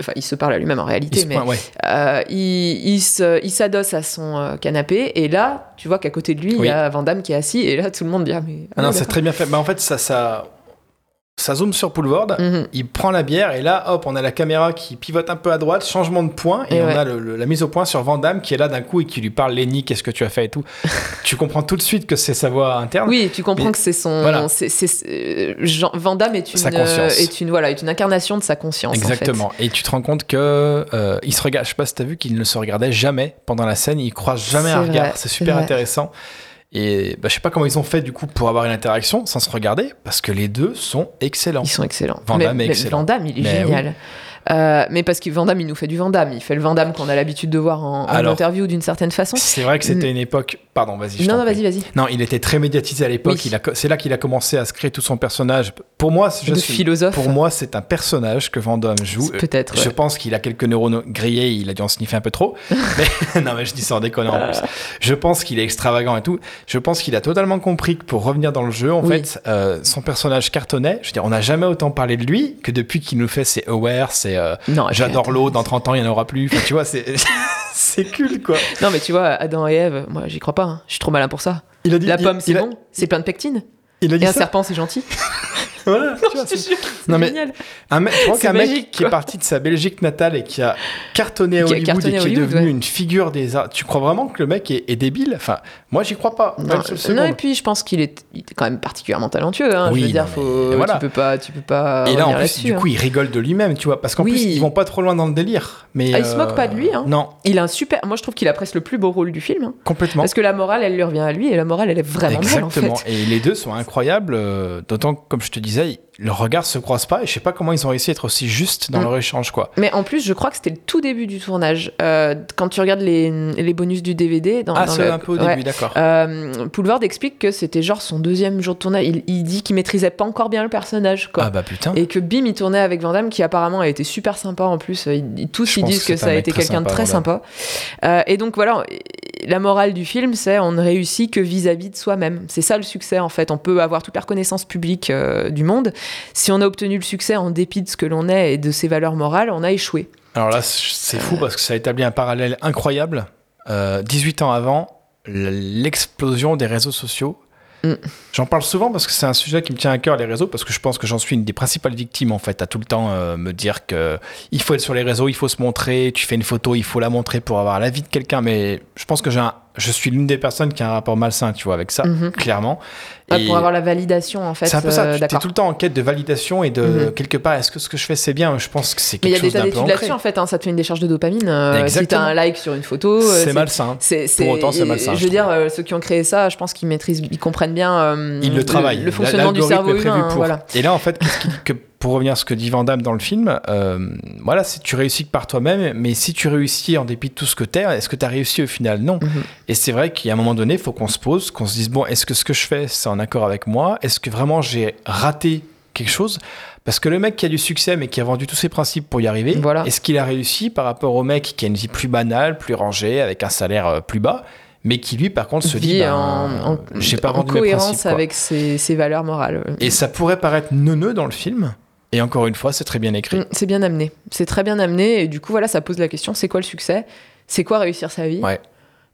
S1: Enfin, il se parle à lui-même en réalité, mais
S2: ouais.
S1: euh, il, il se- il s'adosse à son euh, canapé, et là, tu vois qu'à côté de lui, il y a Van Damme qui est assis, et là, tout le monde dit Ah, mais.
S2: Ah non,
S1: ah,
S2: c'est
S1: d'accord.
S2: très bien fait. Bah, en fait, ça, ça, ça zoome sur Poulvord.
S1: Mhm.
S2: Il prend la bière et là, hop, on a la caméra qui pivote un peu à droite, changement de point, et,
S1: Et
S2: on
S1: ouais.
S2: a le- le- la mise au point sur Van Damme qui est là d'un coup et qui lui parle Lenny, qu'est-ce que tu as fait et tout. tu comprends tout de suite que c'est sa voix interne.
S1: Oui, tu comprends
S2: Mais-
S1: que c'est son.
S2: voilà.
S1: c'est- c'est- euh, Jean- Van Damme est une,
S2: Sa conscience.
S1: euh, est une, voilà, est une incarnation de sa conscience. en fait.
S2: Exactement. Et tu te rends compte que euh, il se regarde. Je sais pas si t'as vu qu'il ne se regardait jamais pendant la scène. Il croise jamais un regard.
S1: vrai,
S2: C'est
S1: c'est
S2: super
S1: vrai.
S2: Et bah, je sais pas comment ils ont fait du coup pour avoir une interaction sans se regarder, parce que les deux sont excellents.
S1: Ils sont excellents.
S2: Van
S1: Mais-
S2: est excellent.
S1: Van Damme, il est
S2: Mais
S1: génial. Euh, mais parce que Van Damme, il nous fait du Van Damme. Il fait le Van Damme qu'on a l'habitude de voir en, en
S2: Alors,
S1: interview d'une certaine façon.
S2: C'est vrai que c'était une époque. Pardon, vas-y.
S1: Non, non, vas-y, vas-y.
S2: Non, il était très médiatisé à l'époque.
S1: Oui.
S2: A C'est là qu'il a commencé à se créer tout son personnage. Pour moi, je
S1: De
S2: suis-
S1: philosophe.
S2: Pour moi, c'est un personnage que Van Damme joue.
S1: Peut-être.
S2: Je
S1: ouais.
S2: pense qu'il a quelques neurones grillés, il a dû en sniffer un peu trop. Mais, non, mais je dis ça en déconnant en plus. Je pense qu'il est extravagant et tout. Je pense qu'il a totalement compris que pour revenir dans le jeu, en
S1: Oui.
S2: fait, euh, son personnage cartonnait. Je veux dire, on n'a jamais autant parlé de lui que depuis qu'il nous fait ses Aware, c'est euh,
S1: Non,
S2: J'adore l'eau, dans 30 ans, il n'y en aura plus. Enfin, tu vois, c'est c'est culte, quoi.
S1: Non, mais tu vois, Adam et Ève, moi, j'y crois pas. hein. Je suis trop malin pour ça.
S2: Il a dit,
S1: La pomme, c'est
S2: a-
S1: bon. C'est plein de pectine.
S2: Il a dit
S1: Et un
S2: ça.
S1: serpent, c'est gentil.
S2: Voilà, tu vois, c'est- Non, mais-
S1: génial.
S2: Un mec, je crois qu'un mec qui est parti de sa Belgique natale et qui a cartonné à Hollywood
S1: cartonné
S2: et qui est devenu
S1: ouais.
S2: une figure des arts. Tu crois vraiment que le mec est, est débile? Enfin, moi, j'y crois pas.
S1: Non,
S2: seconde.
S1: et puis je pense qu'il est, il est quand même particulièrement talentueux. Hein.
S2: Oui,
S1: je veux dire, faut,
S2: voilà.
S1: tu peux pas, tu peux pas.
S2: Et là, en plus, du
S1: hein.
S2: coup, il rigole de lui-même, tu vois. Parce qu'en
S1: Oui.
S2: plus, ils vont pas trop loin dans le délire. Mais,
S1: Ah, il se moque pas de lui, hein.
S2: Non,
S1: Il a un super. Moi, je trouve qu'il a presque le plus beau rôle du film. hein.
S2: complètement.
S1: Parce que la morale, elle lui revient à lui, et la morale, elle est vraiment
S2: Exactement. Et les deux sont incroyables. euh, D'autant que, comme je te disais, leurs regards se croisent pas. Et je sais pas comment ils ont réussi à être aussi justes dans
S1: Mm.
S2: leur échange, quoi.
S1: Mais en plus, je crois que c'était le tout début du tournage. Euh, quand tu regardes les, les bonus du DVD, dans,
S2: ah,
S1: dans
S2: c'est
S1: le-
S2: un peu au
S1: ouais.
S2: début, d'accord.
S1: Euh, Poulvord explique que c'était genre son deuxième jour de tournage. Il, il dit qu'il maîtrisait pas encore bien le personnage, quoi.
S2: Ah bah putain.
S1: Et que Bim, il tournait avec Van Damme, qui apparemment a été super sympa en plus. Ils, tous,
S2: Je
S1: ils disent
S2: que
S1: ça a été quelqu'un de très sympa. Euh, et donc voilà, la morale du film, c'est on ne réussit que vis-à-vis de soi-même. C'est ça le succès en fait. On peut avoir toute la reconnaissance publique euh, du monde. Si on a obtenu le succès en dépit de ce que l'on est et de ses valeurs morales, on a échoué.
S2: Alors là, c'est fou parce que ça établit un parallèle incroyable. Euh, 18 ans avant, l'explosion des réseaux sociaux.
S1: Mm.
S2: J'en parle souvent parce que c'est un sujet qui me tient à cœur, les réseaux, parce que je pense que j'en suis une des principales victimes, en fait, à tout le temps euh, me dire que il faut être sur les réseaux, il faut se montrer, tu fais une photo, il faut la montrer pour avoir l'avis de quelqu'un, mais je pense que j'ai un- je suis l'une des personnes qui a un rapport malsain, tu vois, avec ça,
S1: Mhm.
S2: clairement.
S1: Ah,
S2: Et-
S1: pour avoir la validation en fait.
S2: c'est un peu
S1: euh,
S2: ça, tu es tout le temps en quête de validation et de
S1: Mhm.
S2: quelque part, est-ce que ce que je fais c'est bien? Je pense que c'est
S1: Mais il y
S2: quelque
S1: a des
S2: chose
S1: tas
S2: d'un peu
S1: d'études là-dessus en fait. hein, ça te fait une décharge de dopamine. euh, si t'as
S2: Exactement.
S1: un like sur une photo, euh,
S2: C'est malsain. Pour autant, c'est malsain,
S1: Je veux dire, euh, ceux qui ont créé ça, je pense qu'ils maîtrisent, ils comprennent bien euh,
S2: Il le travaille.
S1: le, fonctionnement du cerveau humain. hein, voilà.
S2: Et là, en fait, qu'est-ce dit que pour revenir à ce que dit Van Damme dans le film, euh, voilà, si tu réussis que par toi-même, mais si tu réussis en dépit de tout ce que t'es, est-ce que tu as réussi au final? Non.
S1: Mhm.
S2: Et c'est vrai a un moment donné, il faut qu'on se pose, qu'on se dise bon, est-ce que ce que je fais, c'est en accord avec moi? Est-ce que vraiment j'ai raté quelque chose? Parce que le mec qui a du succès, mais qui a vendu tous ses principes pour y arriver,
S1: Voilà.
S2: est-ce qu'il a réussi par rapport au mec qui a une vie plus banale, plus rangée, avec un salaire euh, plus bas, mais qui lui, par contre, se dit,
S1: Vit
S2: ben,
S1: en, en-
S2: j'ai pas
S1: en
S2: vendu mes
S1: cohérence
S2: principes.
S1: avec ses, ses valeurs morales.
S2: Et ça pourrait paraître neuneux dans le film. Et encore une fois, c'est très bien écrit.
S1: Mm, C'est bien amené. C'est très bien amené. Et du coup, voilà, ça pose la question c'est quoi le succès? C'est quoi réussir sa vie?
S2: Ouais.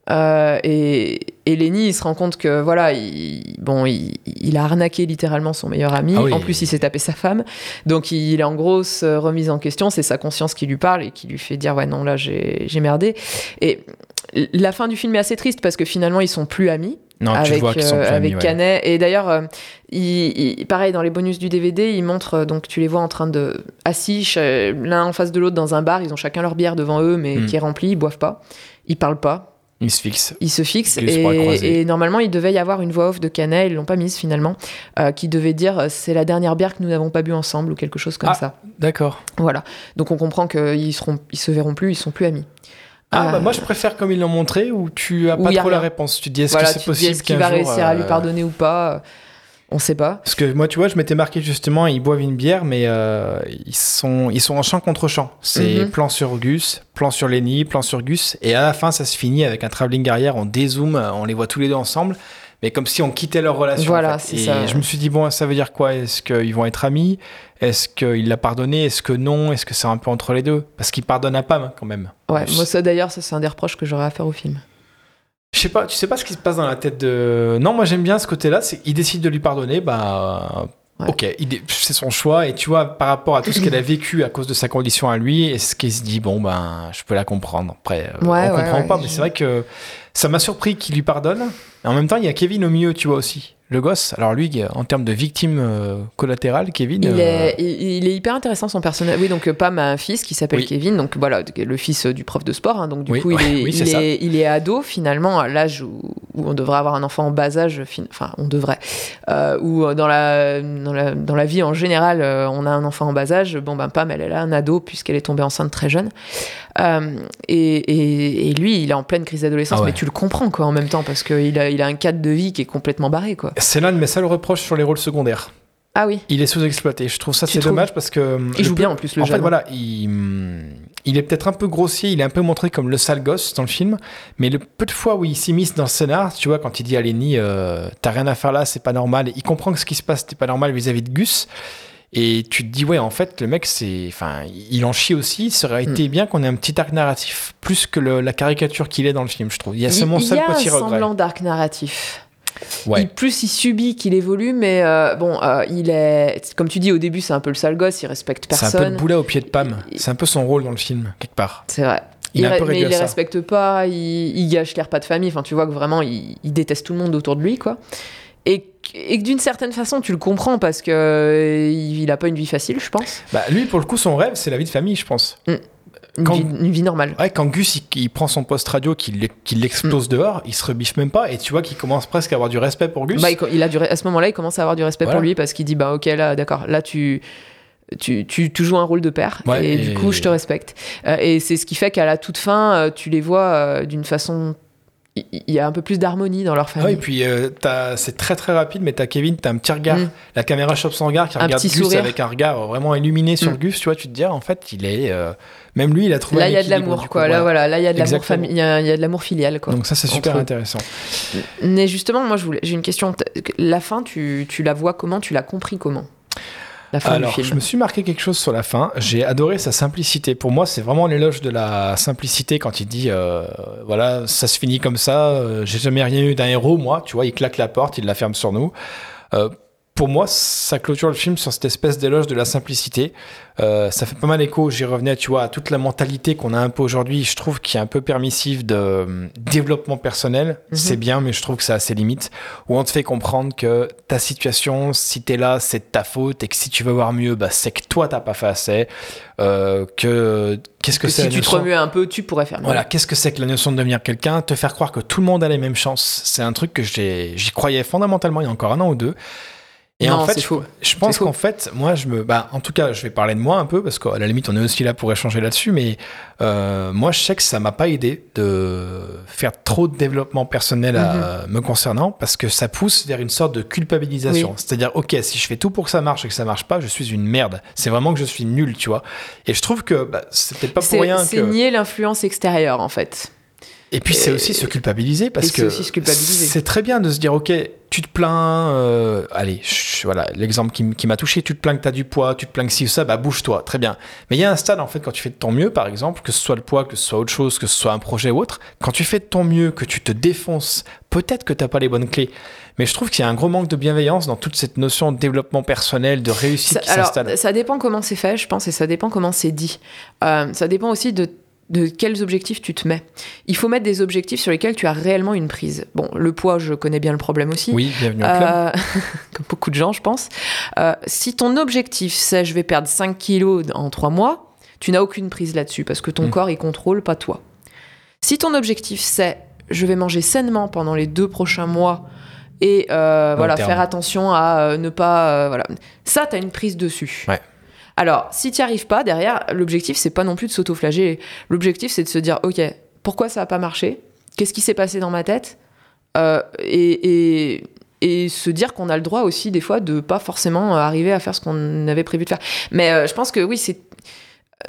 S1: Euh, et, et Lenny, il se rend compte que voilà, il, bon, il, il a arnaqué littéralement son meilleur ami.
S2: Ah oui.
S1: En plus, il s'est tapé sa femme. Donc, il est en grosse remise en question. C'est sa conscience qui lui parle et qui lui fait dire ouais non là j'ai merdé. Et la fin du film est assez triste parce que finalement ils sont plus amis
S2: Non,
S1: avec, euh,
S2: amis,
S1: avec
S2: ouais.
S1: Canet. Et d'ailleurs, euh, il- il- pareil, dans les bonus du DVD, ils montrent, euh, donc tu les vois en train de. assis, l'un en face de l'autre dans un bar, ils ont chacun leur bière devant eux, mais
S2: Mm.
S1: qui est remplie, ils boivent pas, ils parlent pas,
S2: Ils se fixent.
S1: ils se
S2: croisés.
S1: Et, et normalement, il devait y avoir une voix off de Canet, ils l'ont pas mise finalement, euh, qui devait dire euh, c'est la dernière bière que nous n'avons pas bu ensemble ou quelque chose comme
S2: Ah.
S1: ça.
S2: D'accord.
S1: Voilà. Donc on comprend qu'ils seront, ils se verront plus, ils sont plus amis.
S2: Ah,
S1: Euh,
S2: bah, moi je préfère comme ils l'ont montré où tu as
S1: Où
S2: pas trop la réponse. Tu te dis est-ce
S1: voilà,
S2: que c'est possible
S1: qu'il va
S2: jour,
S1: réussir à lui
S2: euh,
S1: pardonner ou pas On sait pas.
S2: Parce que moi, tu vois, je m'étais marqué justement, ils boivent une bière, mais euh, ils, sont, ils sont en champ contre champ. C'est
S1: Mhm.
S2: plan sur Gus, plan sur Lenny, plan sur Gus. Et à la fin, ça se finit avec un travelling arrière, on dézoome, on les voit tous les deux ensemble. Mais comme si on quittait leur relation.
S1: Voilà,
S2: en fait.
S1: c'est
S2: Et
S1: ça.
S2: je me suis dit, bon, ça veut dire quoi? Est-ce qu'ils vont être amis? Est-ce qu'il l'a pardonné? Est-ce que non? Est-ce que c'est un peu entre les deux? Parce qu'il pardonne à Pam, quand même.
S1: Ouais, moi ça d'ailleurs, ça c'est un des reproches que j'aurais à faire au film.
S2: Je sais pas, tu sais pas ce qui se passe dans la tête de. Non, moi j'aime bien ce côté-là. C'est il décide de lui pardonner, bah.
S1: Ouais.
S2: Ok, il c'est son choix. Et tu vois, par rapport à tout ce qu'elle a vécu à cause de sa condition à lui, est-ce qu'il se dit, bon, ben, je peux la comprendre. Après, euh,
S1: Ouais,
S2: on
S1: ouais,
S2: comprend pas, mais c'est vrai que ça m'a surpris qu'il lui pardonne. Et en même temps, il y a Kevin au milieu, tu vois aussi. Le gosse. Alors lui, en termes de victime euh, collatérale, Kevin.
S1: Il,
S2: euh,
S1: est, il, est hyper intéressant son personnage. Oui, donc euh, Pam a un fils qui s'appelle
S2: Oui.
S1: Kevin, donc voilà, le fils du prof de sport. hein, donc du
S2: Oui,
S1: coup, il, est,
S2: oui,
S1: il,
S2: c'est ça.
S1: est, il est ado finalement à l'âge où, où on devrait avoir un enfant en bas âge. fin- Enfin, on devrait. Euh, ou dans la, dans, la, dans la vie en général, on a un enfant en bas âge. Bon, ben Pam, elle est là, un ado, puisqu'elle est tombée enceinte très jeune. Et, et, et lui, il est en pleine crise d'adolescence,
S2: Ah ouais.
S1: mais tu le comprends quoi en même temps, parce qu'il a, il a un cadre de vie qui est complètement barré quoi.
S2: C'est l'un de mes seuls reproches sur les rôles secondaires.
S1: Ah oui.
S2: Il est sous-exploité. Je trouve ça c'est dommage parce que.
S1: Il joue
S2: le
S1: bien en plus le
S2: en
S1: jeune.
S2: fait, voilà, il, il est peut-être un peu grossier, il est un peu montré comme le sale gosse dans le film, mais le peu de fois où il s'immisce dans le scénar, tu vois, quand il dit à Lenny, euh, t'as rien à faire là, c'est pas normal, il comprend que ce qui se passe, c'est pas normal vis-à-vis de Gus. Et tu te dis, ouais, en fait, le mec, c'est. Enfin, il en chie aussi. Ça aurait
S1: Hmm.
S2: été bien qu'on ait un petit arc narratif, plus que le- la caricature qu'il est dans le film, je trouve. Il y a, c'est mon
S1: il
S2: seul
S1: y a
S2: petit
S1: un semblant d'arc narratif.
S2: Ouais.
S1: Il, plus il subit qu'il évolue, mais euh, bon, euh, il est, comme tu dis au début, c'est un peu le sale gosse, il respecte
S2: C'est un peu
S1: personne.
S2: le boulet au pied de Pam.
S1: Il-
S2: C'est un peu son rôle dans le film, quelque part.
S1: C'est vrai.
S2: Il peu
S1: mais il les respecte pas, il, il gâche les repas de famille. Enfin, tu vois que vraiment, il, il déteste tout le monde autour de lui, quoi. Et, que- et que d'une certaine façon, tu le comprends parce que euh, il, il a pas une vie facile, je pense.
S2: Bah, lui, pour le coup, son rêve, c'est la vie de famille, je pense.
S1: Une,
S2: Quand-
S1: vie, une vie normale.
S2: Ouais, quand Gus il, il prend son poste radio, qu'il qu'il l'explose dehors, il se rebiffe même pas, et tu vois qu'il commence presque à avoir du respect pour Gus.
S1: Bah, il, il a du, à ce moment-là, il commence à avoir du respect
S2: Voilà.
S1: pour lui parce qu'il dit bah ok là d'accord là tu tu, tu, tu joues un rôle de père
S2: Ouais,
S1: et,
S2: et-
S1: du coup je te respecte Euh, et c'est ce qui fait qu'à la toute fin euh, tu les vois euh, d'une façon il y a un peu plus d'harmonie dans leur
S2: Ah
S1: famille
S2: et puis euh, c'est très très rapide, mais t'as Kevin, t'as un petit regard.
S1: Mm.
S2: La caméra chope son regard, qui
S1: Un
S2: regarde Gus
S1: sourire.
S2: avec un regard vraiment illuminé sur
S1: Mm.
S2: Gus, tu vois, tu te dis, ah, en fait, il est. euh, même lui, il a trouvé
S1: là il y a de l'amour quoi là voilà là il y a de l'amour
S2: Exactement.
S1: famille il y a, il y a de l'amour filial quoi
S2: Donc ça, c'est super
S1: eux.
S2: intéressant.
S1: mais justement moi je voulais j'ai une question la fin tu, tu la vois comment? Tu l'as compris comment? La fin
S2: Alors,
S1: du
S2: je
S1: film
S2: me suis marqué quelque chose sur la fin. J'ai adoré sa simplicité. Pour moi, c'est vraiment l'éloge de la simplicité quand il dit euh, voilà, ça se finit comme ça. euh, J'ai jamais rien eu d'un héros, moi. Tu vois, il claque la porte, il la ferme sur nous. Euh, pour moi, ça clôture le film sur cette espèce d'éloge de la simplicité. Euh, ça fait pas mal écho, j'y revenais, tu vois, à toute la mentalité qu'on a un peu aujourd'hui. Je trouve qui est un peu permissive de euh, développement personnel.
S1: Mhm.
S2: C'est bien, mais je trouve que ça a ses limites. Où on te fait comprendre que ta situation, si t'es là, c'est de ta faute, et que si tu veux voir mieux, bah, c'est que toi, t'as pas fait assez. Euh, que qu'est-ce que,
S1: que
S2: c'est
S1: si tu te
S2: notion-
S1: remuais un peu tu pourrais faire mieux.
S2: voilà, qu'est-ce que c'est que la notion de devenir quelqu'un? Te faire croire que tout le monde a les mêmes chances, c'est un truc que j'y croyais fondamentalement il y a encore un an ou deux. Et
S1: Non,
S2: en fait, je, pense qu'en fait, moi, je me, bah, en tout cas, je vais parler de moi un peu parce qu'à la limite, on est aussi là pour échanger là-dessus. Mais euh, moi, je sais que ça m'a pas aidé de faire trop de développement personnel à- me concernant parce que ça pousse vers une sorte de culpabilisation.
S1: Oui.
S2: C'est-à-dire, ok, si je fais tout pour que ça marche et que ça marche pas, je suis une merde. C'est vraiment que je suis nul, tu vois. Et je trouve que bah, c'est peut-être pas pour rien
S1: c'est
S2: que.
S1: nier l'influence extérieure, en fait.
S2: Et puis c'est aussi se culpabiliser parce que c'est très bien de se dire ok tu te plains euh, allez je- voilà l'exemple qui, m'a touché tu te plains que tu as du poids tu te plains que si ou ça bah bouge-toi très bien. Mais il y a un stade en fait quand tu fais de ton mieux par exemple que ce soit le poids que ce soit autre chose que ce soit un projet ou autre quand tu fais de ton mieux que tu te défonces peut-être que t'as pas les bonnes clés. Mais je trouve qu'il y a un gros manque de bienveillance dans toute cette notion de développement personnel de réussite
S1: Ça-
S2: qui s'installe.
S1: ça dépend comment c'est fait, je pense, et ça dépend comment c'est dit. Euh, ça dépend aussi de, de quels objectifs tu te mets. Il faut mettre des objectifs sur lesquels tu as réellement une prise. Bon, le poids, je connais bien le problème aussi.
S2: oui bienvenue au club
S1: Euh, comme beaucoup de gens, je pense. Euh, si ton objectif, c'est je vais perdre 5 kilos en 3 mois, tu n'as aucune prise là-dessus parce que ton
S2: Mm.
S1: corps, il contrôle pas toi. Si ton objectif, c'est je vais manger sainement pendant les deux prochains mois et euh, voilà,
S2: terme.
S1: faire attention à euh, ne pas. voilà. Ça, tu as une prise dessus.
S2: Ouais.
S1: Alors, si tu n'y arrives pas, derrière, l'objectif, c'est pas non plus de s'autoflageller. L'objectif, c'est de se dire ok, pourquoi ça n'a pas marché? Qu'est-ce qui s'est passé dans ma tête? Euh, et, et, et se dire qu'on a le droit aussi, des fois, de pas forcément arriver à faire ce qu'on avait prévu de faire. Mais euh, je pense que oui, c'est.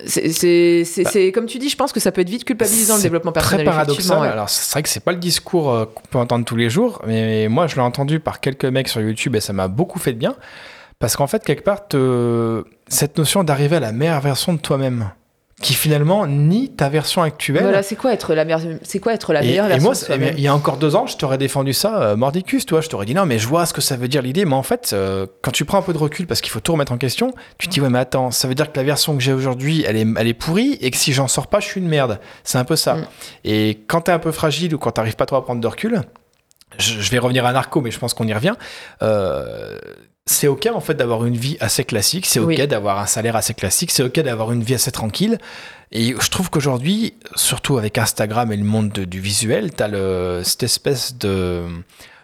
S1: C'est,
S2: Bah,
S1: c'est- comme tu dis, je pense que ça peut être vite culpabilisant le développement
S2: Très
S1: personnel.
S2: paradoxal.
S1: effectivement, ouais.
S2: Alors, c'est vrai que c'est pas le discours euh, qu'on peut entendre tous les jours, mais moi, je l'ai entendu par quelques mecs sur YouTube et ça m'a beaucoup fait de bien. Parce qu'en fait, quelque part, te- cette notion d'arriver à la meilleure version de toi-même, qui finalement nie ta version actuelle.
S1: Voilà, c'est quoi être la meilleure, c'est quoi être la
S2: Et,
S1: meilleure
S2: et
S1: version
S2: moi,
S1: de
S2: c'est-
S1: soi-même
S2: il y a encore deux ans, je t'aurais défendu ça, euh, mordicus, toi. Je t'aurais dit non, mais je vois ce que ça veut dire l'idée. Mais en fait, euh, quand tu prends un peu de recul, parce qu'il faut tout remettre en question, tu te dis ouais, mais attends, ça veut dire que la version que j'ai aujourd'hui, elle est, elle est pourrie et que si j'en sors pas, je suis une merde. C'est un peu ça.
S1: Mm.
S2: Et quand t'es un peu fragile ou quand t'arrives pas trop à prendre de recul, je, je vais revenir à Narco, mais je pense qu'on y revient. euh, c'est ok en fait d'avoir une vie assez classique, c'est ok
S1: Oui.
S2: d'avoir un salaire assez classique, c'est ok d'avoir une vie assez tranquille. Et je trouve qu'aujourd'hui, surtout avec Instagram et le monde de- du visuel, t'as le cette espèce de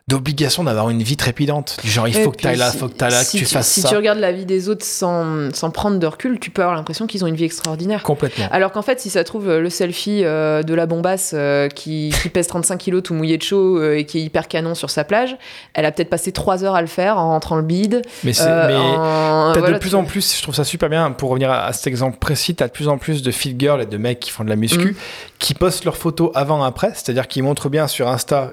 S2: d'obligation d'avoir une vie trépidante. Du genre, il
S1: Et
S2: faut que
S1: puis,
S2: t'ailles là,
S1: si-
S2: faut que t'ailles là,
S1: si
S2: que tu, fasses
S1: Si
S2: ça.
S1: tu regardes la vie des autres sans, sans prendre de recul, tu peux avoir l'impression qu'ils ont une vie extraordinaire.
S2: Complètement.
S1: Alors qu'en fait, si ça trouve euh, le selfie euh, de la bombasse euh, qui, qui pèse 35 kilos tout mouillé de chaud euh, et qui est hyper canon sur sa plage, elle a peut-être passé 3 heures à le faire en rentrant le bide.
S2: Mais, c'est- mais
S1: en-
S2: T'as
S1: voilà,
S2: de plus en plus, je trouve ça super bien, pour revenir à, à cet exemple précis, t'as de plus en plus de fit girls et de mecs qui font de la muscu,
S1: Mm.
S2: qui postent leurs photos avant-après, c'est-à-dire qu'ils montrent bien sur Insta,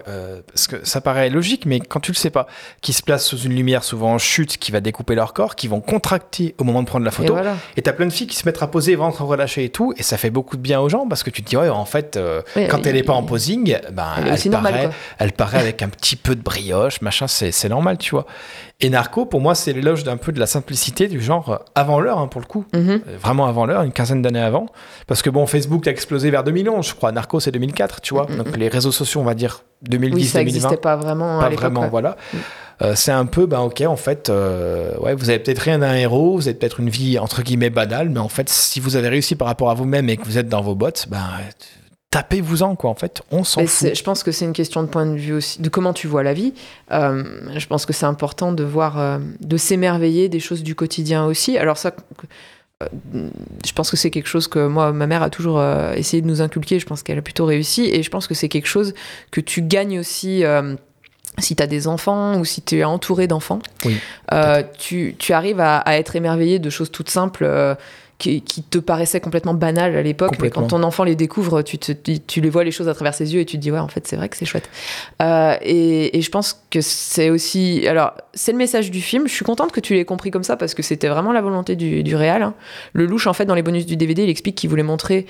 S2: parce que ça paraît logique, mais quand tu le sais pas, qui se placent sous une lumière souvent en chute, qui va découper leur corps, qui vont contracter au moment de prendre la
S1: Et
S2: photo,
S1: voilà.
S2: et t'as plein de filles qui se mettent à poser, ventre relâché et tout, et ça fait beaucoup de bien aux gens, parce que tu te dis, ouais, en fait, euh, quand elle
S1: il-
S2: est pas en posing, ben,
S1: Elle
S2: paraît, elle paraît avec un petit peu de brioche, machin, c'est normal, tu vois. Et Narco, pour moi, c'est l'éloge d'un peu de la simplicité, du genre euh, avant l'heure, hein, pour le coup.
S1: Mhm.
S2: Euh, Vraiment avant l'heure, une quinzaine d'années avant. Parce que bon, Facebook a explosé vers 2011, je crois. Narco, c'est 2004, tu vois.
S1: Mm, mm,
S2: Donc les réseaux sociaux, on va dire 2010,
S1: Oui, ça
S2: 2020.
S1: n'existait pas vraiment
S2: Pas vraiment,
S1: ouais.
S2: voilà.
S1: Mm.
S2: Euh, c'est un peu, ben ok, en fait, euh, ouais, vous avez peut-être rien d'un héros, vous avez peut-être une vie entre guillemets banale, mais en fait, si vous avez réussi par rapport à vous-même et que vous êtes dans vos bottes, ben tapez-vous-en, quoi. En fait, on s'en fout.
S1: je pense que c'est une question de point de vue aussi, de comment tu vois la vie. Euh, je pense que c'est important de voir, euh, de s'émerveiller des choses du quotidien aussi. Alors ça, euh, je pense que c'est quelque chose que moi, ma mère a toujours essayé de nous inculquer. Je pense qu'elle a plutôt réussi, et je pense que c'est quelque chose que tu gagnes aussi. si tu as des enfants ou si tu es entouré d'enfants,
S2: Oui,
S1: euh, tu, tu arrives à, à être émerveillé de choses toutes simples euh, qui, qui te paraissaient complètement banales à l'époque, mais quand ton enfant les découvre, tu, te, tu, tu les vois les choses à travers ses yeux et tu te dis ouais en fait c'est vrai que c'est chouette. Euh, et, et je pense que c'est aussi alors c'est le message du film. Je suis contente que tu l'aies compris comme ça parce que c'était vraiment la volonté du, du réal. hein. Le louche en fait dans les bonus du DVD il explique qu'il voulait montrer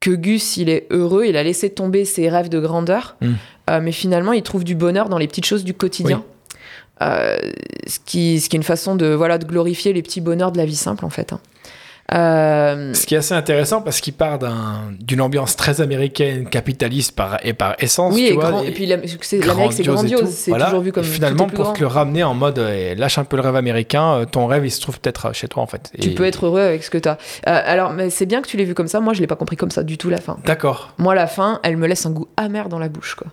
S1: que Gus il est heureux, il a laissé tomber ses rêves de grandeur,
S2: Mm.
S1: euh, mais finalement il trouve du bonheur dans les petites choses du quotidien. Euh, ce, qui, ce qui est une façon de, voilà, de glorifier les petits bonheurs de la vie simple, en fait. hein. Euh,
S2: Ce qui est assez intéressant parce qu'il part d'un- d'une ambiance très américaine, capitaliste par, et par essence.
S1: oui,
S2: tu
S1: et,
S2: vois,
S1: grand- et puis l'Amérique, c'est grandiose. C'est
S2: Voilà.
S1: toujours vu comme
S2: Et
S1: tout est
S2: finalement
S1: plus
S2: pour
S1: grand.
S2: te le ramener en mode euh, lâche un peu le rêve américain, euh, ton rêve il se trouve peut-être chez toi en fait.
S1: Tu peux être heureux avec ce que tu as. alors, c'est bien que tu l'aies vu comme ça. Moi, je l'ai pas compris comme ça du tout, la fin.
S2: D'accord.
S1: Moi, la fin, elle me laisse un goût amer dans la bouche, quoi.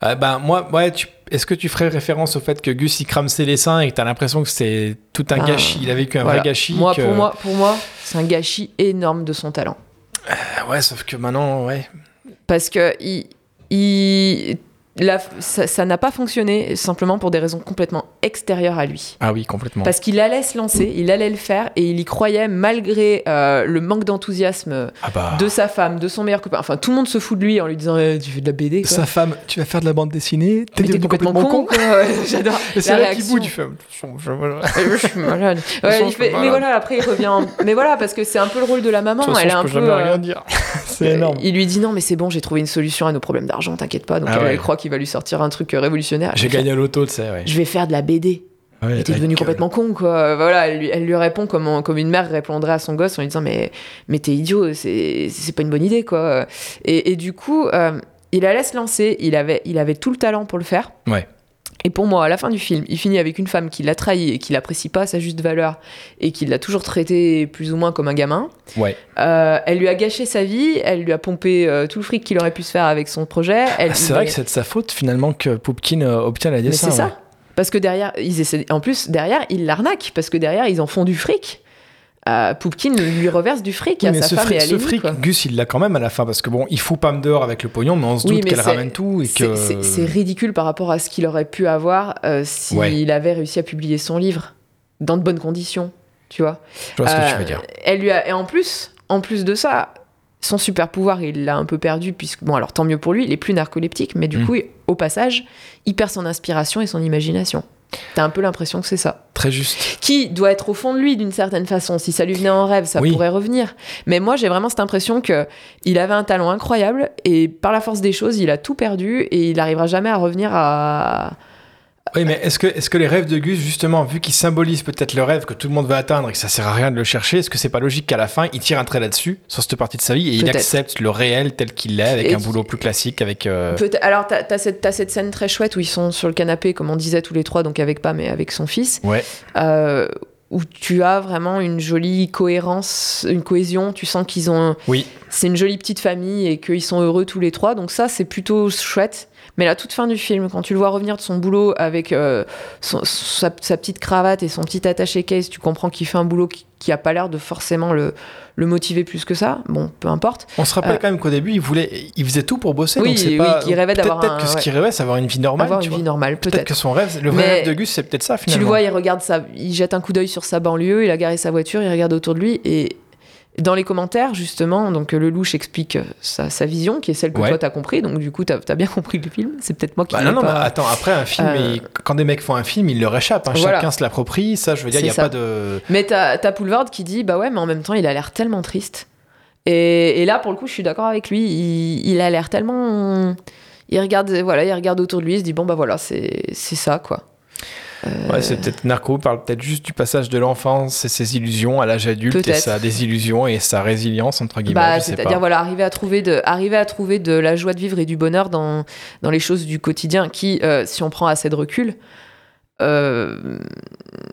S2: Ah, bah, moi, ouais, tu- est-ce que tu ferais référence au fait que Gus il crame ses dessins et que t'as l'impression que c'est tout un
S1: Ah,
S2: gâchis? Il a vécu un
S1: Voilà.
S2: vrai gâchis.
S1: Moi,
S2: que-
S1: pour moi, pour moi, c'est un gâchis énorme de son talent.
S2: Ah Ouais, sauf que maintenant, ouais.
S1: Parce que il, il- la- ça n'a pas fonctionné simplement pour des raisons complètement extérieures à lui.
S2: Ah oui, complètement.
S1: Parce qu'il allait se lancer, il allait le faire et il y croyait malgré euh, le manque d'enthousiasme
S2: Ah bah.
S1: de sa femme, de son meilleur copain. Enfin, tout le monde se fout de lui en lui disant Eh, Tu fais de la BD quoi.
S2: Sa femme, tu vas faire de la bande dessinée
S1: t'es complètement, con, quoi. Ouais, J'adore.
S2: C'est là qu'il bout. Je-
S1: suis malade. Ouais, il fait-
S2: suis
S1: mais voilà, après il revient. en- Mais voilà, parce que c'est un peu le rôle de la maman.
S2: De toute façon,
S1: Elle
S2: je
S1: un
S2: peux
S1: peu.
S2: jamais
S1: euh,
S2: rien dire. c'est énorme.
S1: Il lui dit non, mais c'est bon, j'ai trouvé une solution à nos problèmes d'argent, t'inquiète pas. Donc
S2: Ah
S1: elle,
S2: ouais.
S1: elle croit qu'il va lui sortir un truc révolutionnaire.
S2: J'ai gagné à l'auto, tu sais, ouais.
S1: Je vais faire de la BD.
S2: Ouais,
S1: t'es devenu
S2: euh,
S1: complètement con, quoi. Voilà, elle lui, elle lui répond comme, on- comme une mère répondrait à son gosse en lui disant Mais, mais t'es idiot, c'est c'est pas une bonne idée, quoi. Et, et du coup, euh, il allait se lancer, il avait, il avait tout le talent pour le faire.
S2: Ouais.
S1: Et pour moi, à la fin du film, il finit avec une femme qui l'a trahi et qui l'apprécie pas à sa juste valeur et qui l'a toujours traité plus ou moins comme un gamin.
S2: Ouais.
S1: Euh, elle lui a gâché sa vie, elle lui a pompé euh, tout le fric qu'il aurait pu se faire avec son projet.
S2: Ah, C'est vrai que c'est de sa faute finalement que Poupkin euh, obtient la
S1: Mais
S2: dessin.
S1: c'est ça. Parce que derrière, ils essaient... en plus, derrière, ils l'arnaquent. Parce que derrière, ils en font du fric. Euh, Poupkin lui reverse du fric
S2: Oui,
S1: à
S2: mais
S1: sa
S2: ce
S1: femme
S2: fric,
S1: et à
S2: ce fric,
S1: quoi.
S2: Gus, il l'a quand même à la fin parce que bon, il fout Pam dehors avec le pognon, mais on se doute qu'elle ramène tout et
S1: C'est-
S2: que.
S1: C'est ridicule par rapport à ce qu'il aurait pu avoir euh, s'il
S2: Ouais.
S1: avait réussi à publier son livre dans de bonnes conditions. Tu vois
S2: Je vois ce que tu
S1: Euh,
S2: veux dire.
S1: Elle lui a... Et en plus, en plus de ça, son super pouvoir, il l'a un peu perdu, puisque, bon, alors tant mieux pour lui, il est plus narcoleptique, mais du
S2: Mm.
S1: coup, au passage, il perd son inspiration et son imagination. T'as un peu l'impression que c'est ça.
S2: Très juste.
S1: Qui doit être au fond de lui d'une certaine façon. Si ça lui venait en rêve, ça
S2: Oui.
S1: pourrait revenir. Mais moi, j'ai vraiment cette impression que il avait un talent incroyable et par la force des choses, il a tout perdu et il n'arrivera jamais à revenir à.
S2: Oui, mais est-ce que, est que les rêves de Gus, justement, vu qu'ils symbolisent peut-être le rêve que tout le monde veut atteindre et que ça sert à rien de le chercher, est-ce que c'est pas logique qu'à la fin, il tire un trait là-dessus, sur cette partie de sa vie, et il accepte le réel tel qu'il est, avec
S1: Et
S2: un boulot plus classique, avec. euh,
S1: Alors, t'as as cette, cette scène très chouette où ils sont sur le canapé, comme on disait tous les trois, donc avec Pam et avec son fils.
S2: Ouais.
S1: euh, où tu as vraiment une jolie cohérence, une cohésion. Tu sens qu'ils ont.
S2: Oui.
S1: C'est une jolie petite famille et qu'ils sont heureux tous les trois. Donc, ça, c'est plutôt chouette. Mais la toute fin du film, quand tu le vois revenir de son boulot avec euh, son- sa, sa petite cravate et son petit attaché case, tu comprends qu'il fait un boulot qui, qui a pas l'air de forcément le, le motiver plus que ça. Bon, peu importe.
S2: On se rappelle
S1: Euh,
S2: quand même qu'au début, il voulait, il faisait tout pour bosser.
S1: Oui,
S2: donc c'est
S1: oui,
S2: pas.
S1: qu'il rêvait d'avoir
S2: Peut-être
S1: un-
S2: que ce qu'il rêvait, c'est avoir une vie normale.
S1: Avoir
S2: tu
S1: une
S2: vois.
S1: vie normale,
S2: Peut-être
S1: peut-être.
S2: que son rêve, le vrai rêve de Gus, c'est peut-être ça
S1: Tu
S2: finalement.
S1: le vois, il regarde il jette un coup d'œil sur sa banlieue, il a garé sa voiture, il regarde autour de lui et dans les commentaires justement, donc euh, le louche explique euh, sa, sa vision qui est celle que
S2: Ouais.
S1: toi t'as compris, donc du coup t'as as bien compris le film. C'est peut-être moi qui.
S2: Bah non, non,
S1: pas-
S2: mais attends, après un film,
S1: Euh,
S2: il- quand des mecs font un film, il leur échappe. hein,
S1: Voilà.
S2: Chacun se l'approprie. Ça, je veux dire, il n'y a
S1: ça.
S2: pas de.
S1: Mais t'as t'as Poulvord qui dit bah ouais, mais en même temps il a l'air tellement triste. Et, et là pour le coup je suis d'accord avec lui, il, il a l'air tellement. Il regarde, voilà, il regarde autour de lui, il se dit bon bah voilà, c'est ça quoi. Euh,
S2: Ouais, c'est peut-être Narco parle peut-être juste du passage de l'enfance et ses illusions à l'âge adulte et sa désillusion et sa résilience entre guillemets.
S1: Bah, c'est-à-dire voilà, arriver à trouver de, arriver à trouver de la joie de vivre et du bonheur dans, dans les choses du quotidien qui, euh, si on prend assez de recul, euh,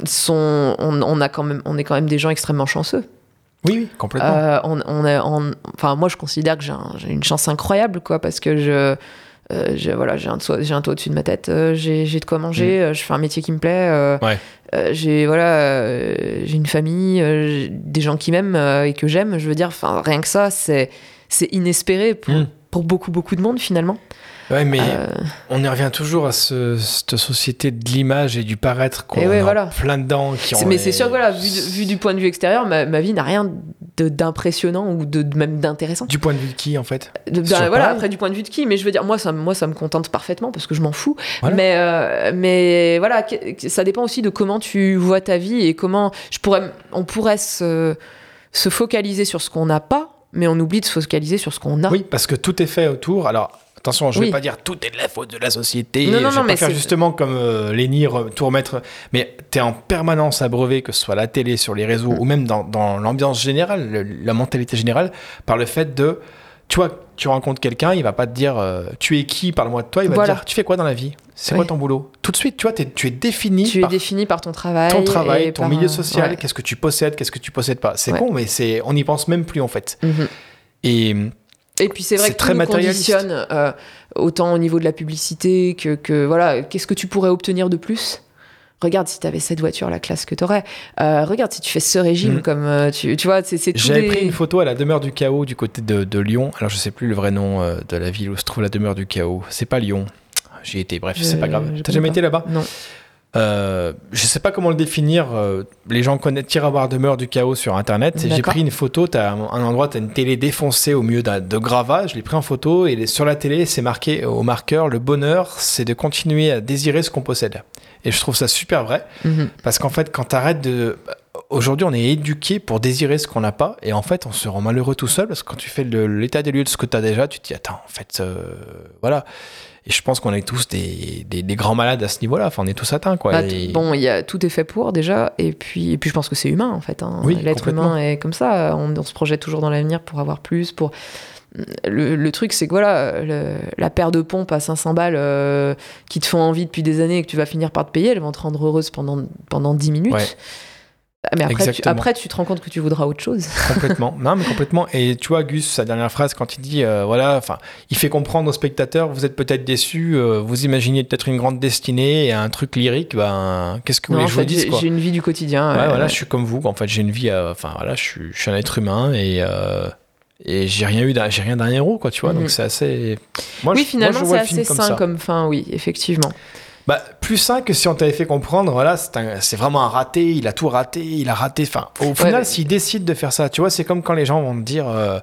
S1: sont, on, on a quand même, on est quand même des gens extrêmement chanceux.
S2: Oui, oui, complètement.
S1: Euh, on, on est- on- enfin, moi, je considère que j'ai un- j'ai une chance incroyable, quoi, parce que je, euh, je- voilà, j'ai un toit, j'ai un toit au-dessus de ma tête, euh, j'ai j'ai de quoi manger, euh, je fais un métier qui me plaît,
S2: Mm. Ouais.
S1: j'ai voilà, j'ai une famille, j'ai des gens qui m'aiment et que j'aime. Je veux dire, enfin, rien que ça, c'est c'est inespéré pour,
S2: Mm.
S1: pour beaucoup beaucoup de monde finalement.
S2: Ouais, mais
S1: Euh,
S2: on y revient toujours à ce- cette société de l'image et du paraître qu'on
S1: ouais, voilà.
S2: plein dedans. Qui
S1: mais c'est sûr que voilà, vu, de- vu du point de vue extérieur, ma, ma vie n'a rien d'impressionnant ou de, de- même d'intéressant.
S2: Du point de vue de qui en fait?
S1: De- ben, voilà, après du point de vue de qui, mais je veux dire, moi ça, me- moi ça me contente parfaitement parce que je m'en fous.
S2: Voilà.
S1: Mais, euh, mais voilà, ça dépend aussi de comment tu vois ta vie et comment je pourrais, on pourrait se, se focaliser sur ce qu'on n'a pas, mais on oublie de se focaliser sur ce qu'on a.
S2: Oui, parce que tout est fait autour. Alors. Attention, je ne
S1: Oui.
S2: vais pas dire tout est de la faute de la société.
S1: Non, non,
S2: je
S1: non,
S2: vais
S1: mais
S2: pas faire justement comme euh, re- tout remettre. Mais tu es en permanence abreuvé, que ce soit la télé, sur les réseaux,
S1: Mm.
S2: ou même dans, dans l'ambiance générale, le- la mentalité générale, par le fait de. Tu vois, tu rencontres quelqu'un, il va pas te dire euh, tu es qui, parle-moi de toi, il va
S1: Voilà.
S2: te dire tu fais quoi dans la vie? C'est
S1: Oui.
S2: quoi ton boulot? Tout de suite, tu vois, t'es- tu es défini
S1: Tu es défini par ton travail.
S2: ton travail, ton milieu
S1: un-
S2: social,
S1: ouais.
S2: qu'est-ce que tu possèdes, qu'est-ce que tu possèdes pas. C'est
S1: Ouais.
S2: con, mais on n'y pense même plus en fait.
S1: Mhm.
S2: Et,
S1: Et puis c'est vrai que
S2: très
S1: tout nous conditionne, euh, autant au niveau de la publicité que, que voilà, qu'est-ce que tu pourrais obtenir de plus? Regarde si tu avais cette voiture, la classe que tu aurais. regarde si tu fais ce régime,
S2: Mhm.
S1: comme euh, tu, tu vois, c'est
S2: J'avais
S1: des-
S2: pris une photo à la demeure du chaos du côté de, de Lyon. Alors je sais plus le vrai nom euh, de la ville où se trouve la demeure du chaos. C'est pas Lyon. J'y étais, bref, c'est pas grave. T'as jamais
S1: pas.
S2: été là-bas?
S1: Non.
S2: Euh, je sais pas comment le définir. euh, les gens connaissent Tirabar demeure du chaos sur internet. Et J'ai pris une photo. T'as un, un endroit, t'as une télé défoncée au milieu d'un- de gravats. Je l'ai pris en photo et sur la télé, c'est marqué au marqueur le bonheur, c'est de continuer à désirer ce qu'on possède. Et je trouve ça super vrai
S1: Mhm.
S2: parce qu'en fait, quand t'arrêtes de Aujourd'hui, on est éduqué pour désirer ce qu'on n'a pas, et en fait, on se rend malheureux tout seul parce que quand tu fais l'état des lieux de ce que tu as déjà, tu te dis attends, en fait, euh, voilà. Et je pense qu'on est tous des, des- des grands malades à ce niveau-là. Enfin, on est tous atteints, quoi.
S1: Bah,
S2: Et-
S1: Bon, il y a, tout est fait pour déjà, et puis, et puis je pense que c'est humain en fait. hein.
S2: Oui,
S1: L'être humain est comme ça, on, on se projette toujours dans l'avenir pour avoir plus. Pour... Le, le truc, c'est que voilà, le- la paire de pompes à 500 balles euh, qui te font envie depuis des années et que tu vas finir par te payer, elles vont te rendre heureuse pendant, pendant 10 minutes.
S2: Ouais.
S1: Ah, Mais après tu, après, tu te rends compte que tu voudras autre chose.
S2: complètement. Non, mais complètement. Et tu vois, Gus, sa dernière phrase, quand il dit, euh, voilà, enfin, il fait comprendre aux spectateurs, vous êtes peut-être déçus, euh, vous imaginez peut-être une grande destinée et un truc lyrique, ben, qu'est-ce que vous voulez que je
S1: j'ai une vie du quotidien.
S2: Ouais,
S1: euh,
S2: voilà, je suis comme vous. En fait, j'ai une vie. Enfin, voilà, je suis, je suis un être humain et et j'ai rien eu, d'un- j'ai rien d'un héros, quoi. Tu vois, donc c'est assez. Moi,
S1: oui,
S2: je-
S1: finalement, c'est assez
S2: comme
S1: sain
S2: ça.
S1: comme fin, oui, effectivement.
S2: Bah, plus sain que si on t'avait fait comprendre. Voilà, c'est vraiment un raté. Il a tout raté. Il a raté. Enfin, au final, s'il décide de faire ça, tu vois, c'est comme quand les gens vont te dire. euh,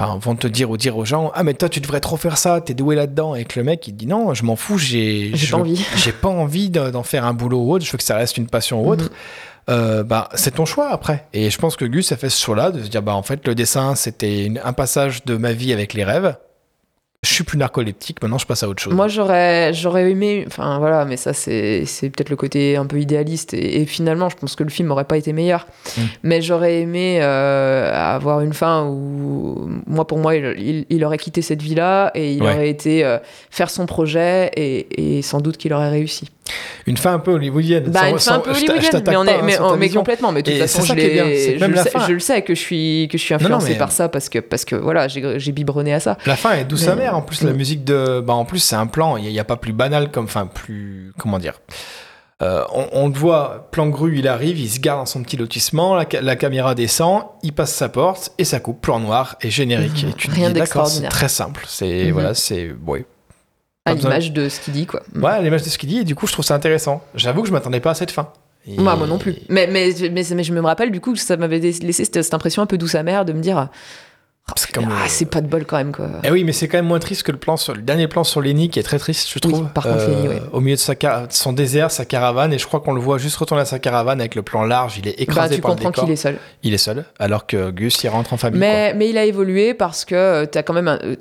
S2: Enfin, vont te dire ou dire aux gens Ah, mais toi, tu devrais trop faire ça, t'es doué là-dedans. Et que le mec, il dit Non, je m'en fous, j'ai
S1: pas envie.
S2: j'ai pas envie de- d'en faire un boulot ou autre, je veux que ça reste une passion ou autre.
S1: Mhm.
S2: Euh, bah, c'est ton choix après. Et je pense que Gus a fait ce choix-là de se dire bah en fait le dessin c'était un passage de ma vie avec les rêves. Je suis plus narcoleptique, maintenant je passe à autre chose.
S1: Moi, j'aurais, j'aurais aimé, enfin voilà, mais ça, c'est, c'est peut-être le côté un peu idéaliste. Et, et finalement, je pense que le film n'aurait pas été meilleur.
S2: Mm.
S1: Mais j'aurais aimé euh, avoir une fin où, moi, pour moi, il, il- il aurait quitté cette vie-là et il
S2: Ouais.
S1: aurait été euh, faire son projet et, et sans doute qu'il aurait réussi.
S2: Une fin un peu hollywoodienne.
S1: Bah,
S2: Sans-
S1: une fin un peu hollywoodienne, mais, on
S2: pas,
S1: est,
S2: hein,
S1: mais, mais complètement. Mais de toute
S2: Et
S1: façon, je, je,
S2: même
S1: le
S2: la
S1: sais,
S2: fin-
S1: je le sais que je suis, que je suis
S2: Non, non,
S1: influencé par ça parce que, parce que voilà, j'ai, biberonné à ça.
S2: La fin est douce amère. En plus, la musique de. Bah, en plus, c'est un plan. Il n'y a, pas plus banal comme. Enfin, plus. Comment dire Euh, on, on le voit, plan grue, il arrive, il se garde dans son petit lotissement, la, ca- la caméra descend, il passe sa porte et ça coupe, plan noir et générique.
S1: Mhm.
S2: Et tu te
S1: Rien
S2: dis, d'accord, c'est très simple. C'est
S1: Mhm.
S2: voilà, c'est ouais.
S1: À l'image de ce qu'il dit, quoi.
S2: Ouais, à l'image de ce qu'il dit, et du coup, je trouve ça intéressant. J'avoue que je m'attendais pas à cette fin. Et-
S1: Moi, moi non plus. Mais, mais, mais, mais je me rappelle du coup que ça m'avait laissé cette, cette impression un peu douce amère de me dire
S2: C'est comme,
S1: Ah,
S2: euh,
S1: c'est pas de bol quand même, quoi.
S2: Eh oui, mais c'est quand même moins triste que le plan sur le dernier plan sur Lenny qui est très triste, je
S1: Oui,
S2: trouve.
S1: par contre, Lenny, ouais.
S2: Au milieu de sa son désert, sa caravane, et je crois qu'on le voit juste retourner à sa caravane avec le plan large. Il est
S1: Bah,
S2: écrasé
S1: tu
S2: par
S1: comprends qu'il est seul.
S2: Il est seul, alors que Gus il rentre en famille.
S1: Mais, mais il a évolué parce que euh, t'as quand même un- euh,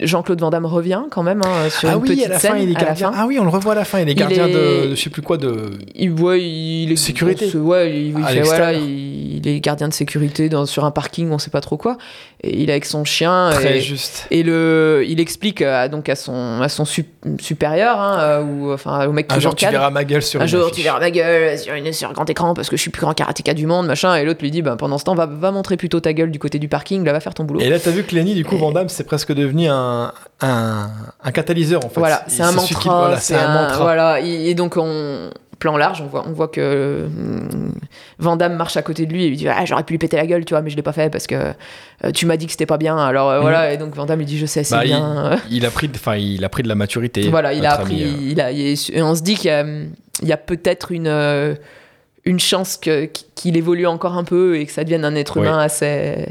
S1: Jean-Claude Van Damme revient quand même hein, sur.
S2: Ah
S1: une
S2: oui,
S1: petite
S2: à la
S1: scène.
S2: fin, il est gardien.
S1: fin.
S2: Ah oui, on le revoit à la fin. Il est
S1: Il
S2: gardien
S1: est-
S2: de, je sais plus quoi de.
S1: Il, ouais, il est
S2: Sécurité.
S1: se- ouais, il, il fait, voilà, il, il est gardien de sécurité dans, sur un parking, on sait pas trop quoi. Et il est avec son chien.
S2: Très
S1: et,
S2: juste.
S1: et le, il explique à, donc à son, à son sup- supérieur, hein, euh, ou enfin au mec
S2: Un jour, tu verras ma gueule sur
S1: Un
S2: une
S1: jour,
S2: affiche.
S1: tu verras ma gueule sur, une, sur un grand écran parce que je suis plus grand karatéka du monde, machin. Et l'autre lui dit, bah, pendant ce temps, va, va montrer plutôt ta gueule du côté du parking, là, va faire ton boulot.
S2: Et là, t'as vu que Lenny, du coup,
S1: Et-
S2: Van Damme, c'est presque devenu un, un, un catalyseur, en fait.
S1: Voilà,
S2: Il-
S1: c'est un mantra.
S2: qui- voilà,
S1: c'est
S2: c'est un mantra.
S1: Voilà, et et donc on plan large, on voit, on voit que hum, Van Damme marche à côté de lui et lui dit ah, j'aurais pu lui péter la gueule, tu vois, mais je l'ai pas fait parce que euh, tu m'as dit que c'était pas bien. Alors euh,
S2: Mhm.
S1: voilà, et donc Van Damme lui dit je sais, c'est
S2: Bah,
S1: bien.
S2: Il a pris, de- enfin, il a pris de la maturité.
S1: voilà, il a appris.
S2: ami, euh.
S1: il a, et on se dit qu'il y a, il y a peut-être une euh, une chance que- qu'il évolue encore un peu et que ça devienne un être humain assez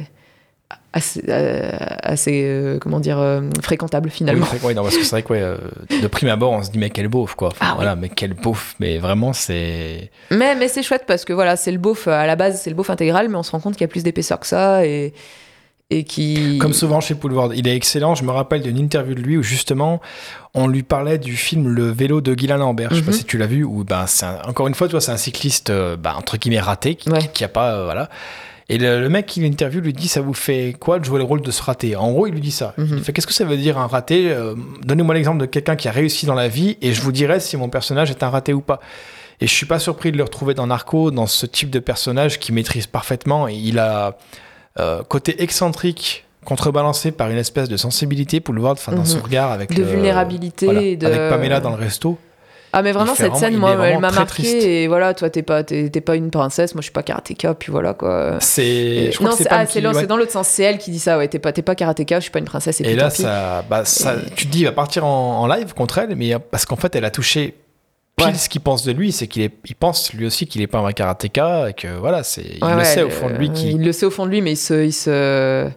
S1: assez, euh, assez euh, comment dire euh, fréquentable finalement.
S2: Oui, non, parce que c'est vrai que ouais, de prime abord, on se dit mais quel beauf quoi. Enfin,
S1: Ah oui.
S2: voilà, mais quel beauf. Mais vraiment, c'est.
S1: Mais, mais c'est chouette parce que voilà, c'est le beauf à la base, c'est le beauf intégral, mais on se rend compte qu'il y a plus d'épaisseur que ça et, et qui.
S2: Comme souvent chez Poulvord, il est excellent. Je me rappelle d'une interview de lui où justement on lui parlait du film Le vélo de Guylain Lambert. Je sais pas
S1: Mhm.
S2: si tu l'as vu. Où ben c'est un- encore une fois, tu vois, c'est un cycliste bah, entre guillemets raté qui,
S1: Ouais.
S2: qui a pas euh, voilà. Et le, le mec qui l'interview lui dit ça vous fait quoi de jouer le rôle de ce raté? En gros, il lui dit ça.
S1: Mhm.
S2: Il fait qu'est-ce que ça veut dire un raté? Euh, Donnez-moi l'exemple de quelqu'un qui a réussi dans la vie et je vous dirai si mon personnage est un raté ou pas. Et je suis pas surpris de le retrouver dans Narco, dans ce type de personnage qui maîtrise parfaitement. Et il a euh, côté excentrique, contrebalancé par une espèce de sensibilité pour le voir enfin, dans son
S1: Mhm.
S2: regard avec
S1: De
S2: le-
S1: vulnérabilité,
S2: voilà,
S1: de-
S2: avec Pamela dans le resto.
S1: Ah mais vraiment cette scène moi elle m'a marqué
S2: triste.
S1: et voilà toi t'es pas t'es, pas une princesse moi je suis pas karatéka puis voilà quoi.
S2: C'est
S1: non
S2: c'est
S1: ah,
S2: qui-
S1: c'est,
S2: ouais.
S1: dans l'autre sens c'est elle qui dit ça ouais t'es pas t'es pas karatéka je suis pas une princesse et,
S2: Et
S1: puis
S2: là,
S1: tant
S2: ça, bah, ça, tu te dis, il va partir en, en live contre elle, mais euh, parce qu'en fait, elle a touché pile
S1: Ouais.
S2: ce qu'il pense de lui, c'est qu'il est, il pense lui aussi qu'il est pas un karatéka et que voilà, c'est, il
S1: Ouais,
S2: le sait au fond de lui
S1: euh,
S2: qui.
S1: il le sait au fond de lui mais il se il se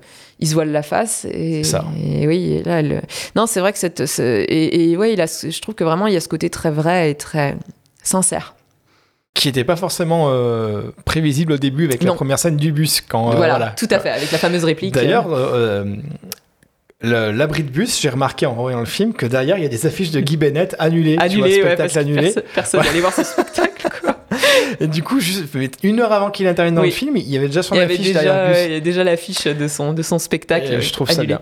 S1: il se voile la face et,
S2: Ça.
S1: et oui là elle- non c'est vrai que cette ce- et, et ouais il a je trouve que vraiment il y a ce côté très vrai et très sincère
S2: qui était pas forcément euh, prévisible au début avec la première scène du bus quand euh,
S1: voilà,
S2: voilà.
S1: tout à fait avec la fameuse réplique
S2: D'ailleurs, euh, le- l'abri de bus, j'ai remarqué en voyant le film que derrière il y a des affiches de Guy Bennett annulées, tu vois,
S1: annulé ouais,
S2: spectacle
S1: parce que
S2: annulé.
S1: personne, personne n'allait voir ce spectacle quoi.
S2: Et du coup, juste une heure avant qu'il intervienne dans
S1: Oui.
S2: le film, il y avait déjà son
S1: il avait
S2: affiche
S1: déjà,
S2: derrière
S1: il y a déjà l'affiche de son, de son spectacle.
S2: Et je trouve ça bien.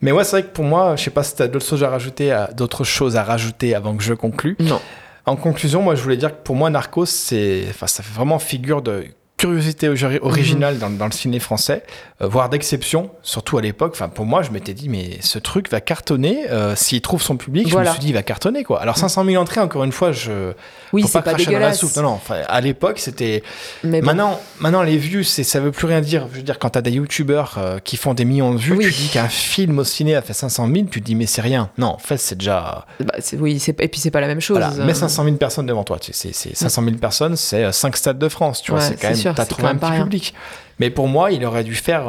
S2: Mais ouais, c'est vrai que pour moi, je sais pas si tu as d'autres choses à rajouter, à- d'autres choses à rajouter avant que je conclue.
S1: Non.
S2: En conclusion, moi, je voulais dire que pour moi, Narcos, c'est, enfin, ça fait vraiment figure de curiosité ori- originale dans, dans le ciné français, euh, voire d'exception, surtout à l'époque. Enfin, pour moi, je m'étais dit, mais ce truc va cartonner. euh, S'il trouve son public,
S1: Voilà.
S2: je me suis dit, il va cartonner, quoi. Alors, 500 000 entrées, encore une fois, je.
S1: Oui, c'est
S2: pas,
S1: pas,
S2: cracher dans la soupe. Non, non. À l'époque, c'était.
S1: Mais bon.
S2: Maintenant, maintenant, les vues, ça veut plus rien dire. Je veux dire, quand t'as des youtubeurs euh, qui font des millions de vues,
S1: Oui.
S2: tu dis qu'un film au ciné a fait 500 000, tu te dis, mais c'est rien. Non, en fait, c'est déjà.
S1: Bah, oui, et puis c'est pas la même chose.
S2: Voilà, mets 500 000 personnes devant toi. Tu sais, c'est, c'est 500 000 personnes, c'est 5 stades de France. Tu vois,
S1: Ouais,
S2: c'est quand même.
S1: sûr,
S2: t'as trouvé un petit
S1: rien.
S2: public. Mais pour moi, il aurait dû faire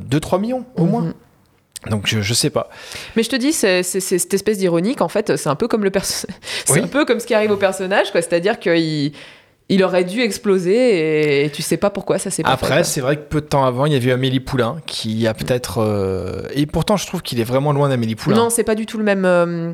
S2: 2-3 millions, au
S1: Mhm.
S2: moins. Donc, je, je sais pas.
S1: Mais je te dis, c'est cette espèce d'ironique, en fait, c'est un peu comme le perso- c'est
S2: Oui.
S1: un peu comme ce qui arrive au personnage, quoi. C'est-à-dire qu'il il aurait dû exploser et, tu sais pas pourquoi ça s'est pas.
S2: Après, c'est vrai que peu de temps avant, il y avait eu Amélie Poulain qui a peut-être. euh, Et pourtant, je trouve qu'il est vraiment loin d'Amélie Poulain.
S1: Non, c'est pas du tout le même. euh,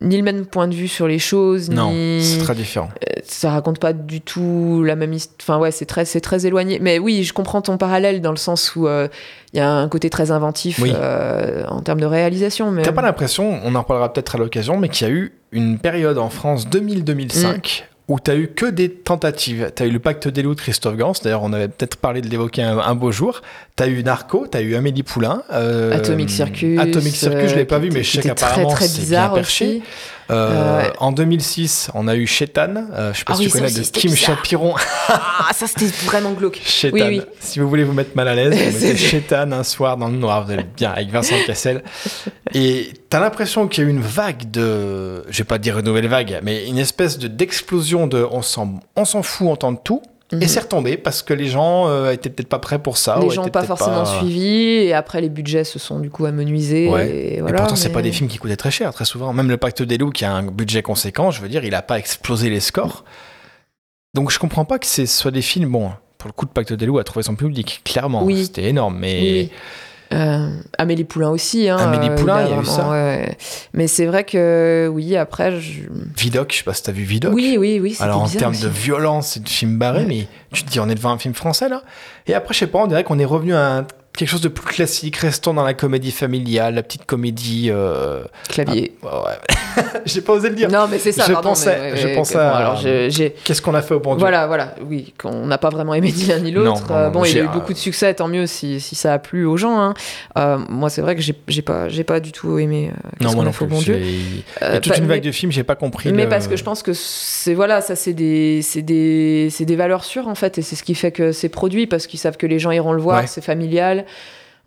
S1: ni le même point de vue sur les choses,
S2: Non,
S1: ni
S2: c'est très différent.
S1: ça raconte pas du tout la même histoire. Enfin ouais, c'est très, c'est très éloigné. Mais oui, je comprends ton parallèle dans le sens où euh, il y a un côté très inventif
S2: Oui.
S1: euh, en termes de réalisation. Mais
S2: T'as pas l'impression, on en reparlera peut-être à l'occasion, mais qu'il y a eu une période en France 2000-2005
S1: Mm.
S2: Où t'as eu que des tentatives. T'as eu le pacte des loups de Christophe Gans, d'ailleurs on avait peut-être parlé de l'évoquer un, un beau jour. T'as eu Narco, t'as eu Amélie Poulain. euh,
S1: Atomic Circus.
S2: Atomic Circus, je l'ai pas
S1: euh,
S2: vu, mais je sais
S1: était très
S2: qu'apparemment
S1: très
S2: c'est bien
S1: bizarre
S2: perché.
S1: aussi.
S2: Euh,
S1: Euh,
S2: En 2006, on a eu Shetan, euh, je sais pas
S1: Ah
S2: si
S1: oui,
S2: tu connais, de Kim
S1: bizarre.
S2: Chapiron.
S1: Ah, ça c'était vraiment glauque.
S2: Shetan.
S1: Oui, oui.
S2: Si vous voulez vous mettre mal à l'aise, mettez Shetan un soir dans le noir, vous allez bien avec Vincent Cassel. Et t'as l'impression qu'il y a eu une vague de, je vais pas dire une nouvelle vague, mais une espèce de d'explosion de, on s'en, on s'en fout, on tente tout.
S1: Mhm.
S2: Et c'est retombé parce que les gens euh, étaient peut-être pas prêts pour ça.
S1: les gens pas forcément
S2: pas-
S1: suivis et après les budgets se sont du coup amenuisés.
S2: Ouais.
S1: Et,
S2: Et
S1: voilà,
S2: pourtant, c'est
S1: mais-
S2: pas des films qui coûtaient très cher, très souvent. Même le Pacte des loups, qui a un budget conséquent, je veux dire, il a pas explosé les scores. Donc, je comprends pas que ce soit des films. Bon, pour le coup, le Pacte des loups a trouvé son public, clairement.
S1: Oui.
S2: C'était énorme, mais.
S1: Oui. Euh, Amélie Poulain aussi. Hein,
S2: Amélie
S1: euh,
S2: Poulain, il y a eu ça.
S1: ouais. Mais c'est vrai que oui, après. Je...
S2: Vidoc, je sais pas si t'as vu Vidoc.
S1: Oui, oui, oui.
S2: Alors en termes
S1: aussi.
S2: de violence et de film barré, mais tu te dis on est devant un film français là. Et après je sais pas, on dirait qu'on est revenu à un- quelque chose de plus classique, restons dans la comédie familiale, la petite comédie. Euh...
S1: clavier.
S2: ah, ouais. J'ai pas osé le dire.
S1: Non, mais c'est ça.
S2: Je
S1: pardon,
S2: pensais-
S1: mais,
S2: je pensais
S1: bon,
S2: à-
S1: alors je- j'ai.
S2: Qu'est-ce qu'on a fait au bon Dieu?
S1: Voilà, voilà, oui, qu'on n'a pas vraiment aimé ni l'un ni l'autre. Euh, bon, il a eu beaucoup de succès, tant mieux si, si ça a plu aux gens. hein. Euh, moi, c'est vrai que j'ai j'ai pas, j'ai pas du tout aimé. euh, Qu'est-ce
S2: Non,
S1: qu'on
S2: moi
S1: a
S2: non
S1: fait au
S2: plus.
S1: bon Dieu.
S2: Il y a toute une vague
S1: mais-
S2: de films, j'ai pas compris.
S1: Mais
S2: le-
S1: parce que je pense que c'est voilà, ça c'est des c'est des c'est des valeurs sûres en fait et c'est ce qui fait que c'est produit parce qu'ils savent que les gens iront le voir,
S2: Ouais.
S1: c'est familial. Yeah.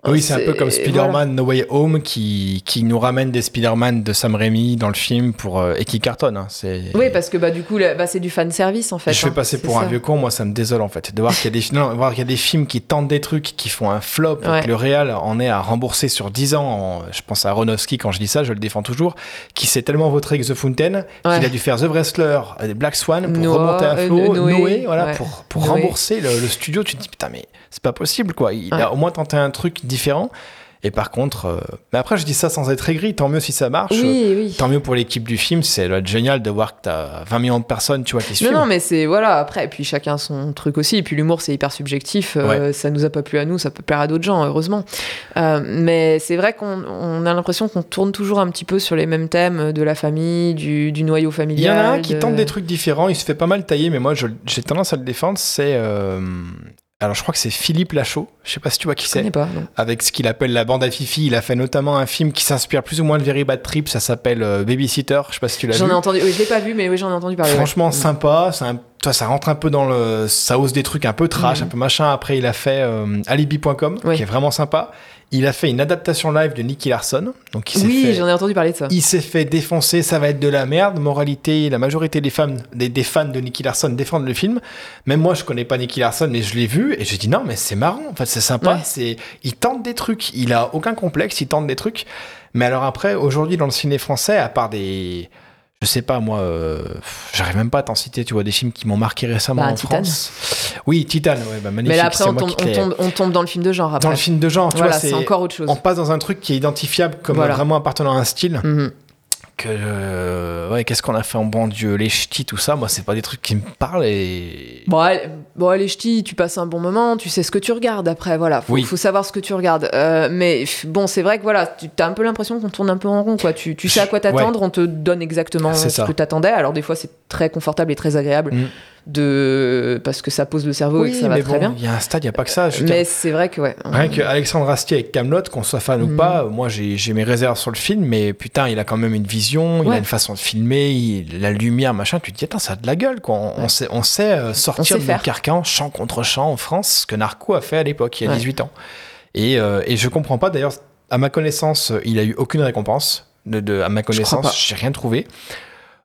S2: Oui, c'est un peu comme
S1: voilà.
S2: Spider-Man No Way Home qui, qui nous ramène des Spider-Man de Sam Raimi dans le film pour, euh, et qui cartonne. hein. C'est...
S1: Oui, parce que bah du coup bah, c'est du fan service en fait.
S2: je fais
S1: hein,
S2: passer
S1: c'est
S2: pour un vieux con, moi ça me désole en fait. De voir qu'il y a des, non, voir qu'il y a des films qui tentent des trucs, qui font un flop, et que le réal en est à rembourser sur 10 ans. en- je pense à Aronofsky quand je dis ça, je le défends toujours, qui s'est tellement vautré avec The Fountain
S1: Ouais.
S2: qu'il a dû faire The Wrestler, euh, Black Swan pour
S1: Noah,
S2: remonter à
S1: euh,
S2: flot,
S1: Noé,
S2: Noé, voilà,
S1: ouais.
S2: pour, pour
S1: Noé.
S2: rembourser le, le studio. Tu te dis putain, mais c'est pas possible quoi. Il a au moins tenté un truc différent. Et par contre, euh, mais après je dis ça sans être aigri, tant mieux si ça marche.
S1: Oui, oui.
S2: Tant mieux pour l'équipe du film, c'est génial de voir que t'as 20 millions de personnes, tu vois, qui
S1: Non,
S2: suivent.
S1: non, mais c'est voilà. Après, et puis chacun son truc aussi. Et puis l'humour, c'est hyper subjectif. euh, Ça nous a pas plu à nous, ça peut plaire à d'autres gens, heureusement. Euh, mais c'est vrai qu'on on a l'impression qu'on tourne toujours un petit peu sur les mêmes thèmes de la famille, du, du noyau
S2: Il
S1: familial.
S2: y en a un qui tente des trucs différents, il se fait pas mal tailler, mais moi j'ai tendance à le défendre. C'est. Alors je crois que c'est Philippe Lachaud. Je sais pas si tu vois qui
S1: Je connais
S2: c'est.
S1: pas. non.
S2: Avec ce qu'il appelle la bande à Fifi, il a fait notamment un film qui s'inspire plus ou moins de Very Bad Trip, ça s'appelle euh, Babysitter, je sais pas si tu l'as
S1: J'en
S2: vu.
S1: ai entendu. Oui, je l'ai pas vu, mais oui, j'en ai entendu parler.
S2: Franchement, sympa. Un- toi, ça rentre un peu dans le. Ça ose des trucs un peu trash,
S1: Mhm.
S2: un peu machin. Après, il a fait euh, Alibi.com,
S1: Oui.
S2: qui est vraiment sympa. Il a fait une adaptation live de Nicky Larson. Donc, il s'est
S1: Oui,
S2: fait-
S1: j'en ai entendu parler de ça.
S2: il s'est fait défoncer, ça va être de la merde. Moralité, la majorité des femmes, des, des fans de Nicky Larson défendent le film. Même moi, je connais pas Nicky Larson, mais je l'ai vu et j'ai dit non, mais c'est marrant. En fait, c'est sympa.
S1: Ouais.
S2: C'est, il tente des trucs. Il a aucun complexe. Il tente des trucs. Mais alors après, aujourd'hui, dans le ciné français, à part des, je sais pas moi, euh, j'arrive même pas à t'en citer. Tu vois des films qui m'ont marqué récemment
S1: Bah,
S2: en
S1: Titan.
S2: France. Oui, Titan. Ouais, bah, magnifique.
S1: Mais là, après, on tombe,
S2: qui
S1: on,
S2: l'ai-
S1: tombe, on tombe dans le film de genre. Après.
S2: Dans le film de genre, tu
S1: voilà,
S2: vois,
S1: c'est encore autre chose.
S2: on passe dans un truc qui est identifiable comme
S1: Voilà.
S2: vraiment appartenant à un style
S1: Mhm.
S2: Que euh, ouais qu'est-ce qu'on a fait en bon Dieu? Les ch'tis tout ça moi c'est pas des trucs qui me parlent et
S1: Bon, bon, allez, ch'ti, tu passes un bon moment, tu sais ce que tu regardes après, voilà. Faut,
S2: Oui.
S1: faut savoir ce que tu regardes. Euh, mais bon, c'est vrai que voilà, tu as un peu l'impression qu'on tourne un peu en rond, quoi. Tu, tu sais à quoi t'attendre, on te donne exactement ce
S2: ça.
S1: que t'attendais. Alors, des fois, c'est très confortable et très agréable
S2: Mm.
S1: De... parce que ça pose le cerveau et que
S2: oui
S1: ça va
S2: mais
S1: très
S2: bon
S1: bien.
S2: il y a un stade il y a pas que ça je
S1: Mais c'est vrai que, ouais.
S2: rien que Alexandre Astier avec Camelot qu'on soit fan ou
S1: Mhm.
S2: pas moi j'ai mes réserves sur le film mais putain il a quand même une vision il a une façon de filmer il- la lumière machin tu te dis attends ça a de la gueule quoi. On, sait on sait euh, sortir
S1: sait
S2: nos carcans champ contre champ en France ce que Narco a fait à l'époque il y a
S1: Ouais.
S2: 18 ans. Et, euh, et je comprends pas d'ailleurs à ma connaissance il a eu aucune récompense. De, de- à ma connaissance j'ai rien trouvé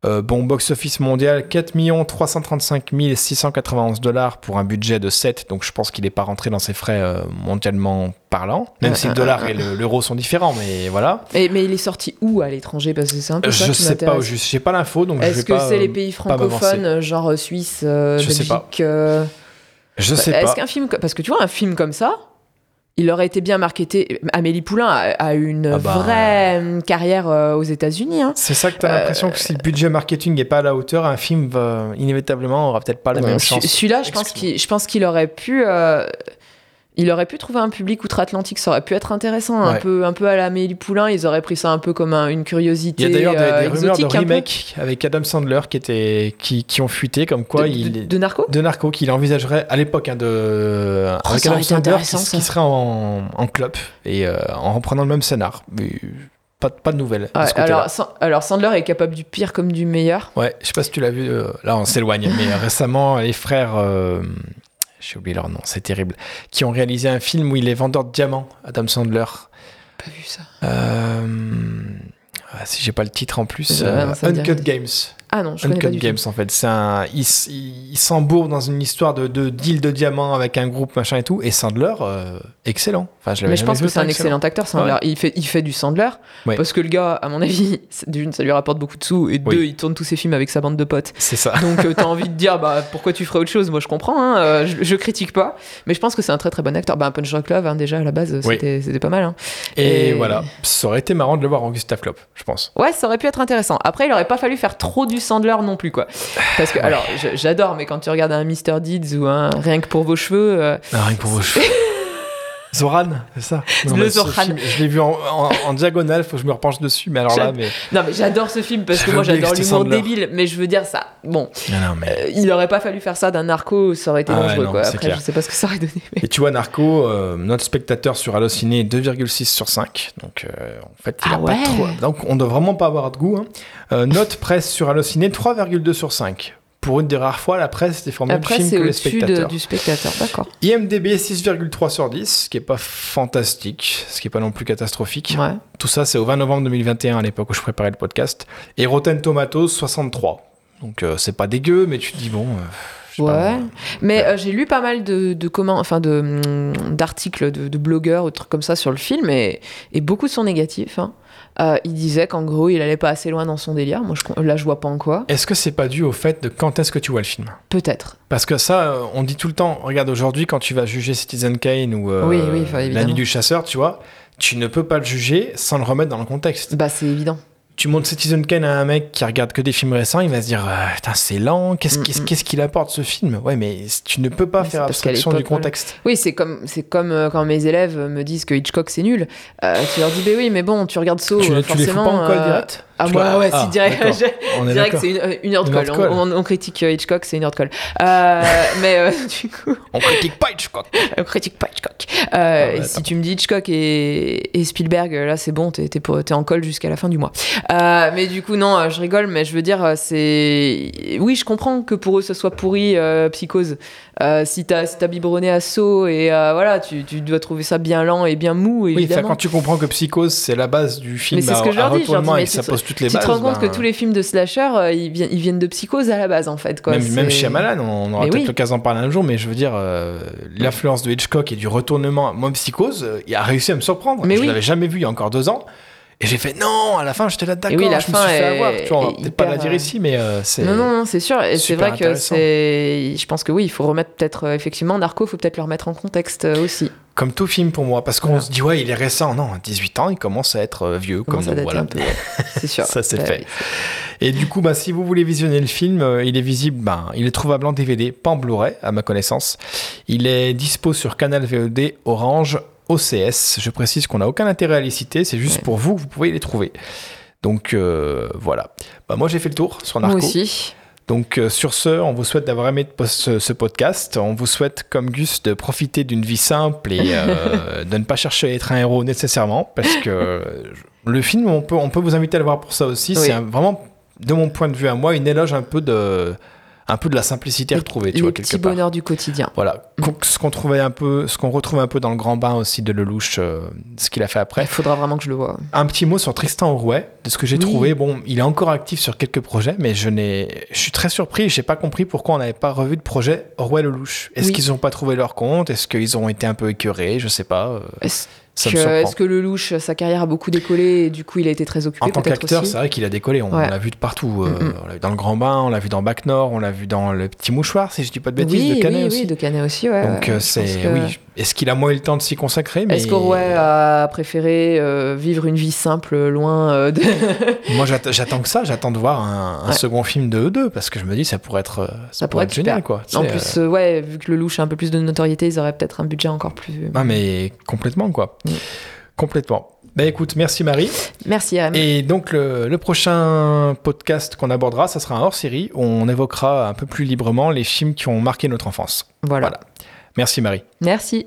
S2: Euh, bon, box-office mondial, 4 335 691 dollars pour un budget de 7, donc je pense qu'il n'est pas rentré dans ses frais euh, mondialement parlant, même
S1: Euh,
S2: si le
S1: euh,
S2: dollar
S1: euh,
S2: et le- l'euro sont différents, mais voilà.
S1: Et- mais il est sorti où à l'étranger? Parce que c'est un peu ça
S2: Je
S1: qui
S2: sais pas, je j'ai pas l'info, donc
S1: Est-ce que
S2: pas,
S1: c'est les
S2: euh,
S1: pays
S2: pas
S1: francophones, genre Suisse, euh,
S2: Je sais
S1: Belgique
S2: pas.
S1: euh,
S2: Je sais
S1: Est-ce
S2: pas.
S1: qu'un film, parce que tu vois, un film comme ça, il aurait été bien marketé. Amélie Poulain a, a une
S2: Ah bah,
S1: vraie euh, carrière euh, aux États-Unis. hein.
S2: C'est ça que t'as l'impression que si le budget marketing n'est pas à la hauteur, un film va inévitablement aura peut-être pas la même
S1: Ce-
S2: chance.
S1: Celui-là, je pense qu'il, aurait pu. euh, il aurait pu trouver un public outre-Atlantique, ça aurait pu être intéressant, un peu, un peu à la Amélie Poulain. Ils auraient pris ça un peu comme un- une curiosité
S2: Il y a d'ailleurs des,
S1: euh,
S2: des rumeurs de remake avec Adam Sandler qui, était, qui, qui ont fuité, comme quoi
S1: de,
S2: il
S1: de- Narco.
S2: de Narco qu'il envisagerait à l'époque hein, de
S1: Oh,
S2: avec Adam Sandler qui, serait en, en clope et euh, en reprenant le même scénar mais pas, de- pas de nouvelles
S1: Ouais, alors, San- alors Sandler est capable du pire comme du meilleur.
S2: ouais je sais pas si tu l'as vu euh, là on s'éloigne mais récemment les frères euh, j'ai oublié leur nom c'est terrible qui ont réalisé un film où il est vendeur de diamants Adam Sandler
S1: Pas vu ça.
S2: euh, ah, si j'ai pas le titre en plus euh, Uncut. Games
S1: Ah non, je connais pas
S2: Uncut
S1: du
S2: Games
S1: tout.
S2: en fait. C'est un, il, il, s'embourbe dans une histoire de, de deal de diamants avec un groupe machin et tout. Et Sandler, euh, excellent. Enfin, je l'avais
S1: Mais je pense que c'est un excellent acteur, Sandler.
S2: Ouais.
S1: Il, fait, il fait du Sandler
S2: Ouais.
S1: parce que le gars, à mon avis, d'une, ça lui rapporte beaucoup de sous et
S2: Oui.
S1: deux, il tourne tous ses films avec sa bande de potes.
S2: C'est ça.
S1: Donc euh, t'as envie de dire bah pourquoi tu ferais autre chose? Moi je comprends, hein, euh, je, je critique pas, mais je pense que c'est un très très bon acteur. Bah un Punch Drunk Love hein, déjà à la base
S2: Oui.
S1: c'était c'était pas mal. hein.
S2: Et,
S1: Et-
S2: voilà. Ça aurait été marrant de le voir en Gustave Klopp, je pense.
S1: Ouais, ça aurait pu être intéressant. Après il aurait pas fallu faire trop du Sandler non plus quoi. Parce que alors j'adore, mais quand tu regardes un Mr Deeds ou un Rien que pour vos cheveux, euh,
S2: Ah, rien que pour vos cheveux. Zoran, c'est ça
S1: Le Zoran.
S2: film, je l'ai vu en, en- en diagonale, faut que je me repenche dessus. Mais alors là, mais.
S1: non mais j'adore ce film parce que moi j'adore l'humour débile, mais je veux dire ça. Bon,
S2: Non, non, mais.
S1: euh, il aurait pas fallu faire ça d'un narco, ça aurait été
S2: Ah
S1: dangereux quoi. Après
S2: clair.
S1: je sais pas ce que ça aurait donné. mais-
S2: Et tu vois, Narco, euh, notre spectateur sur Allociné est 2,6 sur 5. Donc, euh, en fait, il
S1: Ah
S2: a
S1: ouais.
S2: pas trop. Donc, on doit vraiment pas avoir de goût. hein. Euh, note presse sur Allociné 3,2 sur 5. Pour une des rares fois, la presse
S1: Après
S2: de film que les
S1: au-dessus de- du spectateur, d'accord.
S2: IMDB 6,3 sur 10, ce qui est pas fantastique, ce qui est pas non plus catastrophique.
S1: Ouais.
S2: Tout ça, c'est au 20 novembre 2021, à l'époque où je préparais le podcast. Et Rotten Tomatoes 63. Donc, euh, c'est pas dégueu, mais tu te dis, bon. euh,
S1: Ouais, mais euh, j'ai lu pas mal de, de comment, enfin de hum, d'articles de, de blogueurs ou trucs comme ça sur le film et, et beaucoup sont négatifs. Hein. Euh, il disait qu'en gros il allait pas assez loin dans son délire. Moi je, là je vois pas en quoi.
S2: Est-ce que c'est pas dû au fait de quand est-ce que tu vois le film?
S1: Peut-être.
S2: Parce que ça, euh, on dit tout le temps, regarde aujourd'hui quand tu vas juger Citizen Kane ou euh,
S1: Oui, oui,
S2: La. Nuit du Chasseur, tu vois, tu ne peux pas le juger sans le remettre dans le contexte.
S1: Bah c'est évident.
S2: Tu montres Citizen Kane à un mec qui regarde que des films récents, il va se dire euh, Putain, c'est lent, qu'est-ce
S1: Mm,
S2: qu'est-ce-
S1: mm.
S2: qu'est-ce qu'il apporte ce film? Ouais, mais tu ne peux pas
S1: Mais
S2: faire abstraction du contexte.
S1: Oui c'est comme c'est comme euh, quand mes élèves me disent que Hitchcock c'est nul. Euh, tu leur dis bah oui mais bon tu regardes Saw
S2: tu,
S1: euh,
S2: tu les fous pas
S1: forcément.
S2: en
S1: euh,
S2: direct?
S1: Ah, moi, ouais,
S2: ah,
S1: si, direct, je dirais que
S2: d'accord.
S1: c'est une, euh, une heure de colle. On, on- on critique euh, Hitchcock, c'est une heure de colle. Euh, mais euh, du coup,
S2: On critique pas Hitchcock.
S1: on critique pas Hitchcock. Euh,
S2: Ah ouais,
S1: si tu me dis Hitchcock et, et Spielberg, là, c'est bon, t'es t'es en colle jusqu'à la fin du mois. Mais du coup, non, je rigole, mais je veux dire, c'est. Oui, je comprends que pour eux, ce soit pourri, Psychose. Si t'as si t'as biberonné à saut et voilà, tu, tu dois trouver ça bien lent et bien mou,
S2: Oui,
S1: évidemment.
S2: quand tu comprends que Psychose, c'est la base du film
S1: Mais c'est ce que je leur dis,
S2: toutes les
S1: tu
S2: bases.
S1: te rends compte
S2: ben,
S1: que tous les films de slasher, euh, ils, viennent, ils viennent de Psychose à la base, en fait. Quoi.
S2: Même, même Shyamalan, on aura peut-être
S1: oui.
S2: l'occasion d'en parler un jour, mais je veux dire, euh, l'influence de Hitchcock et du retournement, moi, Psychose, euh, il a réussi à me surprendre.
S1: Mais
S2: je
S1: oui.
S2: l'avais jamais vu il y a encore deux ans. Et j'ai fait non, à la fin j'étais là d'accord,
S1: oui, la
S2: je me
S1: fin
S2: suis fait
S1: est-
S2: avoir. Tu vois, on va peut-être pas la dire ici, mais euh, c'est.
S1: Non, non, non, c'est sûr. Et c'est vrai que c'est. Je pense que oui, il faut remettre peut-être, effectivement, Narco, il faut peut-être le remettre en contexte aussi.
S2: Comme tout film pour moi, parce qu'on se dit ouais, il est récent. Non, à 18 ans, il commence à être euh, vieux comme nous. Voilà.
S1: C'est sûr.
S2: Ça, c'est
S1: Bah
S2: fait.
S1: oui.
S2: Et du coup, bah, si vous voulez visionner le film, euh, il est visible, ben, il est trouvable en DVD, pas en Blu-ray, à ma connaissance. Il est dispo sur Canal VOD, Orange, OCS. Je précise qu'on n'a aucun intérêt à les citer, c'est juste
S1: Ouais.
S2: pour vous vous pouvez les trouver. Donc euh, voilà. Bah, moi, j'ai fait le tour sur Narco.
S1: Moi aussi.
S2: Donc euh, sur ce, on vous souhaite d'avoir aimé ce, podcast. On vous souhaite, comme Gus, de profiter d'une vie simple et euh, de ne pas chercher à être un héros nécessairement, parce que le film, on peut, on peut vous inviter à le voir pour ça aussi.
S1: Oui.
S2: C'est vraiment, de mon point de vue à moi, une éloge un peu de, un peu de la simplicité retrouvée, tu vois, quelque part.
S1: bonheurs du quotidien.
S2: Voilà, Qu'on- ce qu'on trouvait un peu, ce qu'on retrouve un peu dans le grand bain aussi de Lelouch, euh, ce qu'il a fait après.
S1: Il faudra vraiment que je le vois.
S2: Un petit mot sur Tristan Orouet, de ce que j'ai
S1: Oui.
S2: trouvé. Bon, il est encore actif sur quelques projets, mais je n'ai, je suis très surpris. J'ai pas compris pourquoi on n'avait pas revu de projet Orouet Lelouch. Est-ce
S1: Oui.
S2: qu'ils n'ont pas trouvé leur compte? Est-ce qu'ils ont été un peu écœurés? Je sais pas. euh,
S1: Est-ce Est-ce que le louche, sa carrière a beaucoup décollé et du coup il a été très occupé
S2: En tant qu'acteur, c'est vrai qu'il a décollé. On
S1: Ouais.
S2: l'a vu de partout. euh. On l'a vu dans le Grand Bain, on l'a vu dans Bac Nord, on l'a vu dans Le Petit Mouchoir, si je dis pas de bêtises,
S1: oui,
S2: de Canet
S1: oui,
S2: aussi.
S1: oui, de Canet aussi, ouais.
S2: Donc euh, c'est,
S1: que-
S2: oui. Est-ce qu'il a moins eu le temps de s'y consacrer mais...
S1: Est-ce qu'Orouet a préféré euh, vivre une vie simple, loin de...
S2: Moi, j'attends, que ça. J'attends de voir un, un
S1: Ouais.
S2: second film de eux deux parce que je me dis ça pourrait être, ça, pourrait être, génial, quoi.
S1: En plus, ouais, vu que le louche a un peu plus de notoriété, ils auraient peut-être un budget encore plus.
S2: Ah, mais complètement, quoi.
S1: Mm.
S2: Complètement. Bah écoute, merci Marie.
S1: Merci, RM.
S2: Et donc, le, le prochain podcast qu'on abordera, ça sera un hors série où on évoquera un peu plus librement les films qui ont marqué notre enfance.
S1: voilà.
S2: Voilà. Merci Marie.
S1: Merci.